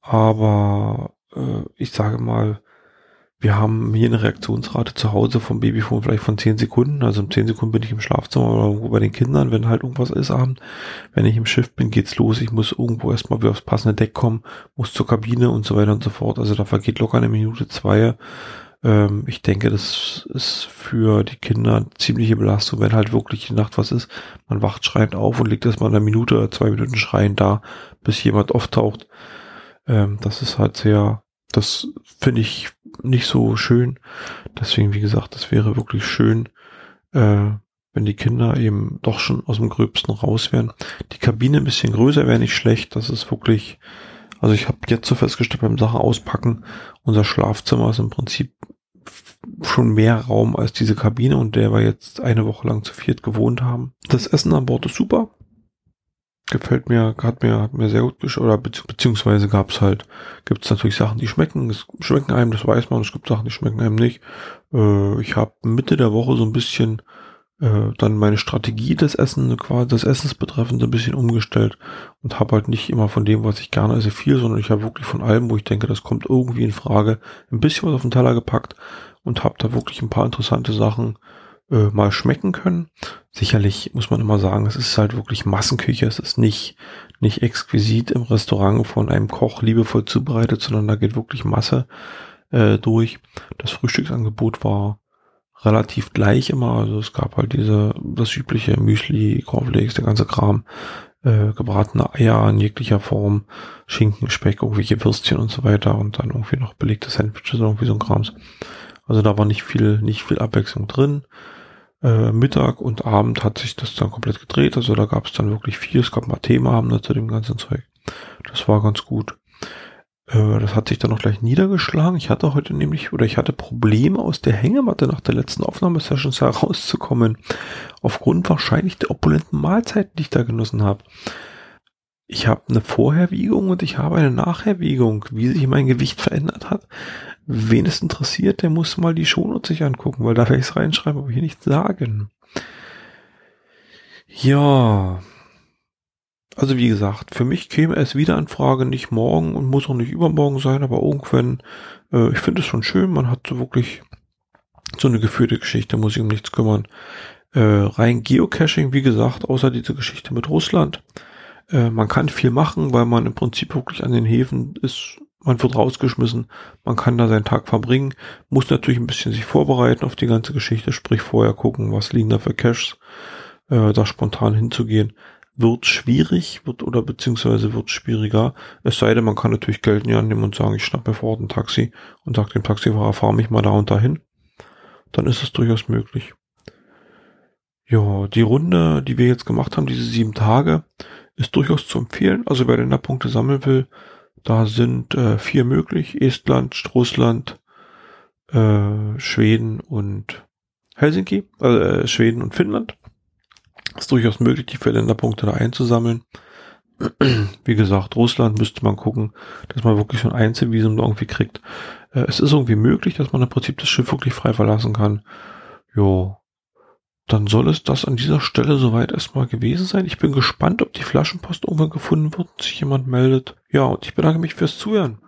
Aber äh, ich sage mal, wir haben hier eine Reaktionsrate zu Hause vom Babyphone vielleicht von 10 Sekunden. Also in 10 Sekunden bin ich im Schlafzimmer oder irgendwo bei den Kindern, wenn halt irgendwas ist abend. Wenn ich im Schiff bin, geht's los. Ich muss irgendwo erstmal wieder aufs passende Deck kommen, muss zur Kabine und so weiter und so fort. Also da vergeht locker eine Minute, zwei. Ähm, ich denke, das ist für die Kinder ziemliche Belastung, wenn halt wirklich die Nacht was ist. Man wacht schreiend auf und liegt erstmal eine Minute oder zwei Minuten schreiend da, bis jemand auftaucht. Ähm, das ist halt sehr, das finde ich nicht so schön. Deswegen, wie gesagt, das wäre wirklich schön, äh, wenn die Kinder eben doch schon aus dem Gröbsten raus wären. Die Kabine ein bisschen größer wäre nicht schlecht. Das ist wirklich, also ich habe jetzt so festgestellt beim Sachen auspacken, unser Schlafzimmer ist im Prinzip schon mehr Raum als diese Kabine und der wir jetzt eine Woche lang zu viert gewohnt haben. Das Essen an Bord ist super gefällt mir, hat mir, hat mir sehr gut geschmeckt, oder beziehungsweise gab es halt, gibt es natürlich Sachen, die schmecken, es schmecken einem, das weiß man, es gibt Sachen, die schmecken einem nicht. Äh, ich habe Mitte der Woche so ein bisschen äh, dann meine Strategie des Essen, quasi des Essens betreffend, ein bisschen umgestellt und habe halt nicht immer von dem, was ich gerne esse, viel, sondern ich habe wirklich von allem, wo ich denke, das kommt irgendwie in Frage, ein bisschen was auf den Teller gepackt und habe da wirklich ein paar interessante Sachen äh, mal schmecken können. Sicherlich muss man immer sagen, es ist halt wirklich Massenküche. Es ist nicht, nicht exquisit im Restaurant von einem Koch liebevoll zubereitet, sondern da geht wirklich Masse äh, durch. Das Frühstücksangebot war relativ gleich immer. Also es gab halt diese, das übliche Müsli, Cornflakes, der ganze Kram, äh, gebratene Eier in jeglicher Form, Schinken, Speck, irgendwelche Würstchen und so weiter und dann irgendwie noch belegte Sandwiches, irgendwie so ein Krams. Also da war nicht viel, nicht viel Abwechslung drin. Äh, Mittag und Abend hat sich das dann komplett gedreht. Also da gab es dann wirklich viel. Es gab mal Themaabende zu dem ganzen Zeug. Das war ganz gut. Äh, das hat sich dann noch gleich niedergeschlagen. Ich hatte heute nämlich, oder ich hatte Probleme aus der Hängematte nach der letzten Aufnahmesession herauszukommen. Aufgrund wahrscheinlich der opulenten Mahlzeiten, die ich da genossen habe. Ich habe eine Vorherwiegung und ich habe eine Nachherwiegung, wie sich mein Gewicht verändert hat. Wen es interessiert, der muss mal die Shownotes sich angucken, weil da werde ich es reinschreiben, aber hier nichts sagen. Ja. Also wie gesagt, für mich käme es wieder in Frage, nicht morgen und muss auch nicht übermorgen sein, aber irgendwann, äh, ich finde es schon schön, man hat so wirklich so eine geführte Geschichte, muss ich um nichts kümmern. Äh, rein Geocaching, wie gesagt, außer diese Geschichte mit Russland. Äh, man kann viel machen, weil man im Prinzip wirklich an den Häfen ist man wird rausgeschmissen, man kann da seinen Tag verbringen, muss natürlich ein bisschen sich vorbereiten auf die ganze Geschichte, sprich vorher gucken, was liegen da für Caches, äh, da spontan hinzugehen. Wird schwierig, wird oder beziehungsweise wird schwieriger. Es sei denn, man kann natürlich Geld in die Hand nehmen und sagen, ich schnappe mir vor Ort ein Taxi und sage dem Taxifahrer, fahr mich mal da und dahin. Dann ist es durchaus möglich. Ja, die Runde, die wir jetzt gemacht haben, diese sieben Tage, ist durchaus zu empfehlen. Also wer denn da Punkte sammeln will, da sind äh, vier möglich. Estland, Russland, äh, Schweden und Helsinki, also äh, Schweden und Finnland. Ist durchaus möglich, die vier Länderpunkte da einzusammeln. Wie gesagt, Russland müsste man gucken, dass man wirklich so ein Einzelvisum irgendwie kriegt. Äh, es ist irgendwie möglich, dass man im Prinzip das Schiff wirklich frei verlassen kann. Jo, dann soll es das an dieser Stelle soweit erstmal gewesen sein. Ich bin gespannt, ob die Flaschenpost irgendwann gefunden wird und sich jemand meldet. Ja, und ich bedanke mich fürs Zuhören.